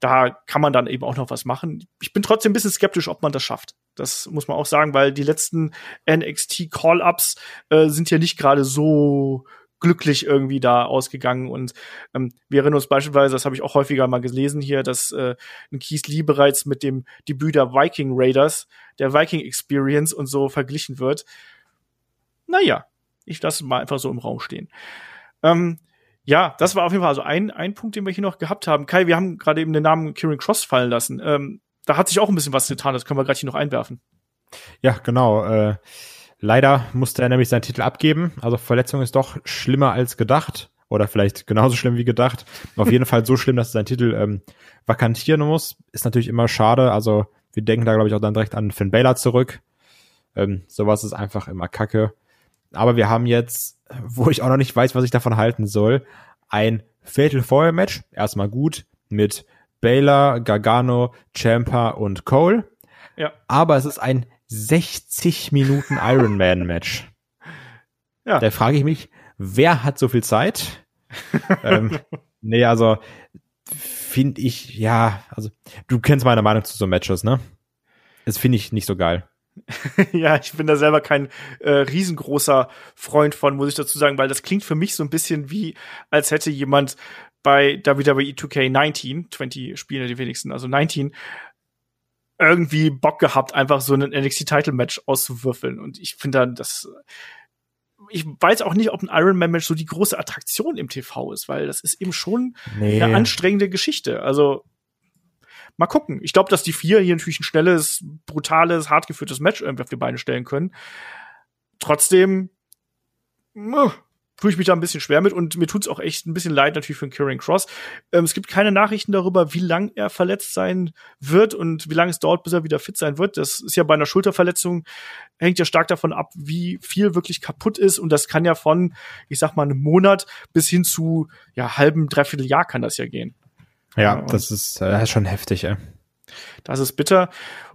da kann man dann eben auch noch was machen. Ich bin trotzdem ein bisschen skeptisch, ob man das schafft. Das muss man auch sagen, weil die letzten NXT Call-ups äh, sind ja nicht gerade so glücklich irgendwie da ausgegangen und ähm, wir erinnern uns beispielsweise, das habe ich auch häufiger mal gelesen hier, dass äh, ein Keith Lee bereits mit dem Debüt der Viking Raiders, der Viking Experience und so verglichen wird. Naja, ich lasse mal einfach so im Raum stehen. Ähm, ja, das war auf jeden Fall also ein, ein Punkt, den wir hier noch gehabt haben. Kai, wir haben gerade eben den Namen Kieran Cross fallen lassen. Ähm, da hat sich auch ein bisschen was getan, das können wir gerade hier noch einwerfen. Ja, genau. Äh, leider musste er nämlich seinen Titel abgeben. Also Verletzung ist doch schlimmer als gedacht. Oder vielleicht genauso schlimm wie gedacht. Auf jeden Fall so schlimm, dass er seinen Titel ähm, vakantieren muss. Ist natürlich immer schade. Also wir denken da, glaube ich, auch dann direkt an Finn Balor zurück. Ähm, sowas ist einfach immer Kacke. Aber wir haben jetzt, wo ich auch noch nicht weiß, was ich davon halten soll, ein Fatal Four Match. Erstmal gut. mit Baylor, Gargano, Champa und Cole. Ja. Aber es ist ein 60 Minuten Ironman Match. Ja. Da frage ich mich, wer hat so viel Zeit? ähm, nee, also finde ich, ja, also du kennst meine Meinung zu so Matches, ne? Das finde ich nicht so geil. ja, ich bin da selber kein äh, riesengroßer Freund von, muss ich dazu sagen, weil das klingt für mich so ein bisschen wie, als hätte jemand bei WWE 2K19, 20 spielen ja die wenigsten, also 19, irgendwie Bock gehabt, einfach so einen NXT-Title-Match auszuwürfeln. Und ich finde dann, das ich weiß auch nicht, ob ein Iron Man Match so die große Attraktion im TV ist, weil das ist eben schon Nee. eine anstrengende Geschichte. Also mal gucken. Ich glaube, dass die vier hier natürlich ein schnelles, brutales, hart geführtes Match irgendwie auf die Beine stellen können. Trotzdem tue ich mich da ein bisschen schwer mit und mir tut's auch echt ein bisschen leid natürlich für den Kieran Cross. Ähm, es gibt keine Nachrichten darüber, wie lang er verletzt sein wird und wie lange es dauert, bis er wieder fit sein wird. Das ist ja bei einer Schulterverletzung hängt ja stark davon ab, wie viel wirklich kaputt ist und das kann ja von, ich sag mal, einem Monat bis hin zu ja halben dreiviertel Jahr kann das ja gehen. Ja, und- das ist, äh, schon heftig, ey. Das ist bitter.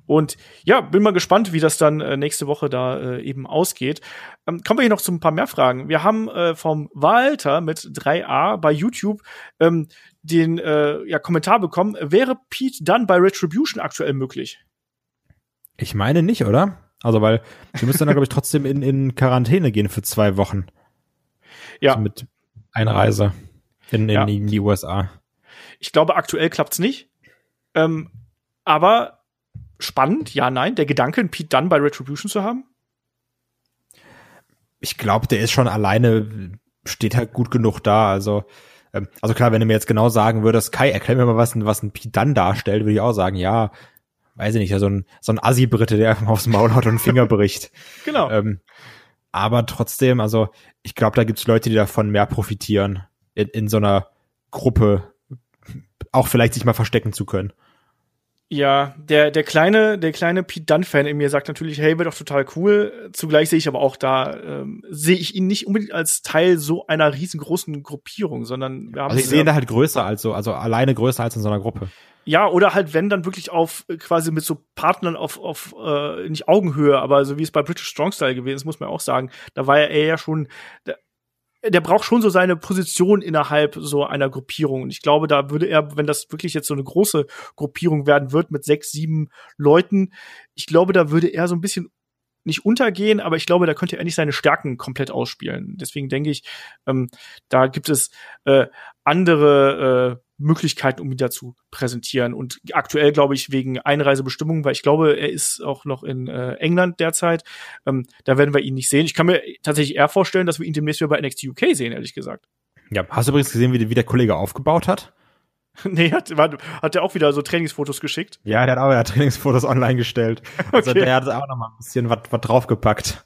Und ja, bin mal gespannt, wie das dann äh, nächste Woche da äh, eben ausgeht. Ähm, kommen wir hier noch zu ein paar mehr Fragen. Wir haben äh, vom Walter mit 3a bei YouTube ähm, den äh, ja, Kommentar bekommen. Wäre Pete dann bei Retribution aktuell möglich? Ich meine nicht, oder? Also, weil du müsst dann, glaube ich, trotzdem in, in Quarantäne gehen für zwei Wochen. Ja, Also mit Einreise in, in, Ja. in die USA. Ich glaube, aktuell klappt's nicht. Ähm, aber spannend, ja, nein, der Gedanke, einen Pete dann bei Retribution zu haben. Ich glaube, der ist schon alleine, steht halt gut genug da. Also, ähm, also klar, wenn du mir jetzt genau sagen würdest, Kai, erklär mir mal, was ein, was ein Pete dann darstellt, würde ich auch sagen, ja, weiß ich nicht, so ein, so ein Assi-Britte, der einfach aufs Maul haut und einen Finger bricht. Genau. Ähm, aber trotzdem, also ich glaube, da gibt's Leute, die davon mehr profitieren, in, in so einer Gruppe auch vielleicht sich mal verstecken zu können. Ja, der, der kleine, der kleine Pete Dunn-Fan in mir sagt natürlich, hey, wäre doch total cool. Zugleich sehe ich aber auch da, ähm, sehe ich ihn nicht unbedingt als Teil so einer riesengroßen Gruppierung, sondern wir haben Also ich sehe ihn da halt größer als so, also alleine größer als in so einer Gruppe. ja, oder halt wenn dann wirklich auf äh, quasi mit so Partnern auf, auf äh, nicht Augenhöhe, aber so wie es bei British Strong Style gewesen ist, muss man auch sagen, da war er ja schon, der, der braucht schon so seine Position innerhalb so einer Gruppierung. Und ich glaube, da würde er, wenn das wirklich jetzt so eine große Gruppierung werden wird mit sechs, sieben Leuten, ich glaube, da würde er so ein bisschen nicht untergehen, aber ich glaube, da könnte er nicht seine Stärken komplett ausspielen. Deswegen denke ich, ähm, da gibt es äh, andere äh, Möglichkeiten, um ihn da zu präsentieren. Und aktuell, glaube ich, wegen Einreisebestimmungen, weil ich glaube, er ist auch noch in äh, England derzeit. Ähm, da werden wir ihn nicht sehen. Ich kann mir tatsächlich eher vorstellen, dass wir ihn demnächst wieder bei NXT UK sehen, ehrlich gesagt. Ja, hast du übrigens gesehen, wie, wie der Kollege aufgebaut hat? nee, hat, war, hat er auch wieder so Trainingsfotos geschickt. Ja, der hat auch ja Trainingsfotos online gestellt. Also Okay. der hat auch noch mal ein bisschen was draufgepackt.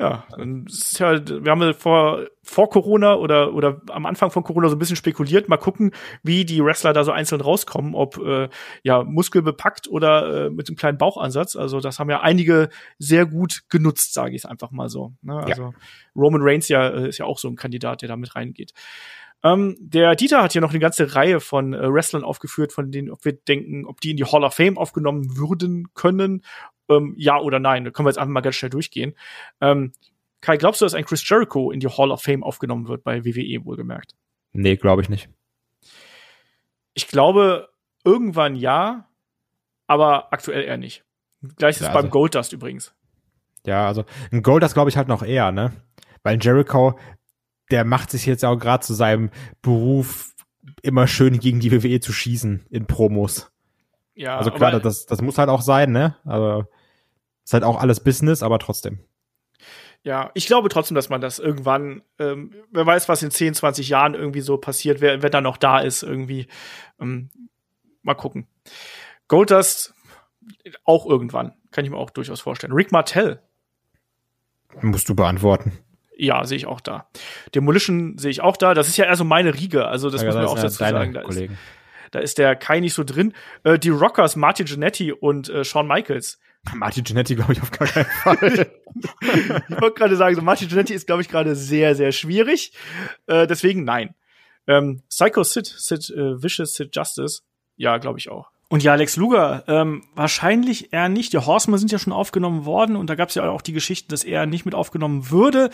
Ja, dann ist ja, wir haben ja vor, vor Corona oder, oder am Anfang von Corona so ein bisschen spekuliert. Mal gucken, wie die Wrestler da so einzeln rauskommen, ob äh, ja muskelbepackt oder äh, mit einem kleinen Bauchansatz. Also das haben ja einige sehr gut genutzt, sage ich es einfach mal so. Ne? Also Roman Reigns ja äh, ist ja auch so ein Kandidat, der da mit reingeht. Ähm, der Dieter hat hier noch eine ganze Reihe von äh, Wrestlern aufgeführt, von denen ob wir denken, ob die in die Hall of Fame aufgenommen würden können. Ähm, ja oder nein. Da können wir jetzt einfach mal ganz schnell durchgehen. Ähm, Kai, glaubst du, dass ein Chris Jericho in die Hall of Fame aufgenommen wird bei WWE wohlgemerkt? Nee, glaube ich nicht. Ich glaube, irgendwann ja, aber aktuell eher nicht. Gleiches Ja, beim also- Goldust übrigens. Ja, also ein Gold, das glaube ich halt noch eher, ne? Weil ein Jericho, der macht sich jetzt auch gerade zu seinem Beruf immer schön gegen die WWE zu schießen in Promos. Ja, Also klar, das, das muss halt auch sein, ne? Also ist halt auch alles Business, aber trotzdem. ja, ich glaube trotzdem, dass man das irgendwann, ähm, wer weiß, was in 10, 20 Jahren irgendwie so passiert, wer, wer da noch da ist, irgendwie. Ähm, mal gucken. Goldust auch irgendwann, kann ich mir auch durchaus vorstellen. Rick Martell, Musst du beantworten. ja, sehe ich auch da. Demolition sehe ich auch da. Das ist ja eher so meine Riege, also das Ja, muss man das auch dazu sagen. Da ist, da ist der Kai nicht so drin. Äh, die Rockers, Martin Jannetty und äh, Shawn Michaels. Martin Genetti glaube ich auf gar keinen Fall. ich wollte gerade sagen, so Martin Jannetty ist, glaube ich, gerade sehr, sehr schwierig. Äh, deswegen nein. Ähm, Psycho Sid, Sid äh, Vicious, Sid Justice, ja, glaube ich auch. Und ja, Lex Luger, ähm, wahrscheinlich eher nicht. Die Horsemen sind ja schon aufgenommen worden und da gab es ja auch die Geschichte, dass er nicht mit aufgenommen würde.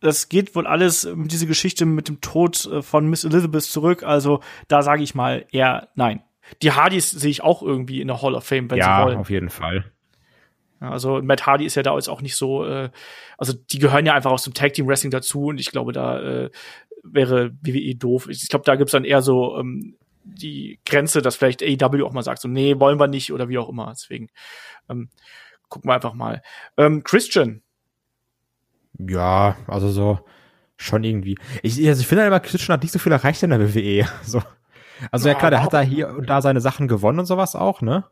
Das geht wohl alles um diese Geschichte mit dem Tod äh, von Miss Elizabeth zurück. Also da sage ich mal eher nein. Die Hardys sehe ich auch irgendwie in der Hall of Fame, wenn ja, sie wollen. Ja, auf jeden Fall. Also Matt Hardy ist ja da jetzt auch nicht so, äh, also die gehören ja einfach aus dem Tag Team Wrestling dazu und ich glaube, da äh, wäre WWE doof. Ich glaube, da gibt's dann eher so ähm, die Grenze, dass vielleicht AEW auch mal sagt, so, nee, wollen wir nicht oder wie auch immer. Deswegen ähm, gucken wir einfach mal. Ähm, Christian. Ja, also so schon irgendwie. Ich, also ich finde halt immer, Christian hat nicht so viel erreicht in der WWE. So. Also ja, ja klar, der hat da hier und da seine Sachen gewonnen und sowas auch, ne?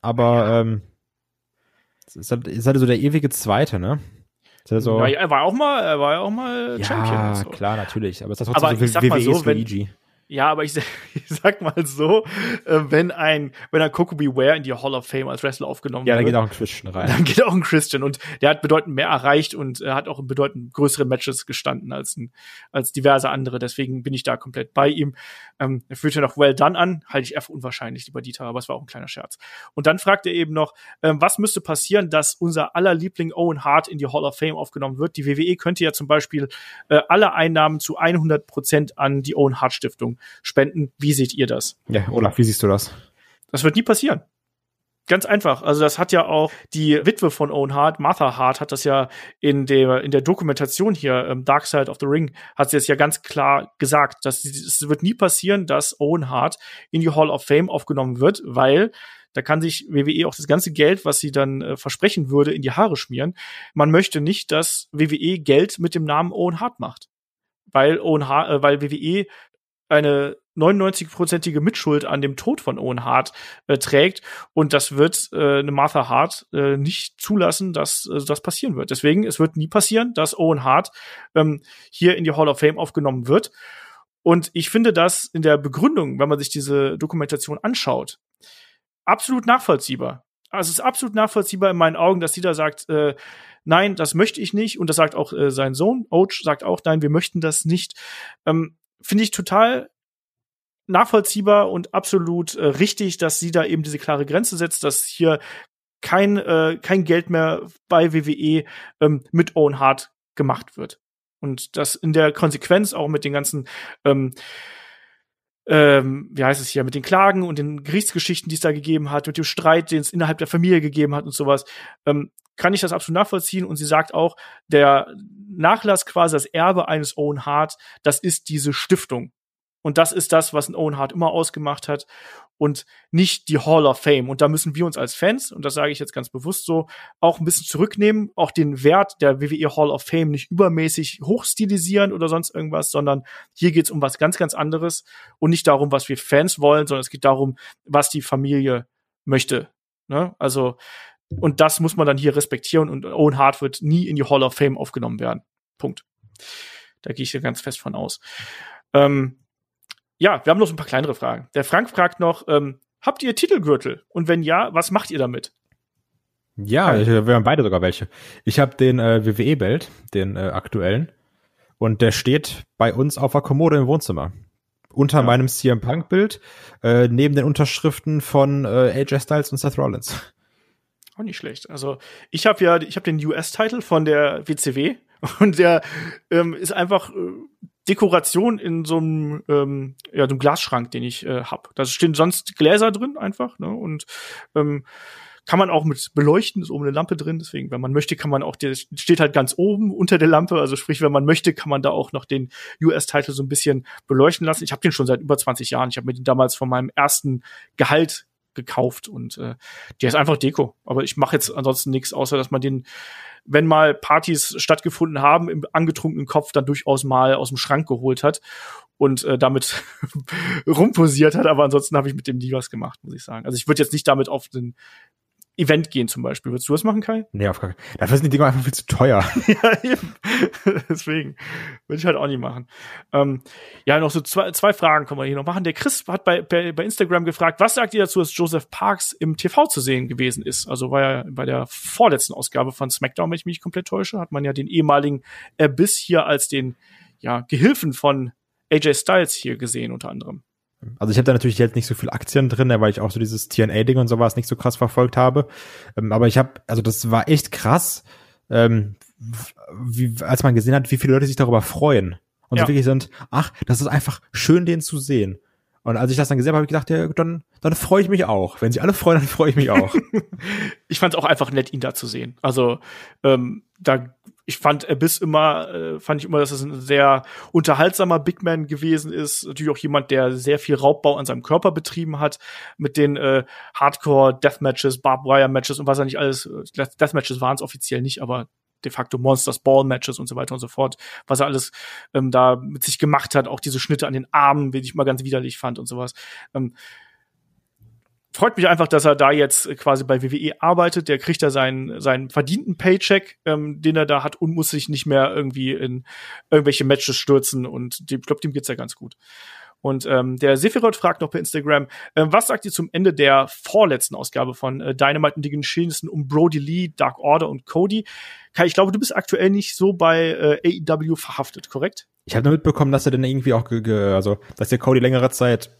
Aber ja. ähm, ist halt, ist halt so der ewige Zweite, ne? so, ja, er war auch mal, er war auch mal Champion. Ja, so. klar, natürlich. Aber es ist trotzdem aber so mal so, wenn, Luigi. Ja, aber ich, ich sag mal so, äh, wenn ein, wenn ein Coco Beware in die Hall of Fame als Wrestler aufgenommen wird. Ja, dann geht auch ein Christian rein. Dann geht auch ein Christian und der hat bedeutend mehr erreicht und er hat auch in bedeutend größeren Matches gestanden als, ein, als diverse andere. Deswegen bin ich da komplett bei ihm. Ähm, er ja noch Well Done an, halte ich eher für unwahrscheinlich, lieber Dieter, aber es war auch ein kleiner Scherz. Und dann fragt er eben noch, ähm, was müsste passieren, dass unser aller Liebling Owen Hart in die Hall of Fame aufgenommen wird? Die WWE könnte ja zum Beispiel äh, alle Einnahmen zu 100 Prozent an die Owen Hart Stiftung spenden. Wie seht ihr das? Ja, Olaf, wie siehst du das? Das wird nie passieren. Ganz einfach. Also das hat ja auch die Witwe von Owen Hart, Martha Hart, hat das ja in der in der Dokumentation hier ähm, Dark Side of the Ring hat sie es ja ganz klar gesagt, dass es wird nie passieren, dass Owen Hart in die Hall of Fame aufgenommen wird, weil da kann sich WWE auch das ganze Geld, was sie dann äh, versprechen würde, in die Haare schmieren. Man möchte nicht, dass WWE Geld mit dem Namen Owen Hart macht, weil Owen Hart, äh, weil WWE eine 99-prozentige Mitschuld an dem Tod von Owen Hart äh, trägt. Und das wird äh, Martha Hart äh, nicht zulassen, dass äh, das passieren wird. Deswegen, es wird nie passieren, dass Owen Hart ähm, hier in die Hall of Fame aufgenommen wird. Und ich finde das in der Begründung, wenn man sich diese Dokumentation anschaut, absolut nachvollziehbar. Also es ist absolut nachvollziehbar in meinen Augen, dass sie da sagt, äh, nein, das möchte ich nicht. Und das sagt auch äh, sein Sohn, Oach, sagt auch, nein, wir möchten das nicht. Ähm, Finde ich total nachvollziehbar und absolut äh, richtig, dass sie da eben diese klare Grenze setzt, dass hier kein, äh, kein Geld mehr bei WWE ähm, mit Owen Hart gemacht wird. Und das in der Konsequenz auch mit den ganzen ähm, ähm, wie heißt es hier, mit den Klagen und den Gerichtsgeschichten, die es da gegeben hat, mit dem Streit, den es innerhalb der Familie gegeben hat und sowas, ähm, kann ich das absolut nachvollziehen. Und sie sagt auch, der Nachlass quasi das Erbe eines Owen Hart, das ist diese Stiftung. Und das ist das, was ein Owen Hart immer ausgemacht hat und nicht die Hall of Fame. Und da müssen wir uns als Fans, und das sage ich jetzt ganz bewusst so, auch ein bisschen zurücknehmen, auch den Wert der WWE Hall of Fame nicht übermäßig hochstilisieren oder sonst irgendwas, sondern hier geht es um was ganz, ganz anderes und nicht darum, was wir Fans wollen, sondern es geht darum, was die Familie möchte. Ne? Also, und das muss man dann hier respektieren und Owen Hart wird nie in die Hall of Fame aufgenommen werden. Punkt. Da gehe ich hier ganz fest von aus. Ähm, ja, wir haben noch so ein paar kleinere Fragen. Der Frank fragt noch, ähm, habt ihr Titelgürtel? Und wenn ja, was macht ihr damit? Ja, ich, wir haben beide sogar welche. Ich habe den äh, WWE-Belt, den äh, aktuellen. Und der steht bei uns auf der Kommode im Wohnzimmer. Unter ja. meinem CM Punk-Bild, äh, neben den Unterschriften von äh, AJ Styles und Seth Rollins. Auch nicht schlecht. Also ich habe ja, ich habe den US-Titel von der WCW und der ähm, ist einfach äh, Dekoration in so einem, ähm, ja, so einem Glasschrank, den ich äh, hab. Da stehen sonst Gläser drin einfach, ne? Und ähm, kann man auch mit beleuchten, ist oben eine Lampe drin, deswegen, wenn man möchte, kann man auch, der steht halt ganz oben unter der Lampe, also sprich, wenn man möchte, kann man da auch noch den US-Titel so ein bisschen beleuchten lassen. Ich habe den schon seit über 20 Jahren. Ich habe mir den damals von meinem ersten Gehalt gekauft und äh, der ist einfach Deko. Aber ich mache jetzt ansonsten nichts, außer dass man den wenn mal Partys stattgefunden haben, im angetrunkenen Kopf dann durchaus mal aus dem Schrank geholt hat und äh, damit rumposiert hat. Aber ansonsten habe ich mit dem nie was gemacht, muss ich sagen. Also ich würde jetzt nicht damit auf den Event gehen zum Beispiel. Würdest du das machen, Kai? Nee, auf gar keinen Fall. Dafür sind die Dinger einfach viel zu teuer. ja, eben. Deswegen würde ich halt auch nicht machen. Ähm, ja, noch so zwei, zwei Fragen können wir hier noch machen. Der Chris hat bei, bei, bei Instagram gefragt, was sagt ihr dazu, dass Joseph Parks im TV zu sehen gewesen ist? Also war ja bei der vorletzten Ausgabe von SmackDown, wenn ich mich komplett täusche, hat man ja den ehemaligen Abyss hier als den ja, Gehilfen von AJ Styles hier gesehen, unter anderem. Also ich habe da natürlich jetzt nicht so viel Aktien drin, weil ich auch so dieses TNA-Ding und sowas nicht so krass verfolgt habe. Ähm, aber ich habe, also das war echt krass, ähm, wie, als man gesehen hat, wie viele Leute sich darüber freuen. Und ja. so wirklich sind, ach, das ist einfach schön, den zu sehen. Und als ich das dann gesehen habe, habe ich gedacht, ja, dann, dann freue ich mich auch. Wenn sie alle freuen, dann freue ich mich auch. ich fand es auch einfach nett, ihn da zu sehen. Also ähm, da, ich fand Abyss immer, äh, fand ich immer, dass es ein sehr unterhaltsamer Big Man gewesen ist. Natürlich auch jemand, der sehr viel Raubbau an seinem Körper betrieben hat mit den äh, Hardcore Deathmatches, Barbed Wire Matches und was er nicht alles. Äh, Deathmatches waren es offiziell nicht, aber de facto Monsters Ball Matches und so weiter und so fort, was er alles ähm, da mit sich gemacht hat, auch diese Schnitte an den Armen, wie ich mal ganz widerlich fand und sowas. Ähm, freut mich einfach, dass er da jetzt quasi bei WWE arbeitet. Der kriegt da seinen, seinen verdienten Paycheck, ähm, den er da hat und muss sich nicht mehr irgendwie in irgendwelche Matches stürzen und dem, ich glaube, dem geht's ja ganz gut. Und ähm, der Sephiroth fragt noch per Instagram, äh, was sagt ihr zum Ende der vorletzten Ausgabe von äh, Dynamite und den Geschehnissen um Brody Lee, Dark Order und Cody? Kai, ich glaube, du bist aktuell nicht so bei äh, AEW verhaftet, korrekt? Ich habe nur mitbekommen, dass er dann irgendwie auch, also dass der Cody längere Zeit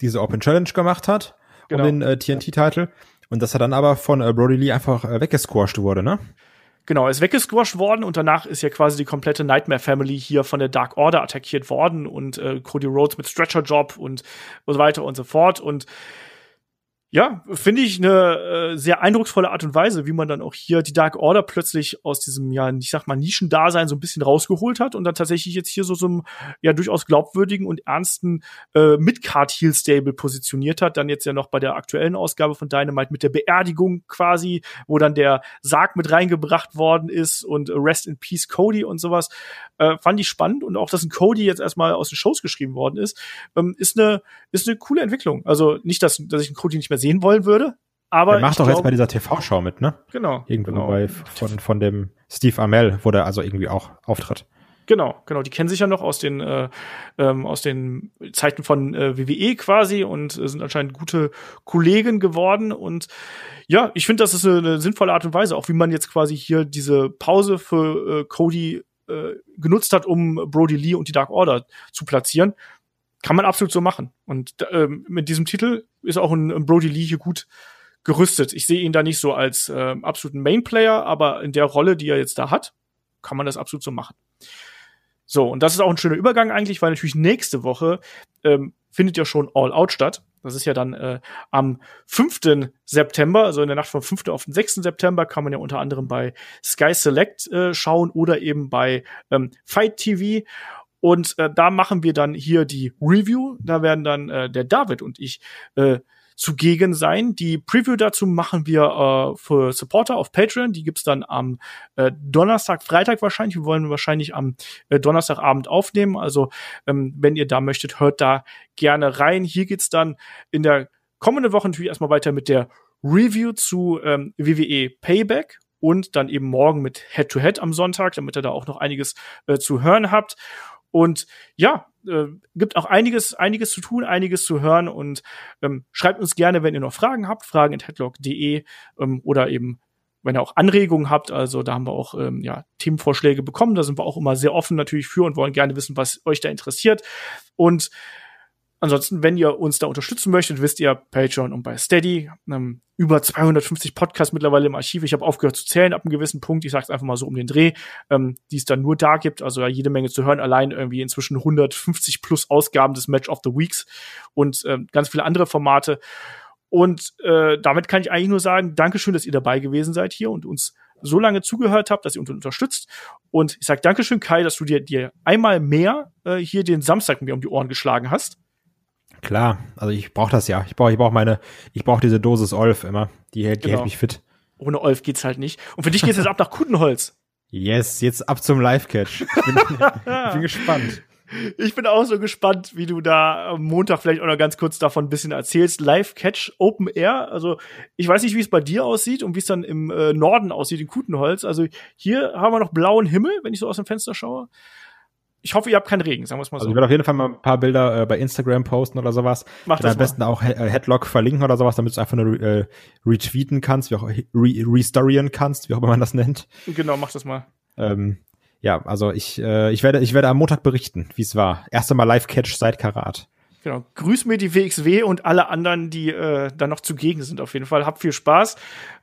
diese Open Challenge gemacht hat genau. um den äh, TNT-Titel und dass er dann aber von äh, Brody Lee einfach äh, weggesquashed wurde, ne? Genau, er ist weggesquashed worden und danach ist ja quasi die komplette Nightmare Family hier von der Dark Order attackiert worden und äh, Cody Rhodes mit Stretcher Job und, und so weiter und so fort. Und ja, finde ich eine äh, sehr eindrucksvolle Art und Weise, wie man dann auch hier die Dark Order plötzlich aus diesem, ja, ich sag mal, Nischendasein so ein bisschen rausgeholt hat und dann tatsächlich jetzt hier so so einem, ja, durchaus glaubwürdigen und ernsten äh, Mid-Card-Heel-Stable positioniert hat. Dann jetzt ja noch bei der aktuellen Ausgabe von Dynamite mit der Beerdigung quasi, wo dann der Sarg mit reingebracht worden ist und Rest in Peace Cody und sowas. Äh, fand ich spannend und auch, dass ein Cody jetzt erstmal aus den Shows geschrieben worden ist, ähm, ist eine, ist eine coole Entwicklung. Also nicht, dass, dass ich einen Cody nicht mehr sehen wollen würde. Aber er macht doch jetzt bei dieser TV-Show mit, ne? Genau. Irgendwo genau. bei von, von dem Steve Amell, wo der also irgendwie auch auftritt. Genau, genau. Die kennen sich ja noch aus den äh, ähm, aus den Zeiten von äh, WWE quasi und äh, sind anscheinend gute Kollegen geworden. Und ja, ich finde, das ist eine, eine, sinnvolle Art und Weise, auch wie man jetzt quasi hier diese Pause für äh, Cody äh, genutzt hat, um Brody Lee und die Dark Order zu platzieren kann man absolut so machen. Und ähm, mit diesem Titel ist auch ein, ein Brody Lee hier gut gerüstet. Ich sehe ihn da nicht so als äh, absoluten Main-Player, aber in der Rolle, die er jetzt da hat, kann man das absolut so machen. So, und das ist auch ein schöner Übergang eigentlich, weil natürlich nächste Woche ähm, findet ja schon All Out statt. Das ist ja dann äh, am 5. September, also in der Nacht vom 5. auf den 6. September, kann man ja unter anderem bei Sky Select äh, schauen oder eben bei ähm, Fight TV. Und äh, da machen wir dann hier die Review. Da werden dann äh, der David und ich äh, zugegen sein. Die Preview dazu machen wir äh, für Supporter auf Patreon. Die gibt's dann am äh, Donnerstag, Freitag wahrscheinlich. Wir wollen wahrscheinlich am äh, Donnerstagabend aufnehmen. Also ähm, wenn ihr da möchtet, hört da gerne rein. Hier geht's dann in der kommenden Woche natürlich erstmal weiter mit der Review zu ähm, WWE Payback und dann eben morgen mit Head-to-Head -Head am Sonntag, damit ihr da auch noch einiges äh, zu hören habt. Und ja, äh, gibt auch einiges, einiges zu tun, einiges zu hören. Und ähm, schreibt uns gerne, wenn ihr noch Fragen habt, fragen in headlock.de ähm, oder eben wenn ihr auch Anregungen habt, also da haben wir auch ähm, ja, Themenvorschläge bekommen, da sind wir auch immer sehr offen natürlich für und wollen gerne wissen, was euch da interessiert. Und Ansonsten, wenn ihr uns da unterstützen möchtet, wisst ihr, Patreon und bei Steady. Ähm, über 250 Podcasts mittlerweile im Archiv. Ich habe aufgehört zu zählen ab einem gewissen Punkt. Ich sage es einfach mal so um den Dreh, ähm, die es dann nur da gibt. Also ja, jede Menge zu hören. Allein irgendwie inzwischen 150 plus Ausgaben des Match of the Weeks und ähm, ganz viele andere Formate. Und äh, damit kann ich eigentlich nur sagen, Dankeschön, dass ihr dabei gewesen seid hier und uns so lange zugehört habt, dass ihr uns unterstützt. Und ich sage Dankeschön, Kai, dass du dir, dir einmal mehr äh, hier den Samstag mir um die Ohren geschlagen hast. Klar, also ich brauche das ja. Ich brauche ich brauch meine, ich brauche diese Dosis Olf immer. Die, hält, die genau. hält mich fit. Ohne Olf geht's halt nicht. Und für dich geht's jetzt ab nach Kutenholz. Yes, jetzt ab zum Live-Catch. Ich bin, ich bin gespannt. Ich bin auch so gespannt, wie du da am Montag vielleicht auch noch ganz kurz davon ein bisschen erzählst. Live-Catch, Open Air. Also ich weiß nicht, wie es bei dir aussieht und wie es dann im äh, Norden aussieht, in Kutenholz. Also hier haben wir noch blauen Himmel, wenn ich so aus dem Fenster schaue ich hoffe, ihr habt keinen Regen, sagen wir es mal so. Also ich werde auf jeden Fall mal ein paar Bilder äh, bei Instagram posten oder sowas. Mach das am besten auch He äh, Headlock verlinken oder sowas, damit du einfach nur äh, retweeten kannst, wie auch re restorieren kannst, wie auch immer man das nennt. Genau, mach das mal. Ähm, ja, also ich, äh, ich werde, ich werde am Montag berichten, wie es war. Erste Mal Live-Catch seit Karat. Genau. Grüß mir die WXW und alle anderen, die äh, da noch zugegen sind auf jeden Fall. Habt viel Spaß.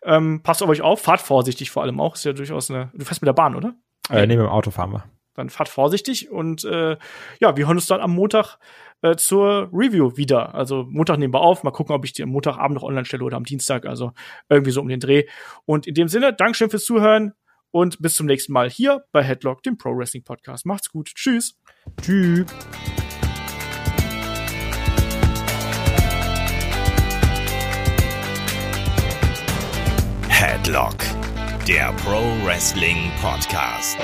Ähm, passt auf euch auf, fahrt vorsichtig vor allem auch. Ist ja durchaus eine. Du fährst mit der Bahn, oder? Äh, nee, mit dem Auto fahren wir. Dann fahrt vorsichtig und äh, ja, wir hören uns dann am Montag äh, zur Review wieder. Also Montag nehmen wir auf, mal gucken, ob ich die am Montagabend noch online stelle oder am Dienstag. Also irgendwie so um den Dreh. Und in dem Sinne, Dankeschön fürs Zuhören und bis zum nächsten Mal hier bei Headlock, dem Pro Wrestling Podcast. Macht's gut. Tschüss. Tschüss. Headlock, der Pro Wrestling Podcast.